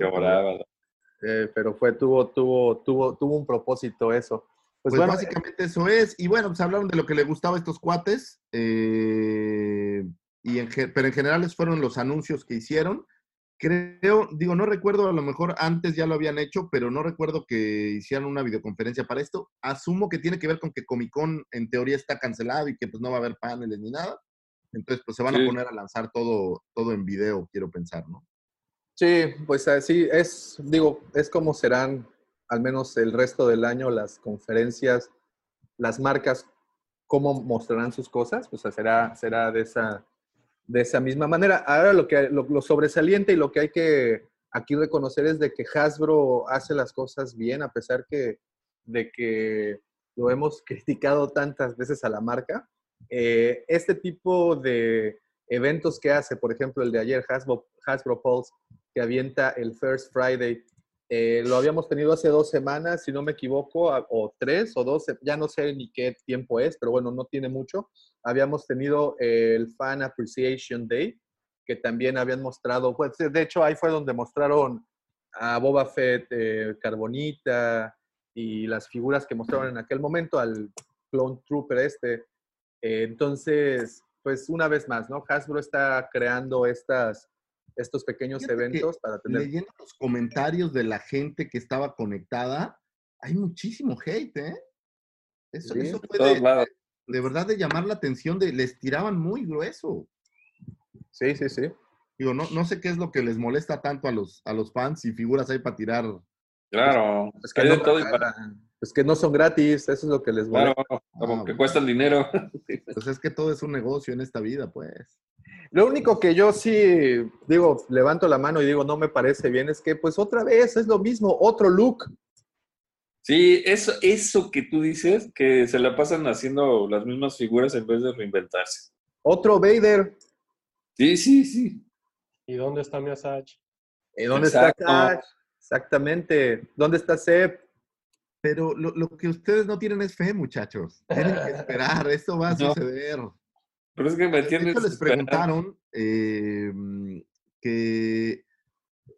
Eh, pero fue, tuvo, tuvo, tuvo, tuvo un propósito eso. Pues, Pues, bueno, básicamente eso es. Y bueno, pues hablaron de lo que le gustaba a estos cuates. eh, y en, pero en general esos fueron los anuncios que hicieron. Creo, digo, no recuerdo, a lo mejor antes ya lo habían hecho, pero no recuerdo que hicieran una videoconferencia para esto. Asumo que tiene que ver con que Comic Con en teoría está cancelado y que pues no va a haber paneles ni nada. Entonces, pues se van Sí. a poner a lanzar todo, todo en video, quiero pensar, ¿no? Sí, pues así es, digo, es como serán al menos el resto del año las conferencias, las marcas, cómo mostrarán sus cosas, pues será, será de, esa, de esa misma manera. Ahora lo, que, lo, sobresaliente y lo que hay que aquí reconocer es de que Hasbro hace las cosas bien, a pesar que, de que lo hemos criticado tantas veces a la marca. Eh, este tipo de eventos que hace, por ejemplo, el de ayer, Hasbro, Hasbro Pulse, que avienta el First Friday, eh, lo habíamos tenido hace dos semanas, si no me equivoco, o tres o dos, ya no sé ni qué tiempo es, pero bueno, no tiene mucho. Habíamos tenido el Fan Appreciation Day, que también habían mostrado, pues de hecho ahí fue donde mostraron a Boba Fett, eh, Carbonita y las figuras que mostraron en aquel momento, al Clone Trooper este. Eh, entonces, pues una vez más, ¿no? Hasbro está creando estas, estos pequeños eventos para tener... Leyendo los comentarios de la gente que estaba conectada, hay muchísimo hate, ¿eh? Eso, Sí, eso de fue todos de, verdad de llamar la atención, de les tiraban muy grueso. Sí, sí, sí. Digo, no, no sé qué es lo que les molesta tanto a los, a los fans y figuras ahí para tirar. Claro. Es que, hay no, de todo y para. es que no son gratis, eso es lo que les Claro, molesta. como Ah, que bueno. cuestan dinero. Pues es que todo es un negocio en esta vida, pues. Lo único que yo sí digo, levanto la mano y digo, no me parece bien, es que pues otra vez es lo mismo, otro look. Sí, eso, eso que tú dices, que se la pasan haciendo las mismas figuras en vez de reinventarse. Otro Vader. Sí, sí, sí. ¿Y dónde está mi Asajj? ¿Y dónde Exacto. está Sash? Exactamente. ¿Dónde está Seb? Pero lo, lo que ustedes no tienen es fe, muchachos. Tienen que esperar, esto va a No. suceder. Pero es que me hecho, les preguntaron eh, que,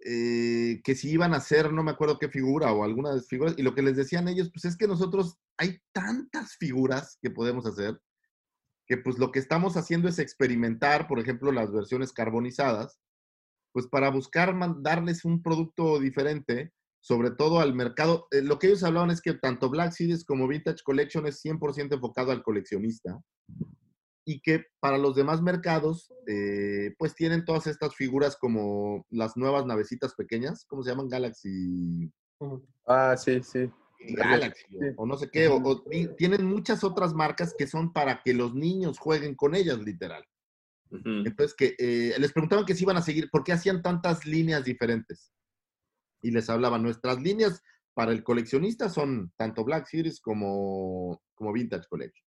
eh, que si iban a hacer, no me acuerdo qué figura o algunas figuras, y lo que les decían ellos, pues es que nosotros hay tantas figuras que podemos hacer, que pues lo que estamos haciendo es experimentar, por ejemplo, las versiones carbonizadas, pues para buscar darles un producto diferente, sobre todo al mercado. Eh, lo que ellos hablaban es que tanto Black Series como Vintage Collection es 100% enfocado al coleccionista y que para los demás mercados, eh, pues tienen todas estas figuras como las nuevas navecitas pequeñas, ¿cómo se llaman? Galaxy, Ah, sí, sí. Galaxy Sí. o, o no sé qué, o, o ti- tienen muchas otras marcas que son para que los niños jueguen con ellas, literal. Ujú. Entonces, que eh, les preguntaban que si iban a seguir, ¿por qué hacían tantas líneas diferentes? Y les hablaban, nuestras líneas para el coleccionista son tanto Black Series como, como Vintage Collection.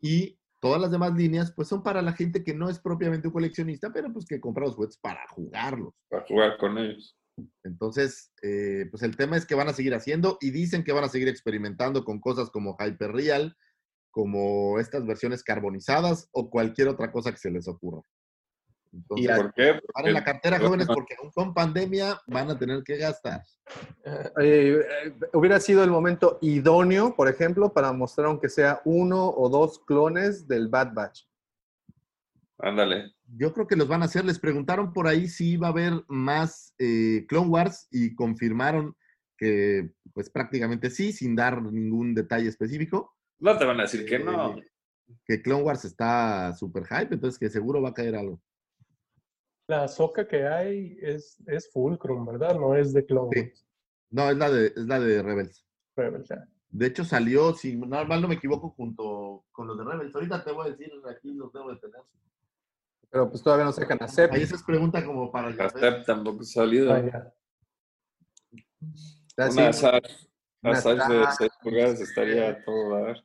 Y todas las demás líneas, pues son para la gente que no es propiamente un coleccionista, pero pues que compra los juguetes para jugarlos. Para jugar con ellos. Entonces, eh, pues el tema es que van a seguir haciendo y dicen que van a seguir experimentando con cosas como Hyperreal, como estas versiones carbonizadas o cualquier otra cosa que se les ocurra. Entonces, ¿Por qué? preparen la cartera, Porque- jóvenes, porque aún con pandemia van a tener que gastar. Eh, eh, hubiera sido el momento idóneo, por ejemplo, para mostrar aunque sea uno o dos clones del Bad Batch. Ándale. Yo creo que los van a hacer. Les preguntaron por ahí si iba a haber más eh, Clone Wars y confirmaron que pues prácticamente sí, sin dar ningún detalle específico. No te van a decir que no. Que Clone Wars está súper hype, entonces que seguro va a caer algo. La soca que hay es, es Fulcrum, ¿verdad? No es de Clone Sí. No, es la de, es la de Rebels. Rebels, ya. De hecho, salió, si no, mal no me equivoco, junto con los de Rebels. Ahorita te voy a decir, aquí los debo de tener. Pero pues todavía no sacan a Seb. Ahí esa es pregunta como para el La café. SEP tampoco ha salido. Ah, ya. Una. Asajj Una Asajj de Asajj. 6 pulgadas estaría a todo dar.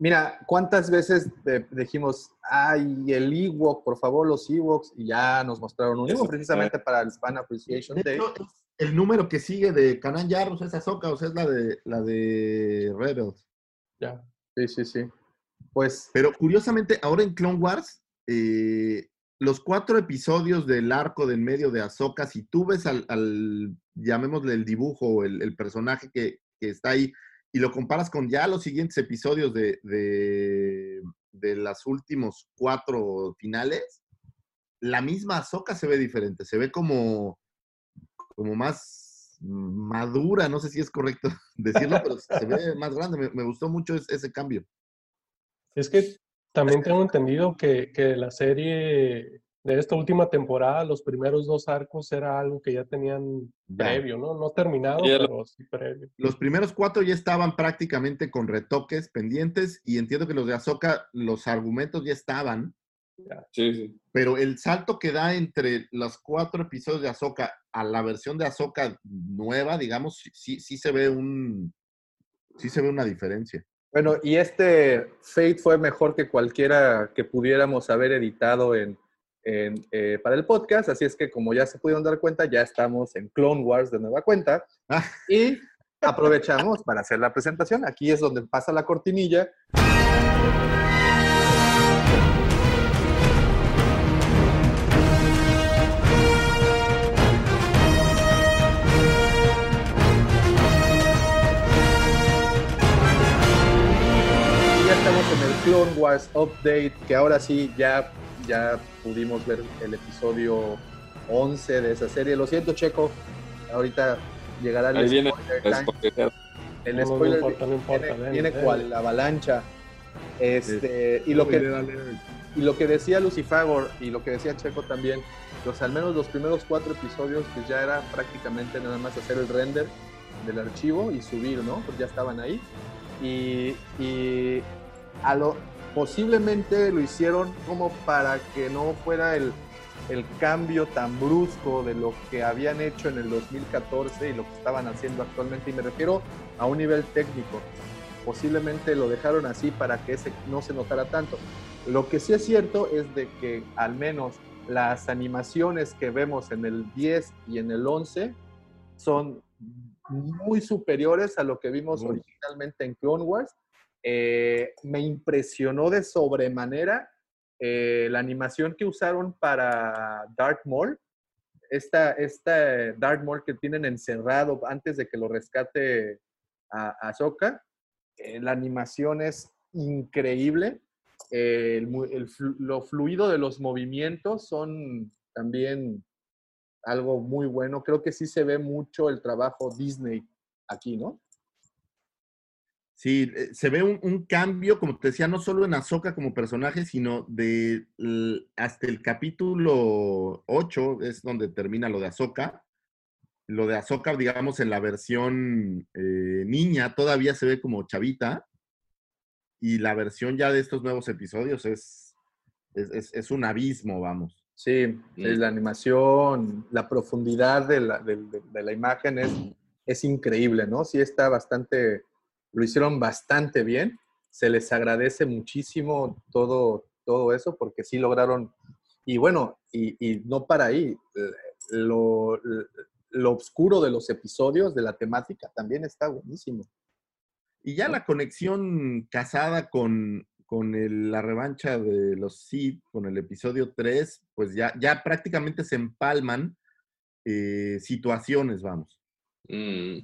Mira, ¿cuántas veces te- dijimos, ay, el Ewok, por favor, los Ewoks? Y ya nos mostraron un Eso Ewok precisamente para el Fan Appreciation De Day. hecho, es el número que sigue de Canan Jarrus, esa soca, o sea, es la de, la de Rebels. Ya. Sí, sí, sí. Pues, Pero curiosamente, ahora en Clone Wars, eh, los cuatro episodios del arco de en medio de Ahsoka, si tú ves al, al, llamémosle el dibujo o el, el personaje que, que está ahí y lo comparas con ya los siguientes episodios de, de, de últimos cuatro finales, la misma Ahsoka se ve diferente, se ve como, como más madura, no sé si es correcto decirlo, pero se ve más grande, me, me gustó mucho ese, ese cambio. Es que también tengo entendido que, que la serie de esta última temporada, los primeros dos arcos era algo que ya tenían Ya. previo, ¿no? No terminado, Ya lo- pero sí previo. Los primeros cuatro ya estaban prácticamente con retoques pendientes y entiendo que los de Ahsoka, los argumentos ya estaban, Sí, sí. pero el salto que da entre los cuatro episodios de Ahsoka a la versión de Ahsoka nueva, digamos, sí- sí, sí se ve un, sí se ve una diferencia. Bueno, y este Fate fue mejor que cualquiera que pudiéramos haber editado en, en, eh, para el podcast, así es que como ya se pudieron dar cuenta, ya estamos en Clone Wars de nueva cuenta y aprovechamos para hacer la presentación. Aquí es donde pasa la cortinilla. Y ya estamos en el Clone Wars Update, que ahora sí ya, ya pudimos ver el episodio 11 de esa serie. Lo siento, Checo, ahorita llegará el Ahí viene spoiler el time. spoiler. El No, no spoiler importa, no importa, viene, ven, viene ven. cual la avalancha. Este, y, lo que, y lo que decía Lucifagor y lo que decía Checo también, pues al menos los primeros cuatro episodios, pues ya era prácticamente nada más hacer el render del archivo y subir, ¿no? Pues ya estaban ahí. Y, y a lo, posiblemente lo hicieron como para que no fuera el, el cambio tan brusco de lo que habían hecho en el 2014 y lo que estaban haciendo actualmente. Y me refiero a un nivel técnico. Posiblemente lo dejaron así para que ese no se notara tanto. Lo que sí es cierto es de que al menos las animaciones que vemos en el 10 y en el 11 son muy superiores a lo que vimos originalmente en Clone Wars. Eh, me impresionó de sobremanera eh, la animación que usaron para Darth Maul. Esta, esta Darth Maul que tienen encerrado antes de que lo rescate a Ahsoka. Eh, la animación es increíble. Lo fluido de los movimientos son también algo muy bueno. Creo que sí se ve mucho el trabajo Disney aquí, ¿no? Sí, eh, se ve un, un cambio, como te decía, no solo en Ahsoka como personaje, sino de hasta el capítulo 8 es donde termina lo de Ahsoka. Lo de Ahsoka, digamos, en la versión eh, niña todavía se ve como chavita. Y la versión ya de estos nuevos episodios es, es, es- es un abismo, vamos. Sí, es la animación, la profundidad de la, de- de- de la imagen es, es increíble, ¿no? Sí está bastante, lo hicieron bastante bien. Se les agradece muchísimo todo, todo eso porque sí lograron, y bueno, y, no para ahí, lo, lo oscuro de los episodios, de la temática, también está buenísimo. Y ya la conexión casada con, con el- la revancha de los Sith, con el episodio 3, pues ya, ya prácticamente se empalman eh, situaciones, vamos. Mm.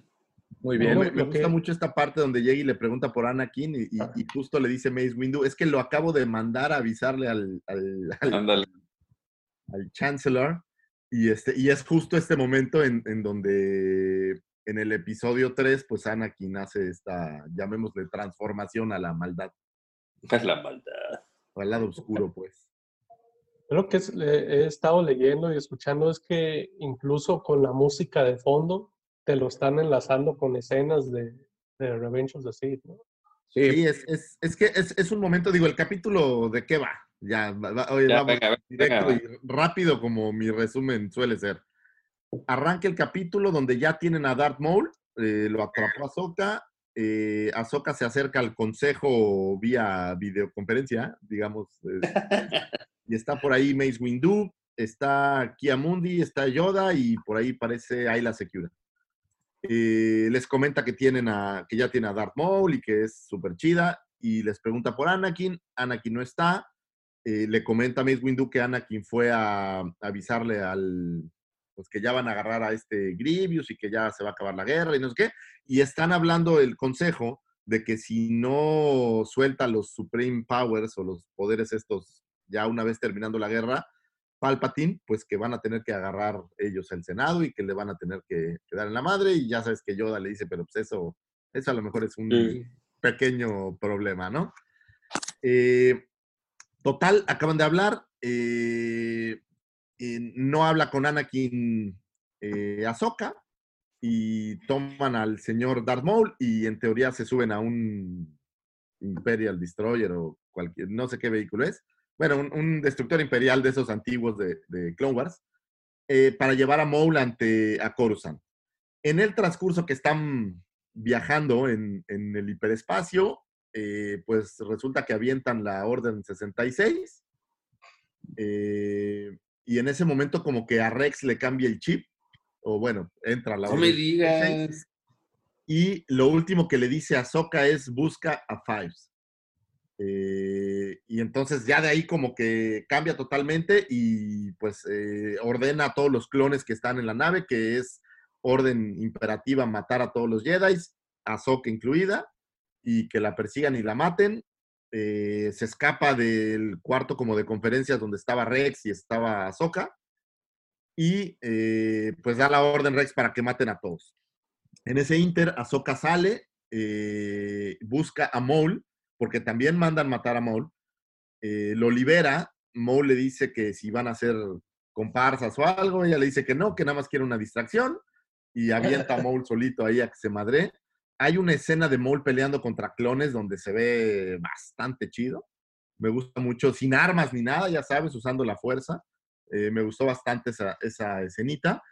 Muy bien. Me, me gusta mucho esta parte donde llega y le pregunta por Anakin y, y- y justo le dice Mace Windu, es que lo acabo de mandar a avisarle al, al, al- Chancellor y, este, y es justo este momento en, en donde en el episodio 3, pues Anakin hace esta, llamémosle, transformación a la maldad, La maldad. o al lado oscuro, pues. Lo que es- he estado leyendo y escuchando es que incluso con la música de fondo te lo están enlazando con escenas de, de Revenge of the Sith, ¿no? Sí, es, es, es que es, es un momento, digo, el capítulo de qué va. Ya, va- va- oye, Ya, vamos venga, directo venga. y rápido como mi resumen suele ser. Arranca el capítulo donde ya tienen a Darth Maul, eh, lo atrapó Ahsoka, eh, Ahsoka se acerca al consejo vía videoconferencia, digamos, eh, y está por ahí Mace Windu, está Kia Mundi, está Yoda y por ahí parece Ayla Secura. Eh, les comenta que tienen a, que ya tiene a Darth Maul y que es súper chida y les pregunta por Anakin, Anakin no está, eh, le comenta a Mace Windu que Anakin fue a, avisarle al, pues que ya van a agarrar a este Grievous y que ya se va a acabar la guerra y no sé qué, y están hablando el consejo de que si no suelta los Supreme Powers o los poderes estos ya una vez terminando la guerra, Palpatine, pues que van a tener que agarrar ellos el Senado y que le van a tener que, que dar en la madre y ya sabes que Yoda le dice, pero pues eso, eso a lo mejor es un Sí. pequeño problema, ¿no? Eh, total, acaban de hablar, eh, eh, no habla con Anakin eh, Ahsoka y toman al señor Darth Maul y en teoría se suben a un Imperial Destroyer o cualquier, no sé qué vehículo es. Bueno, un, un destructor imperial de esos antiguos de, de Clone Wars. eh, para llevar a Maul ante a Coruscant. En el transcurso que están viajando en, en el hiperespacio, eh, pues resulta que avientan la Orden 66. eh, y en ese momento como que a Rex le cambia el chip, o bueno, entra la No Orden me digas. 66, Y lo último que le dice a Soka es busca a Fives. Eh, y entonces ya de ahí como que cambia totalmente y pues eh, ordena a todos los clones que están en la nave, que es orden imperativa matar a todos los Jedi, a Ahsoka incluida, y que la persigan y la maten. Eh, se escapa del cuarto como de conferencias donde estaba Rex y estaba Ahsoka. Y eh, pues da la orden Rex para que maten a todos. En ese inter, Ahsoka sale, busca a Maul, porque también mandan matar a Maul. eh, lo libera. Maul le dice que si van a hacer comparsas o algo, ella le dice que no, que nada más quiere una distracción. Y avienta a Maul solito ahí a que se madre. Hay una escena de Maul peleando contra clones donde se ve bastante chido. Me gusta mucho, sin armas ni nada, ya sabes, usando la fuerza. Eh, me gustó bastante esa, escenita.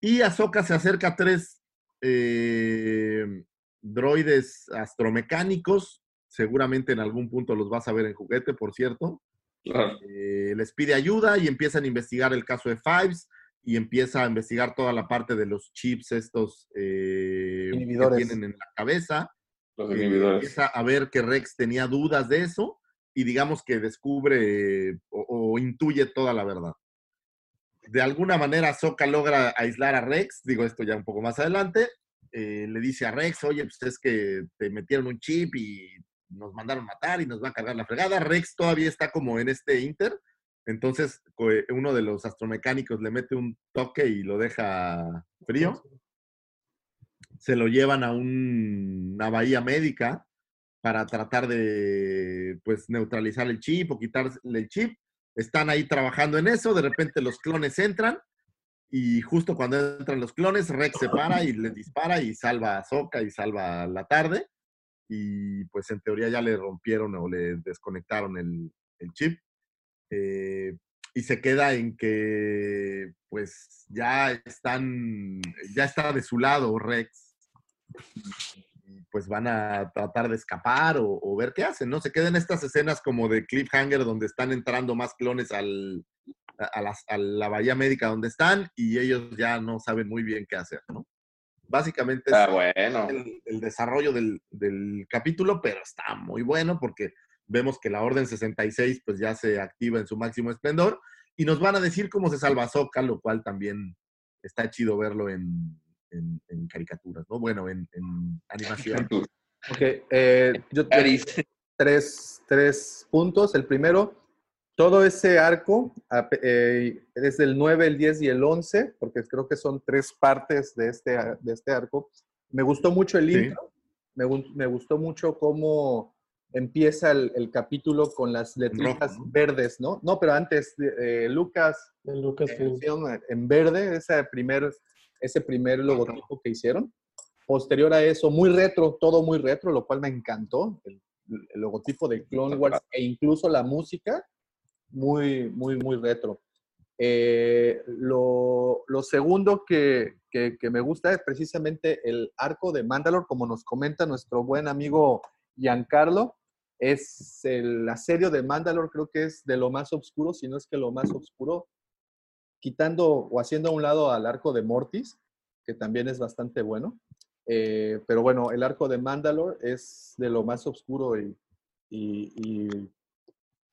Y Ahsoka se acerca a tres eh, droides astromecánicos. Seguramente en algún punto los vas a ver en juguete, por cierto. Claro. Eh, les pide ayuda y empiezan a investigar el caso de Fives y empieza a investigar toda la parte de los chips estos eh, que tienen en la cabeza. Los Eh, empieza a ver que Rex tenía dudas de eso y digamos que descubre o, o intuye toda la verdad. De alguna manera Soka logra aislar a Rex, digo esto ya un poco más adelante, eh, le dice a Rex, oye, pues es que te metieron un chip y nos mandaron matar y nos va a cargar la fregada. Rex todavía está como en este inter, entonces uno de los astromecánicos le mete un toque y lo deja frío se lo llevan a un- una bahía médica para tratar de pues neutralizar el chip o quitarle el chip. Están ahí trabajando en eso, de repente los clones entran y justo cuando entran los clones, Rex se para y les dispara y salva a Soka y salva a la tarde. Y pues en teoría ya le rompieron o le desconectaron el, chip. Eh, y se queda en que pues ya están, ya está de su lado Rex. Y, pues van a tratar de escapar o, ver qué hacen, ¿no? Se quedan estas escenas como de cliffhanger donde están entrando más clones al, a, a la bahía médica donde están y ellos ya no saben muy bien qué hacer, ¿no? Básicamente es Ah, bueno. el, el desarrollo del, del capítulo, pero está muy bueno porque vemos que la Orden 66 pues ya se activa en su máximo esplendor y nos van a decir cómo se salva Soka, lo cual también está chido verlo en, en- en caricaturas, ¿no? Bueno, en, en animación. Ok, eh, yo tengo tres, tres puntos. El primero, todo ese arco, eh, desde el 9, el 10 y el 11, porque creo que son tres partes de este, de este arco. Me gustó mucho el Sí. intro, me, me gustó mucho cómo empieza el, el capítulo con las letritas verdes, ¿no? No, pero antes, eh, Lucas, Lucas eh, hicieron en verde, ese primer, ese primer logotipo que hicieron. Posterior a eso, muy retro, todo muy retro, lo cual me encantó. El, el logotipo de Clone Wars e incluso la música, muy, muy, muy retro. Eh, lo, lo segundo que, que- que me gusta es precisamente el arco de Mandalore, como nos comenta nuestro buen amigo Giancarlo. Es el asedio de Mandalore, creo que es de lo más oscuro, si no es que lo más oscuro, quitando o haciendo a un lado al arco de Mortis, que también es bastante bueno. Eh, pero bueno, el arco de Mandalore es de lo más oscuro y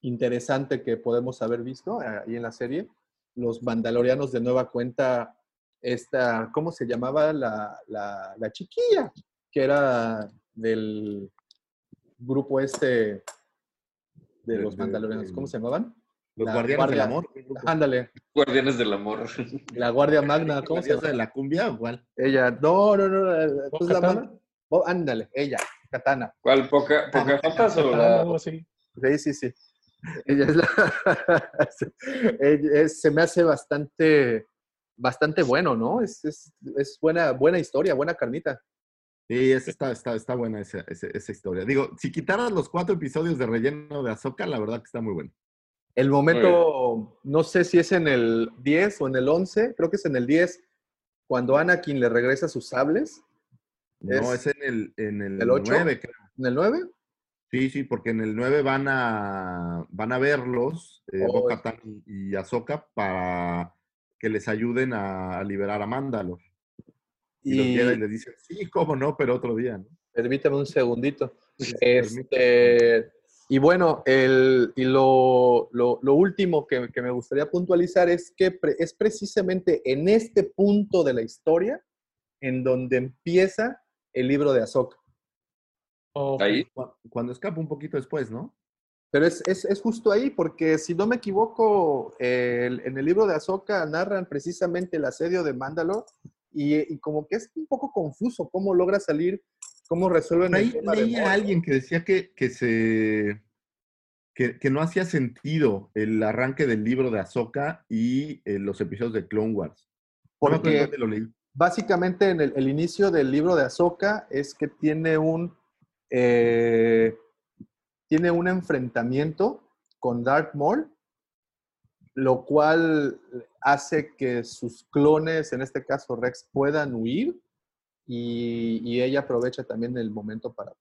interesante que podemos haber visto eh, ahí en la serie. Los mandalorianos de nueva cuenta, esta, ¿cómo se llamaba? La, la, la chiquilla, que era del grupo este de los de- mandalorianos, ¿cómo se llamaban? Los La Guardianes del Amor. Ándale, Guardianes del amor. la Guardia Magna, ¿cómo ¿La se llama? de la cumbia o cuál? Ella, no, no, no, pues la oh, ándale, ella, Katana. ¿Cuál? ¿Poca, Pocahontas o Ah, la.? algo así. Sí, sí, sí. Ella es la... es- se me hace bastante, bastante bueno, ¿no? Es, es, es buena, buena historia, buena carnita. Sí, esa está, está, está buena esa, esa, esa historia. Digo, si quitaras los cuatro episodios de relleno de Azoka, la verdad que está muy bueno. El momento, no sé si es en el 10 o en el 11, creo que es en el 10, cuando Anakin le regresa sus sables. No, es, en el, en el, ¿El ocho? 9, creo. ¿En el 9? Sí, sí, porque en el 9 van a, van a verlos, eh, Oh, Bo-Katan y, y Ahsoka, para que les ayuden a, a liberar a Mandalor. Y, los Y- Jedi le dicen, sí, cómo no, pero otro día, ¿no? Permítame un segundito. Sí, Este, y bueno, el, y lo, lo- lo último que, que me gustaría puntualizar es que pre- es precisamente en este punto de la historia en donde empieza el libro de Ahí. Cu- Cuando escapa un poquito después, ¿no? Pero es, es- es justo ahí, porque si no me equivoco, el- en el libro de Ahsoka narran precisamente el asedio de Mandalore y, y como que es un poco confuso cómo logra salir, cómo resuelven el Ahí tema de leí a Maul. alguien que decía que, que se que, que no hacía sentido el arranque del libro de Ahsoka y eh, los episodios de Clone Wars. No Porque lo leí. básicamente en el, el inicio del libro de Ahsoka es que tiene un eh, tiene un enfrentamiento con Darth Maul, lo cual hace que sus clones, en este caso Rex, puedan huir y, y ella aprovecha también el momento para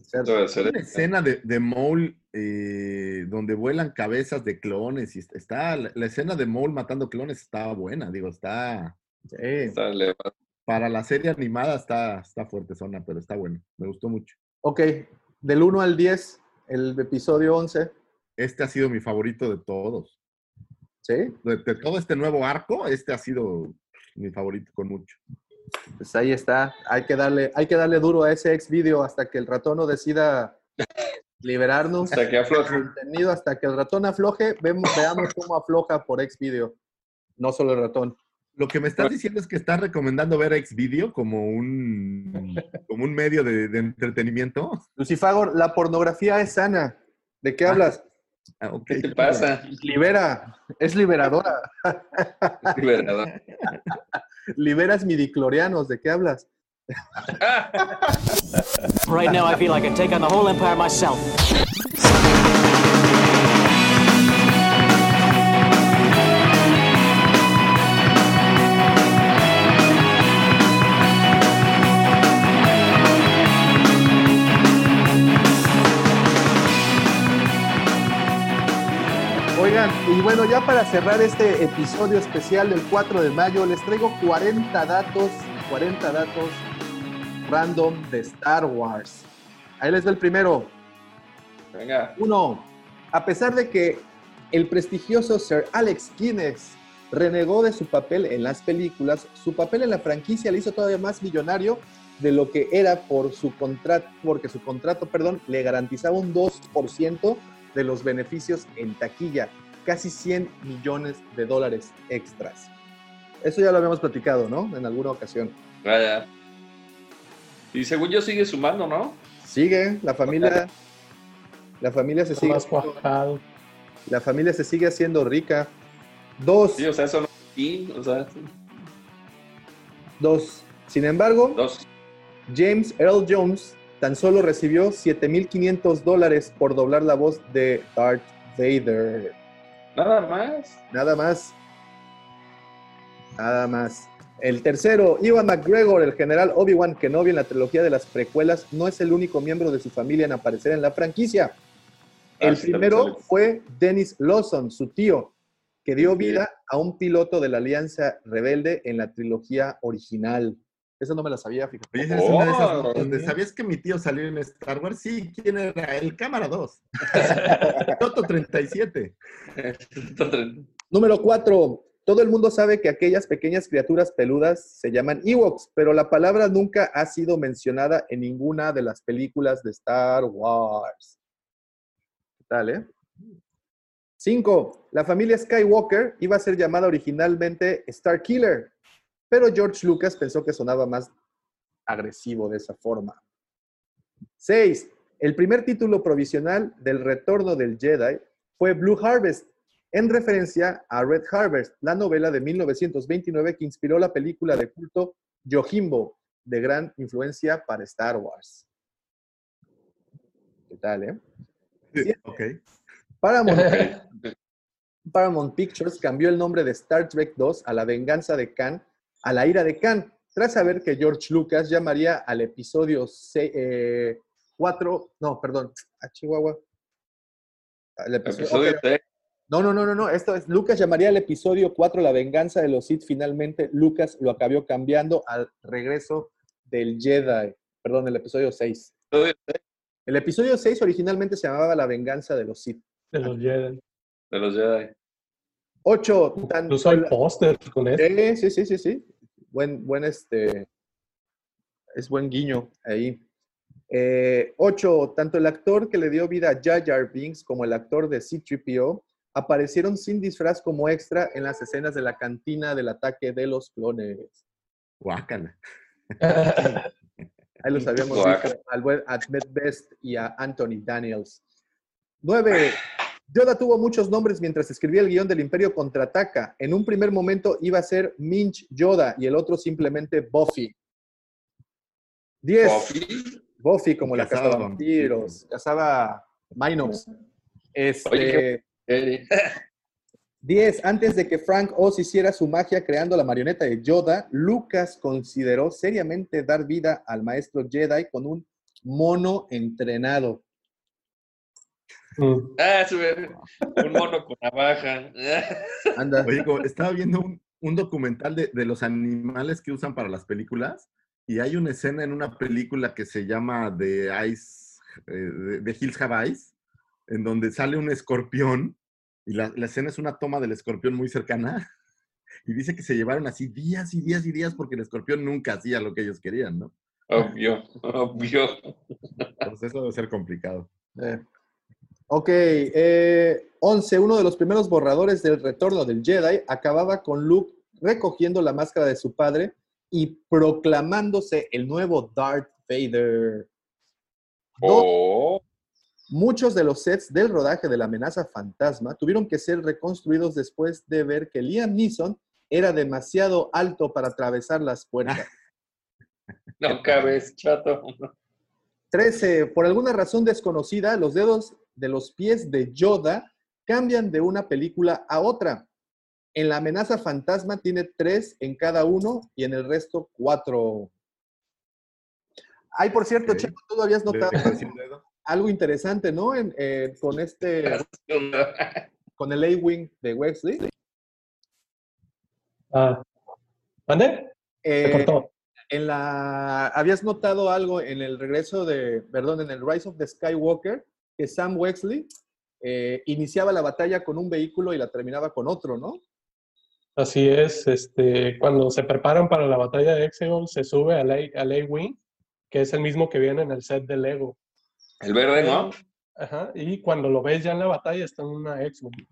hacer- una escena de, de Maul eh, donde vuelan cabezas de clones y est- está la, la escena de Maul matando clones estaba buena, digo, está. Está elevado. Para la serie animada está, está fuerte zona, pero está bueno, me gustó mucho. Ok, del 1 al 10, el episodio 11, Este ha sido mi favorito de todos. ¿sí? De, de todo este nuevo arco, este ha sido mi favorito con mucho. Pues ahí está. Hay que darle, hay que darle duro a ese ex video hasta que el ratón no decida liberarnos. Hasta que afloje. Contenido, hasta que el ratón afloje, vemos, veamos cómo afloja por ex video. No solo el ratón. Lo que me estás diciendo es que estás recomendando ver Xvideo como un, como un medio de, de entretenimiento. Lucifagor, la pornografía es sana. ¿De qué hablas? Ah. ¿Qué te pasa? Libera, es liberadora. Liberador. Liberas midiclorianos, ¿de qué hablas? Right now, I feel I can take on the whole empire myself. Oigan, y bueno, ya para cerrar este episodio especial del 4 de mayo, les traigo 40 datos, 40 datos random de Star Wars. Ahí les va el primero. Venga. Uno, a pesar de que el prestigioso Sir Alex Guinness renegó de su papel en las películas, su papel en la franquicia le hizo todavía más millonario de lo que era por su contrato, porque su contrato, perdón, le garantizaba un 2% de los beneficios en taquilla, casi 100 millones de dólares extras. Eso ya lo habíamos platicado, ¿no? En alguna ocasión. Vaya. Y según yo sigue sumando, ¿no? Sigue, la familia, la familia se sigue, la familia se sigue haciendo rica. Dos, Sí, o sea, eso no. Y, o sea, dos. Sin embargo, dos. James Earl Jones tan solo recibió 7.500 dólares por doblar la voz de Darth Vader. Nada más. Nada más. Nada más. El tercero, Iwan McGregor, el general Obi-Wan Kenobi en la trilogía de las precuelas, no es el único miembro de su familia en aparecer en la franquicia. El Ah, también primero fue Dennis Lawson, su tío, que dio vida a un piloto de la Alianza Rebelde en la trilogía original. Esa no me la sabía, fíjate. Oye, esa es una de esas Oh. ¿Sabías que mi tío salió en Star Wars? Sí, ¿quién era? El cámara 2. Toto 37. Número cuatro. Todo el mundo sabe que aquellas pequeñas criaturas peludas se llaman Ewoks, pero la palabra nunca ha sido mencionada en ninguna de las películas de Star Wars. ¿Qué tal, eh? Cinco. La familia Skywalker iba a ser llamada originalmente Star Killer, pero George Lucas pensó que sonaba más agresivo de esa forma. Seis. El primer título provisional del retorno del Jedi fue Blue Harvest, en referencia a Red Harvest, la novela de 1929 que inspiró la película de culto Yojimbo, de gran influencia para Star Wars. ¿Qué tal, eh? Ok. Paramount, Paramount Pictures cambió el nombre de Star Trek 2 a La venganza de Khan a La ira de Khan, tras saber que George Lucas llamaría al episodio 4, no, perdón, a Chihuahua. Al episodio-. No, no, no, no, no, esto es, Lucas llamaría al episodio 4 La venganza de los Sith, finalmente Lucas lo acabó cambiando al regreso del Jedi, perdón, el episodio 6. El episodio 6 originalmente se llamaba La venganza de los Sith. De los Jedi. De los Jedi. 8. Incluso hay póster con esto. Sí, sí, sí, sí, sí. Buen, buen este. Es buen guiño ahí. Eh, ocho, tanto el actor que le dio vida a Jar Jar Binks como el actor de C-3PO aparecieron sin disfraz como extra en las escenas de la cantina del ataque de los clones. Guácala. Ahí los habíamos visto al buen Ahmed Best y a Anthony Daniels. Nueve, Yoda tuvo muchos nombres mientras escribía el guion del Imperio Contraataca. En un primer momento iba a ser Minch Yoda y el otro simplemente Buffy. 10. Buffy. Buffy, como la Cazaba vampiros, cazaba Minox. Este, Oye, Eh, 10. Antes de que Frank Oz hiciera su magia creando la marioneta de Yoda, Lucas consideró seriamente dar vida al maestro Jedi con un mono entrenado. Mm. Ah, sube. Un mono con navaja. Anda. Oye, como estaba viendo un, un documental de, de los animales que usan para las películas y hay una escena en una película que se llama The Ice, eh, de, Hills Have Eyes, en donde sale un escorpión y la, la escena es una toma del escorpión muy cercana y dice que se llevaron así días y días y días porque el escorpión nunca hacía lo que ellos querían, ¿no? Obvio, obvio. Entonces eso debe ser complicado. Eh, Ok, eh, 11. Uno de los primeros borradores del retorno del Jedi acababa con Luke recogiendo la máscara de su padre y proclamándose el nuevo Darth Vader. Oh, Muchos de los sets del rodaje de la amenaza fantasma tuvieron que ser reconstruidos después de ver que Liam Neeson era demasiado alto para atravesar las puertas. no cabes, chato. 13. Por alguna razón desconocida, los dedos de los pies de Yoda cambian de una película a otra. En la amenaza fantasma tiene tres en cada uno y en el resto cuatro. Ay, por cierto, Ok. Checo, tú habías ¿Le notado algo interesante, ¿no? En, eh, con este, con el A-Wing de Wesley. Ah. ¿Mande? Se Eh, cortó. en la, ¿Habías notado algo en el regreso de, perdón, en el Rise of the Skywalker, que Sam Wexley eh, iniciaba la batalla con un vehículo y la terminaba con otro, ¿no? Así es, este, cuando se preparan para la batalla de Exegol, se sube al A-Wing, que es el mismo que viene en el set de Lego. El verde, ¿no? Ajá, y cuando lo ves ya en la batalla está en una X-Wing.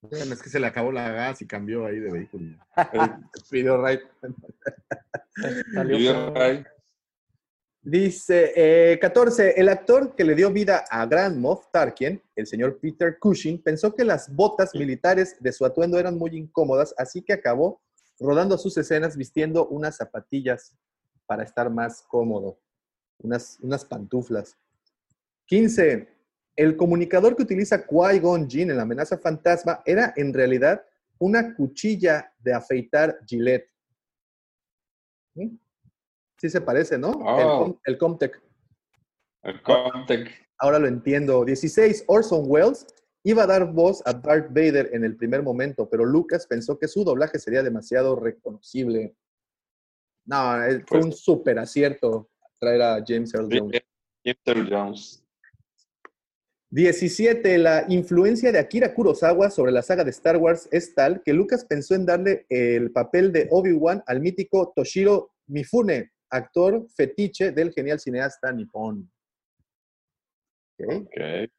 Bueno, es que se le acabó la gas y cambió ahí de vehículo. Video right. Salió ay, Dice, eh, 14, el actor que le dio vida a Grand Moff Tarkin, el señor Peter Cushing, pensó que las botas militares de su atuendo eran muy incómodas, así que acabó rodando sus escenas vistiendo unas zapatillas para estar más cómodo, unas, unas pantuflas. 15, el comunicador que utiliza Qui-Gon Jinn en la amenaza fantasma era en realidad una cuchilla de afeitar Gillette. ¿Mm? Sí se parece, ¿no? El, Oh. El Comtech. el Comtec. Ahora lo entiendo. 16. Orson Welles iba a dar voz a Darth Vader en el primer momento, pero Lucas pensó que su doblaje sería demasiado reconocible. No, eh, fue Pues- un súper acierto traer a James Earl Jones. James Earl Jones. 17. La influencia de Akira Kurosawa sobre la saga de Star Wars es tal que Lucas pensó en darle el papel de Obi-Wan al mítico Toshiro Mifune, actor fetiche del genial cineasta nipón. Ok, Ok.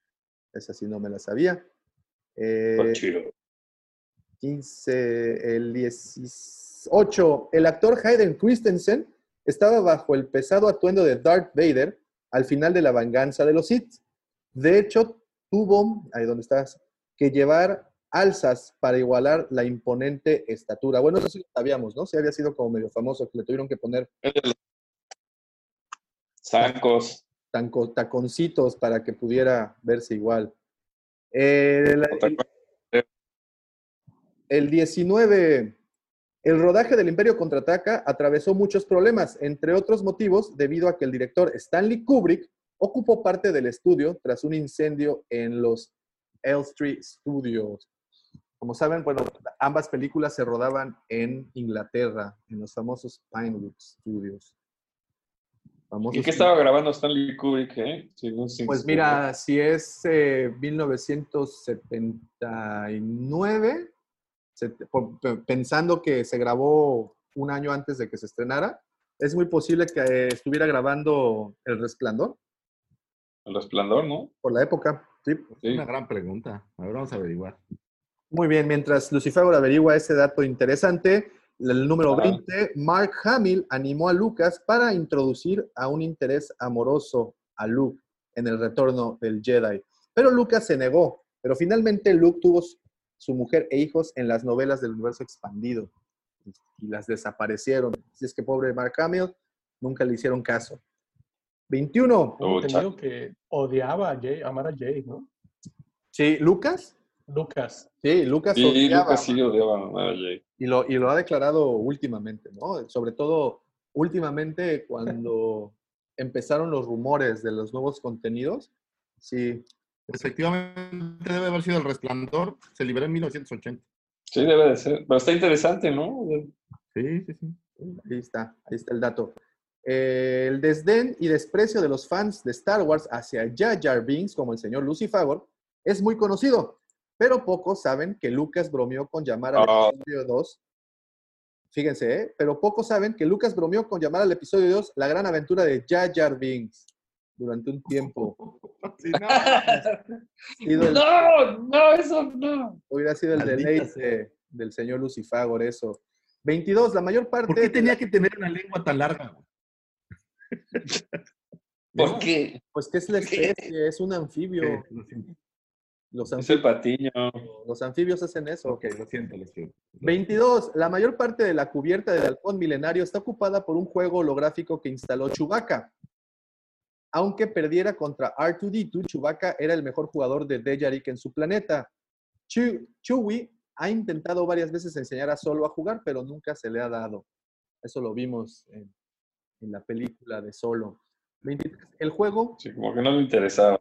esa sí no me la sabía. Eh, Toshiro. 15, el 18. El actor Hayden Christensen estaba bajo el pesado atuendo de Darth Vader al final de la venganza de los Sith. De hecho, tuvo, ahí donde estás, que llevar alzas para igualar la imponente estatura. Bueno, eso sí lo sabíamos, ¿no? Sí había sido como medio famoso, que le tuvieron que poner tanco- taconcitos para que pudiera verse igual. La- El 19. El rodaje del Imperio Contraataca atravesó muchos problemas, entre otros motivos, debido a que el director Stanley Kubrick ocupó parte del estudio tras un incendio en los Elstree Studios. Como saben, bueno, ambas películas se rodaban en Inglaterra, en los famosos Pinewood Studios. Famosos ¿Y qué estaba grabando Stanley Kubrick? Eh? Pues mira, si es eh, 1979, se- por- pe- pensando que se grabó un año antes de que se estrenara, es muy posible que eh, estuviera grabando El Resplandor El resplandor, ¿no? por la época. Sí. Una gran pregunta. A ver, vamos a averiguar. Muy bien, mientras Lucifer averigua ese dato interesante, el número Ajá. 20, Mark Hamill animó a Lucas para introducir a un interés amoroso a Luke en el retorno del Jedi. Pero Lucas se negó, pero finalmente Luke tuvo su- mujer e hijos en las novelas del universo expandido y las desaparecieron. Así es que pobre Mark Hamill, nunca le hicieron caso. 21. Tengo entendido que odiaba a Jay, amar a Jay, ¿no? Sí, Lucas. Lucas. Sí, Lucas Sí, odiaba Lucas sí odiaba a. Y lo, y lo ha declarado últimamente, ¿no? Sobre todo últimamente cuando empezaron los rumores de los nuevos contenidos. Sí. Efectivamente debe haber sido El Resplandor. Se liberó en 1980. Sí, debe de ser. Pero está interesante, ¿no? Sí, sí, sí. Ahí está, ahí está el dato. Eh, el desdén y desprecio de los fans de Star Wars hacia Jar Jar Binks, como el señor Lucifagor, es muy conocido, pero pocos saben que Lucas bromeó con llamar al Ah. episodio 2. Fíjense, ¿eh? pero pocos saben que Lucas bromeó con llamar al episodio 2 la gran aventura de Jar Jar Binks durante un tiempo. El- No, no, eso no. hubiera sido el deleite del señor Lucifagor, eso. 22, la mayor parte. ¿Por qué tenía la- que tener una lengua tan larga? ¿Por qué? Pues que es la especie, es un anfibio. Los, Es el anfibios, patiño. los anfibios hacen eso. Ok, lo siento, lo siento. 22. La mayor parte de la cubierta del halcón milenario está ocupada por un juego holográfico que instaló Chewbacca. Aunque perdiera contra R2D2, Chewbacca era el mejor jugador de Dejarik en su planeta. Chew- Chewie ha intentado varias veces enseñar a Solo a jugar, pero nunca se le ha dado. Eso lo vimos en, en la película de Solo. 23. El juego Sí, como que no le interesaba.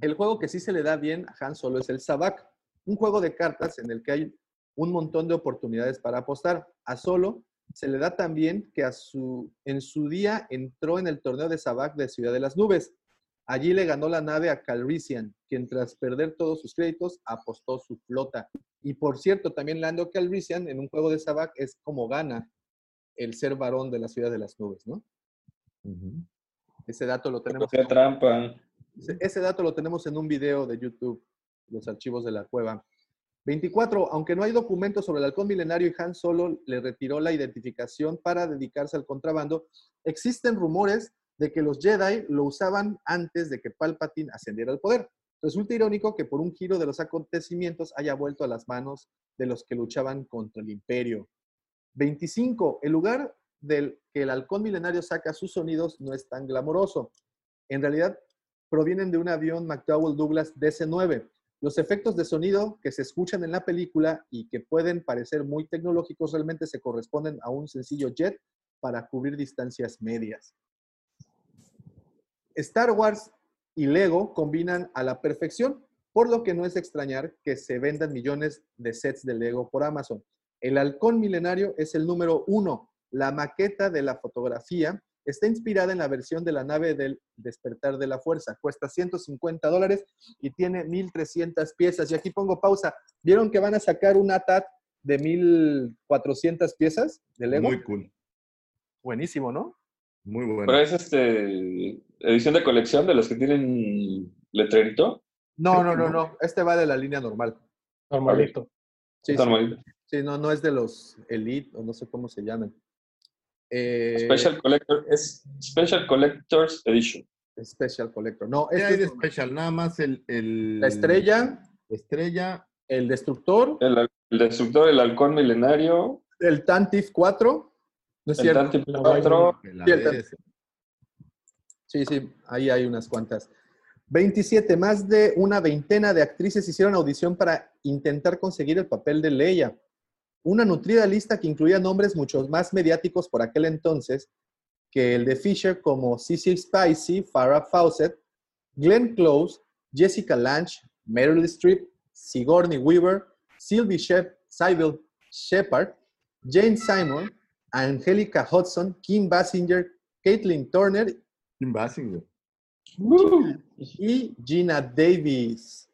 El juego que sí se le da bien a Han Solo es el Sabak, un juego de cartas en el que hay un montón de oportunidades para apostar. A Solo se le da también que a su, en su día entró en el torneo de Sabak de Ciudad de las Nubes. Allí le ganó la nave a Calrissian, quien tras perder todos sus créditos apostó su flota. Y por cierto, también Lando Calrissian en un juego de Sabak es como gana el ser varón de la Ciudad de las Nubes, ¿no? Ese dato lo tenemos. Hacía trampa. Ese, dato lo tenemos en un video de YouTube, los archivos de la cueva. 24. Aunque no hay documentos sobre el halcón milenario y Han Solo le retiró la identificación para dedicarse al contrabando, existen rumores de que los Jedi lo usaban antes de que Palpatine ascendiera al poder. Resulta irónico que por un giro de los acontecimientos haya vuelto a las manos de los que luchaban contra el imperio. 25. El lugar del que el halcón milenario saca sus sonidos no es tan glamoroso. En realidad, provienen de un avión McDowell Douglas DC-9. Los efectos de sonido que se escuchan en la película y que pueden parecer muy tecnológicos realmente se corresponden a un sencillo jet para cubrir distancias medias. Star Wars y Lego combinan a la perfección, por lo que no es extrañar que se vendan millones de sets de Lego por Amazon. El halcón milenario es el número uno. La maqueta de la fotografía está inspirada en la versión de la nave del despertar de la fuerza. Cuesta 150 dólares y tiene 1300 piezas. Y aquí pongo pausa. ¿Vieron que van a sacar un ATAT de 1400 piezas de Lego? Muy cool. Buenísimo, ¿no? Muy bueno. Pero es este edición de colección de los que tienen letrerito. No, no, no, no. Este va de la línea normal. Normalito. Sí, Está sí. normalito. Sí, no, no es de los Elite o no sé cómo se llaman. Eh, Special Collector es Special Collectors Edition. Special Collector. No, ¿Qué este de es especial? Nada más el, el- la estrella, Estrella. el destructor, El, el destructor, el halcón milenario, el Tantif 4. No es el cierto. Tantive La 4, que la Sí, el ves. Sí, sí, ahí hay unas cuantas. 27. Más de una veintena de actrices hicieron audición para intentar conseguir el papel de Leia. Una nutrida lista que incluía nombres mucho más mediáticos por aquel entonces que el de Fisher como Cecil Spicy, Farrah Fawcett, Glenn Close, Jessica Lange, Meryl Streep, Sigourney Weaver, Sylvie Shep, Sybil Shepard, Jane Simon, Angelica Hudson, Kim Basinger, Caitlin Turner Kim Basinger. y Gina Davis.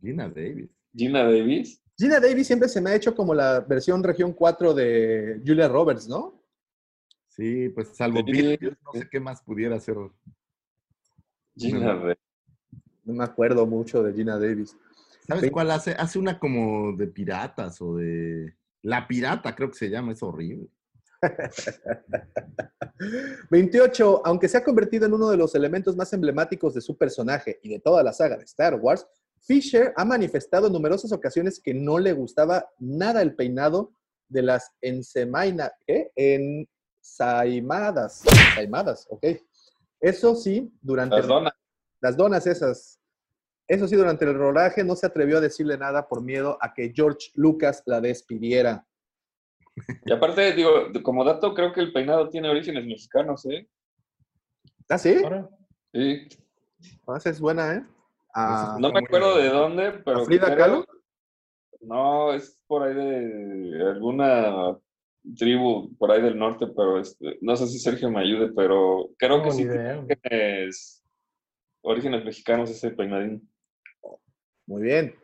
Gina Davis. Gina Davis. Gina Davis siempre se me ha hecho como la versión región 4 de Julia Roberts, ¿no? Sí, pues salvo Sí. No sé qué más pudiera hacer. Gina No. No me acuerdo mucho de Gina Davis. ¿Sabes cuál hace? Hace una como de piratas o de... La pirata creo que se llama, es horrible. 28. Aunque se ha convertido en uno de los elementos más emblemáticos de su personaje y de toda la saga de Star Wars, Fisher ha manifestado en numerosas ocasiones que no le gustaba nada el peinado de las ensemaina, ¿qué? Ensaimadas. Ensaimadas, ok. Eso sí, durante Las donas. las donas esas. Eso sí, durante el rodaje no se atrevió a decirle nada por miedo a que George Lucas la despidiera. Y aparte, digo, como dato, creo que el peinado tiene orígenes mexicanos, ¿eh? ¿Ah, sí? Ahora, Sí. Ah, esa es buena, ¿eh? Ah, No me acuerdo de dónde, pero. ¿A Frida Kahlo? No, es por ahí de alguna tribu por ahí del norte, pero este, no sé si Sergio me ayude, pero creo que no, sí es orígenes mexicanos ese peinadín. Muy bien.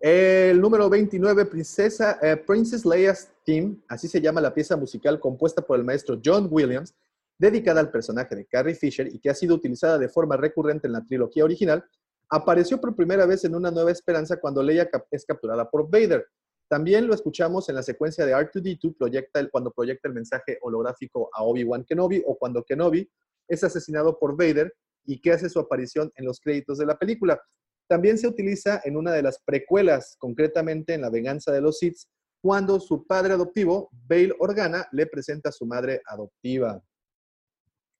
El número 29, Princesa, eh, Princess Leia's Theme, así se llama la pieza musical compuesta por el maestro John Williams, dedicada al personaje de Carrie Fisher y que ha sido utilizada de forma recurrente en la trilogía original, apareció por primera vez en Una Nueva Esperanza cuando Leia es capturada por Vader. También lo escuchamos en la secuencia de R2D2 proyecta cuando proyecta el mensaje holográfico a Obi-Wan Kenobi o cuando Kenobi es asesinado por Vader y que hace su aparición en los créditos de la película. También se utiliza en una de las precuelas, concretamente en La venganza de los Sith, cuando su padre adoptivo, Bail Organa, le presenta a su madre adoptiva.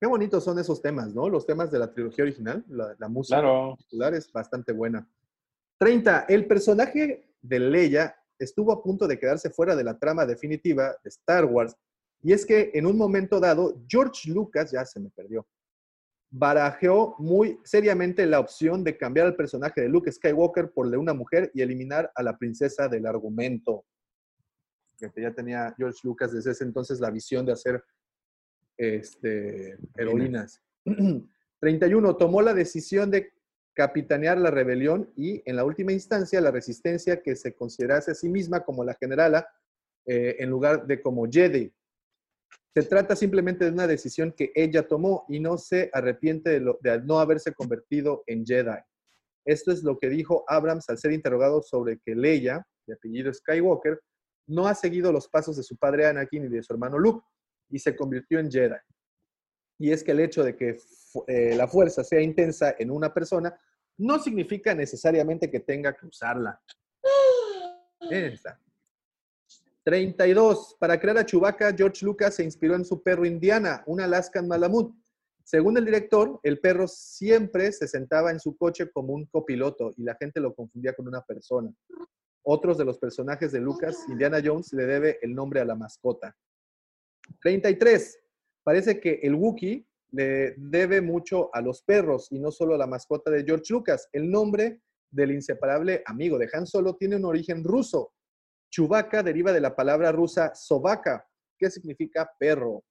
Qué bonitos son esos temas, ¿no? Los temas de la trilogía original, la, la música Claro. particular es bastante buena. 30. El personaje de Leia estuvo a punto de quedarse fuera de la trama definitiva de Star Wars, y es que en un momento dado, George Lucas, ya se me perdió, barajeó muy seriamente la opción de cambiar al personaje de Luke Skywalker por de una mujer y eliminar a la princesa del argumento. Ya tenía George Lucas desde ese entonces la visión de hacer este, heroínas. 31. Tomó la decisión de capitanear la rebelión y, en la última instancia, la resistencia que se considerase a sí misma como la generala eh, en lugar de como Jedi. Se trata simplemente de una decisión que ella tomó y no se arrepiente de, lo- de no haberse convertido en Jedi. Esto es lo que dijo Abrams al ser interrogado sobre que Leia, de apellido Skywalker, no ha seguido los pasos de su padre Anakin y de su hermano Luke y se convirtió en Jedi. Y es que el hecho de que eh, la fuerza sea intensa en una persona no significa necesariamente que tenga que usarla. Bien está. 32. Para crear a Chewbacca, George Lucas se inspiró en su perro Indiana, un Alaskan Malamute. Según el director, el perro siempre se sentaba en su coche como un copiloto y la gente lo confundía con una persona. Otros de los personajes de Lucas, Indiana Jones, le debe el nombre a la mascota. 33. Parece que el Wookiee le debe mucho a los perros y no solo a la mascota de George Lucas. El nombre del inseparable amigo de Han Solo tiene un origen ruso. Chewbacca deriva de la palabra rusa sobaka, que significa perro.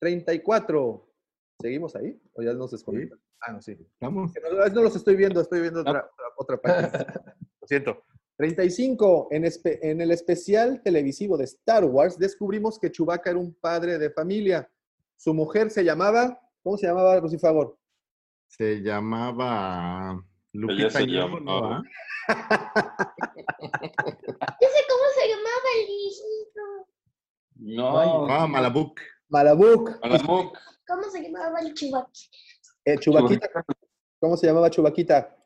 34. ¿Seguimos ahí? ¿O ya nos desconectan? Ah, no, sí. Vamos. No, no los estoy viendo, estoy viendo otra, otra, otra página. Lo siento. 35. En, en el especial televisivo de Star Wars descubrimos que Chewbacca era un padre de familia. Su mujer se llamaba, ¿cómo se llamaba, Favor? Se llamaba Lupita se llamaba. ¿Ah? Yo sé cómo se llamaba el viejito. No. Ah, Malabuk. Malabuk. Malamuk. ¿Cómo se llamaba el chubaquí? Eh, Chubaquita. ¿Cómo se llamaba Chubaquita?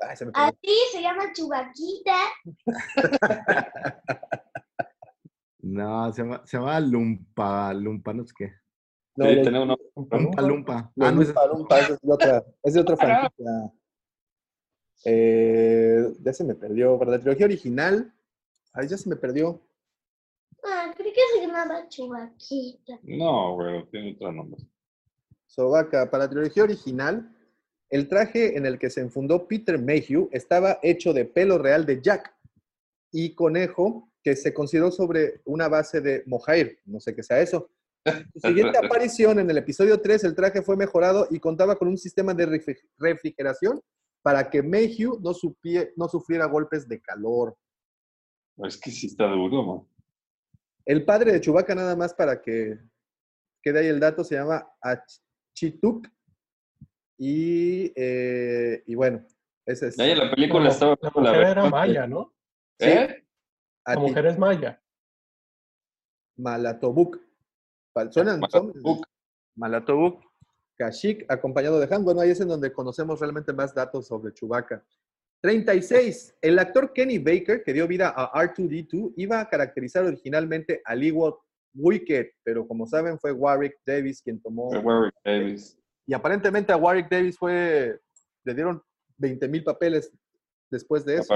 Ay, se me se llama chubaquita. No, se llama, se llama Lumpa, Lumpa, no sé qué. No, Sí. Lumpa Lumpa. Ah, no, Lumpa Lumpa, esa es de otra, es de otra franquicia. Eh, ya se me perdió, ¿verdad? La trilogía original. Ay, ya se me perdió. Ah, creo que se llamaba Chubaquita. No, güey, tiene otro nombre. Sobaca, para la trilogía original, el traje en el que se enfundó Peter Mayhew estaba hecho de pelo real de Jack y conejo que se consideró sobre una base de mohair. No sé qué sea eso. Su siguiente aparición en el episodio 3, el traje fue mejorado y contaba con un sistema de refri- refrigeración para que Mayhew no, supie- no sufriera golpes de calor. Es que sí está duro, man. El padre de Chewbacca, nada más para que quede ahí el dato, se llama Achituk. Y, eh, y bueno, ese es. En la película estaba La mujer era maya, ¿no? ¿Eh? La mujer es maya. Malatobuk. ¿Suenan? son- Malatobuk. Kashyyyk, acompañado de Han. Bueno, ahí es en donde conocemos realmente más datos sobre Chewbacca. 36. El actor Kenny Baker, que dio vida a R2-D2, iba a caracterizar originalmente a Ewok Wicked, pero como saben fue Warwick Davis quien tomó... Warwick Davis. Y aparentemente a Warwick Davis fue... Le dieron 20 mil papeles después de eso.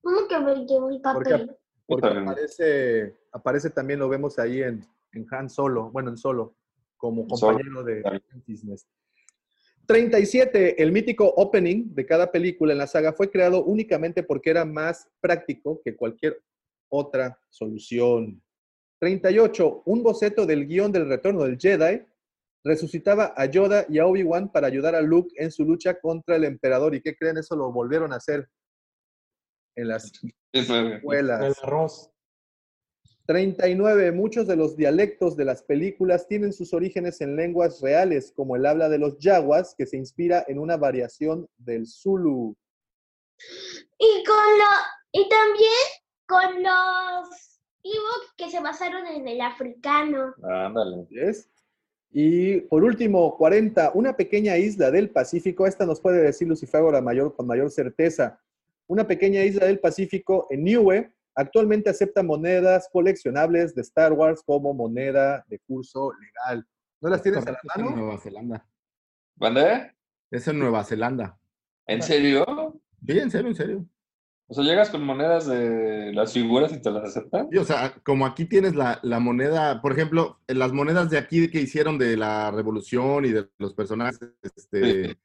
¿Cómo que me llevó el Porque, papel? porque Está bien. aparece, aparece también, lo vemos ahí en, en Han Solo, bueno, en Solo, como compañero de. Disney. 37. El mítico opening de cada película en la saga fue creado únicamente porque era más práctico que cualquier otra solución. 38. Un boceto del guion del retorno del Jedi resucitaba a Yoda y a Obi-Wan para ayudar a Luke en su lucha contra el emperador. ¿Y qué creen? Eso lo volvieron a hacer en las. El escuelas. arroz. 39. Muchos de los dialectos de las películas tienen sus orígenes en lenguas reales, como el habla de los yaguas, que se inspira en una variación del Zulu. Y con lo, y también con los Ewoks que se basaron en el africano. Ándale. ¿Ves? Y por último, 40. Una pequeña isla del Pacífico, esta nos puede decir Lucifagora mayor, con mayor certeza. Una pequeña isla del Pacífico en Niue actualmente acepta monedas coleccionables de Star Wars como moneda de curso legal. ¿No las tienes a la Correcto, es en mano? Nueva Zelanda. ¿Mandé? Es en Nueva Zelanda. ¿En serio? Sí, en serio, en serio. O sea, llegas con monedas de las figuras y te las aceptan. Sí, o sea, como aquí tienes la, la moneda, por ejemplo, en las monedas de aquí que hicieron de la revolución y de los personajes este,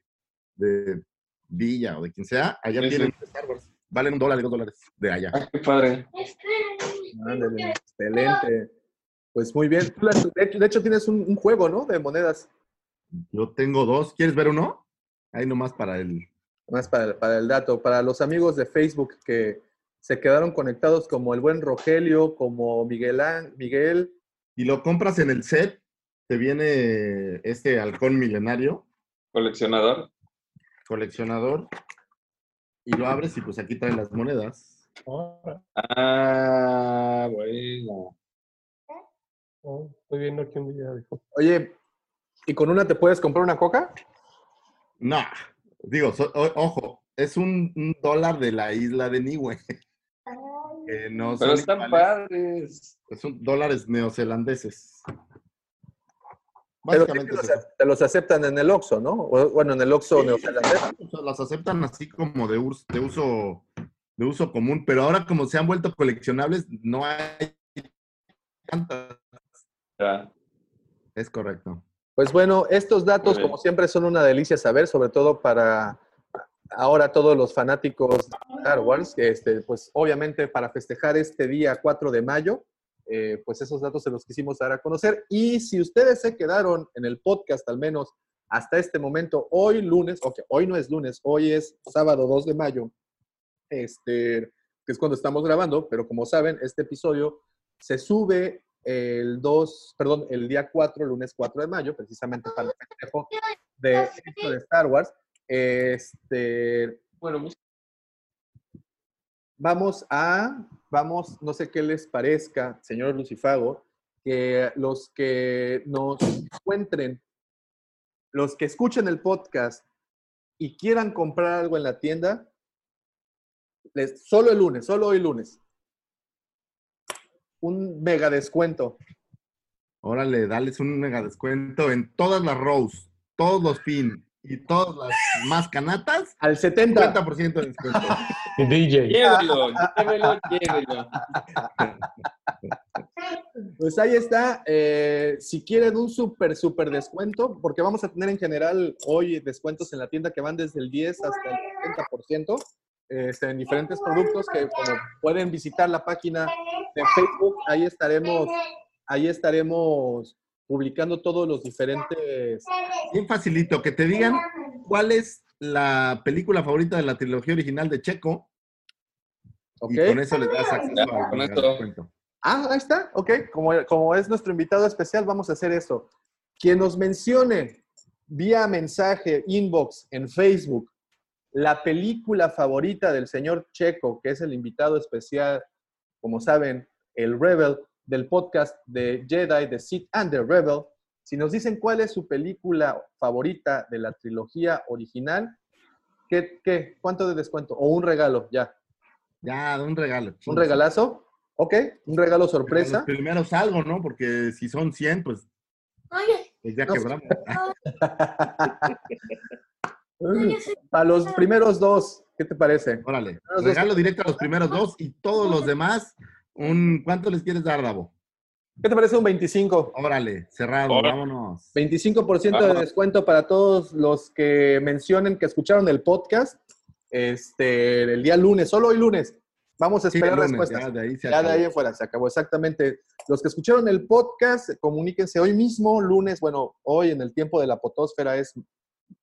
de Villa o de quien sea, allá Sí, tienen Star Wars. Valen un dólar y dos dólares de allá. Ah, qué padre. Ándale, excelente. Pues muy bien. De hecho tienes un, un juego, ¿no? De monedas. Yo tengo dos. ¿Quieres ver uno? Ahí nomás para el. Más para, el- para el dato. Para los amigos de Facebook que se quedaron conectados como el buen Rogelio, como Miguel, Miguel. Y lo compras en el set, te viene este halcón milenario, Coleccionador. coleccionador, y lo abres y pues aquí traen las monedas. Ahora, Ah, bueno. oh, estoy viendo aquí un video. dijo. Oye, ¿y con una te puedes comprar una coca? No, digo, so- o- ojo, es un, un dólar de la isla de Niue. que no Pero son están iguales. padres. Son dólares neozelandeses. Pero es los, te los aceptan en el Oxxo, ¿no? O, bueno, en el Oxxo Sí, neozelandés. o sea, las aceptan así como de, us- de uso de uso común, pero ahora como se han vuelto coleccionables, no hay tantas. Ya. Es correcto. Pues bueno, estos datos, como siempre, son una delicia saber, sobre todo para ahora todos los fanáticos de Star Wars, que este, pues obviamente para festejar este día 4 de mayo, eh, pues esos datos se los quisimos dar a conocer. Y si ustedes se quedaron en el podcast, al menos hasta este momento, hoy lunes, ok, hoy no es lunes, hoy es sábado 2 de mayo, este, que es cuando estamos grabando, pero como saben, este episodio se sube el 2, perdón, el día 4, lunes 4 de mayo, precisamente para el festejo de, de Star Wars. Este, Bueno, vamos a, vamos, no sé qué les parezca, señor Lucifago, que los que nos encuentren, los que escuchen el podcast y quieran comprar algo en la tienda, les, solo el lunes, solo hoy lunes, un mega descuento. Órale, dales un mega descuento en todas las rows, todos los pin y todas las más canatas. Al 70. 50% de descuento. DJ. Llévelo, llévelo, llévelo. Pues ahí está. Eh, si quieren un súper, súper descuento, porque vamos a tener en general hoy descuentos en la tienda que van desde el 10 hasta el 70%. Este, en diferentes productos que como pueden visitar la página de Facebook, ahí estaremos, ahí estaremos publicando todos los diferentes. Bien facilito, que te digan cuál es la película favorita de la trilogía original de Checo. Y ¿ok? con eso les das acceso Ya, con esto. Ah, ahí está, ok. Como, como es nuestro invitado especial, vamos a hacer eso. Quien nos mencione vía mensaje, inbox, en Facebook, la película favorita del señor Checo, que es el invitado especial, como saben, el Rebel del podcast de Jedi, The Sith and the Rebel. Si nos dicen cuál es su película favorita de la trilogía original, ¿qué, qué? ¿cuánto de descuento? O un regalo, ya. Ya, un regalo. ¿Un regalazo? Ok, un regalo sorpresa. Los primeros algo, ¿no? Porque si son 100, pues, pues ya No. quebramos. A los primeros dos, ¿qué te parece? Órale. dos. Regalo directo a los primeros dos y todos los demás, un ¿cuánto les quieres dar, Davo? ¿Qué te parece un 25? Órale, cerrado, Órale. vámonos. 25% de Vámonos. descuento para todos los que mencionen que escucharon el podcast este, el día lunes, solo hoy lunes. Vamos a Sí, esperar lunes, respuestas. ya de ahí se Ya de ahí en fuera, se acabó exactamente. Los que escucharon el podcast, comuníquense hoy mismo, lunes, bueno, hoy en el tiempo de la potosfera es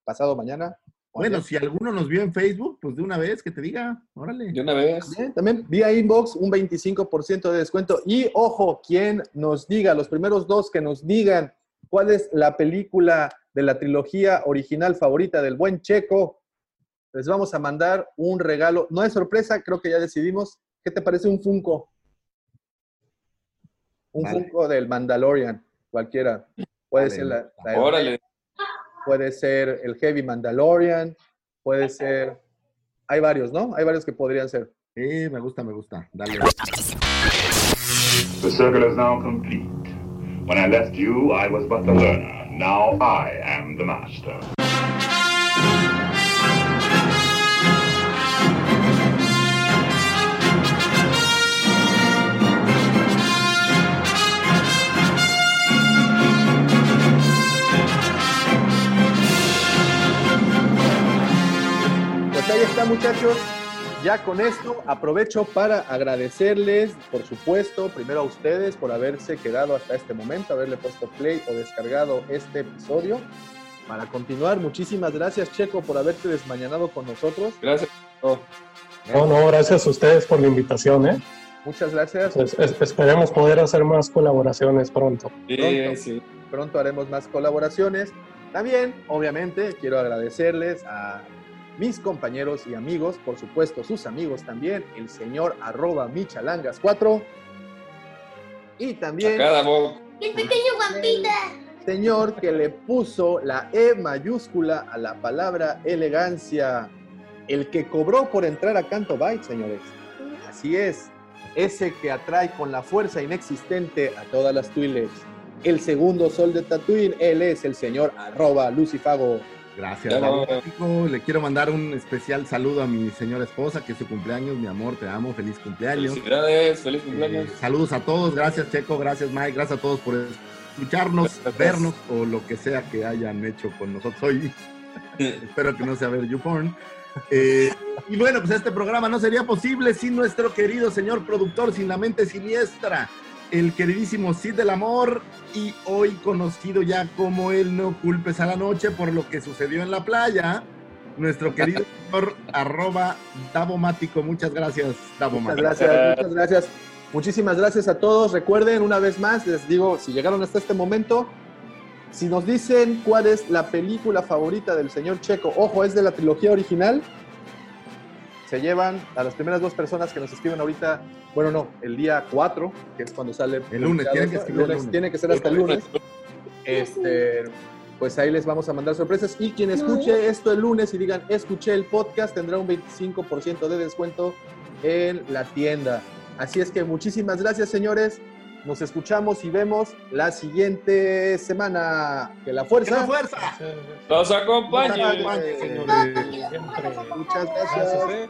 pasado mañana. Bueno, si alguno nos vio en Facebook, pues de una vez que te diga, órale. De una vez. También vía inbox un 25% de descuento. Y ojo, quien nos diga, los primeros dos que nos digan cuál es la película de la trilogía original favorita del buen Checo, les vamos a mandar un regalo. No es sorpresa, creo que ya decidimos. ¿Qué te parece un Funko? Un Vale. Funko del Mandalorian, cualquiera. Puede Vale. ser la, la- Órale. Puede ser el Heavy Mandalorian, puede ser. Hay varios, ¿no? Hay varios que podrían ser. Sí, me gusta, me gusta. Dale. The circle is now complete. When I left you, I was but the learner. Now I am the master. Ahí está, muchachos. Ya con esto aprovecho para agradecerles, por supuesto, primero a ustedes por haberse quedado hasta este momento, haberle puesto play o descargado este episodio. Para continuar, muchísimas gracias, Checo, por haberte desmañanado con nosotros. Gracias. Oh, No, no, gracias a ustedes por la invitación, ¿eh? Muchas gracias. Es- es- esperemos poder hacer más colaboraciones pronto. sí, Pronto. sí. Pronto haremos más colaboraciones. También, obviamente, quiero agradecerles a mis compañeros y amigos, por supuesto, sus amigos también, el señor arroba michalangas4. Y también Cada. El pequeño guapita. señor que le puso la E mayúscula a la palabra elegancia, el que cobró por entrar a Canto Byte, señores. Así es, ese que atrae con la fuerza inexistente a todas las Twi'leks. El segundo sol de Tatooine, él es el señor arroba Lucifago. Gracias. Le quiero mandar un especial saludo a mi señora esposa, que es su cumpleaños. Mi amor, te amo. Feliz cumpleaños. Felicidades, feliz cumpleaños. Eh, saludos a todos. Gracias, Checo. Gracias, Mike. Gracias a todos por escucharnos, Gracias. vernos o lo que sea que hayan hecho con nosotros hoy. Espero que no sea ver YouPorn. Eh, y bueno, pues este programa no sería posible sin nuestro querido señor productor, sin la mente siniestra, el queridísimo Cid del Amor, y hoy conocido ya como el No Culpes a la Noche por lo que sucedió en la playa, nuestro querido señor arroba Davomático. Muchas gracias, Muchas Davomático. gracias, muchas gracias. Muchísimas gracias a todos. Recuerden, una vez más, les digo, si llegaron hasta este momento, si nos dicen cuál es la película favorita del señor Checo, ojo, es de la trilogía original, se llevan a las primeras dos personas que nos escriben ahorita, bueno, no, el día 4, que es cuando sale. El lunes, tiene que el lunes, lunes. Tiene que ser hasta el lunes. Este, pues ahí les vamos a mandar sorpresas. Y quien escuche esto el lunes y digan, escuché el podcast, tendrá un 25% de descuento en la tienda. Así es que muchísimas gracias, señores. Nos escuchamos y vemos la siguiente semana. Que la fuerza. ¡Que la fuerza! Los acompañe. Señores. Muchas Gracias, gracias. eh.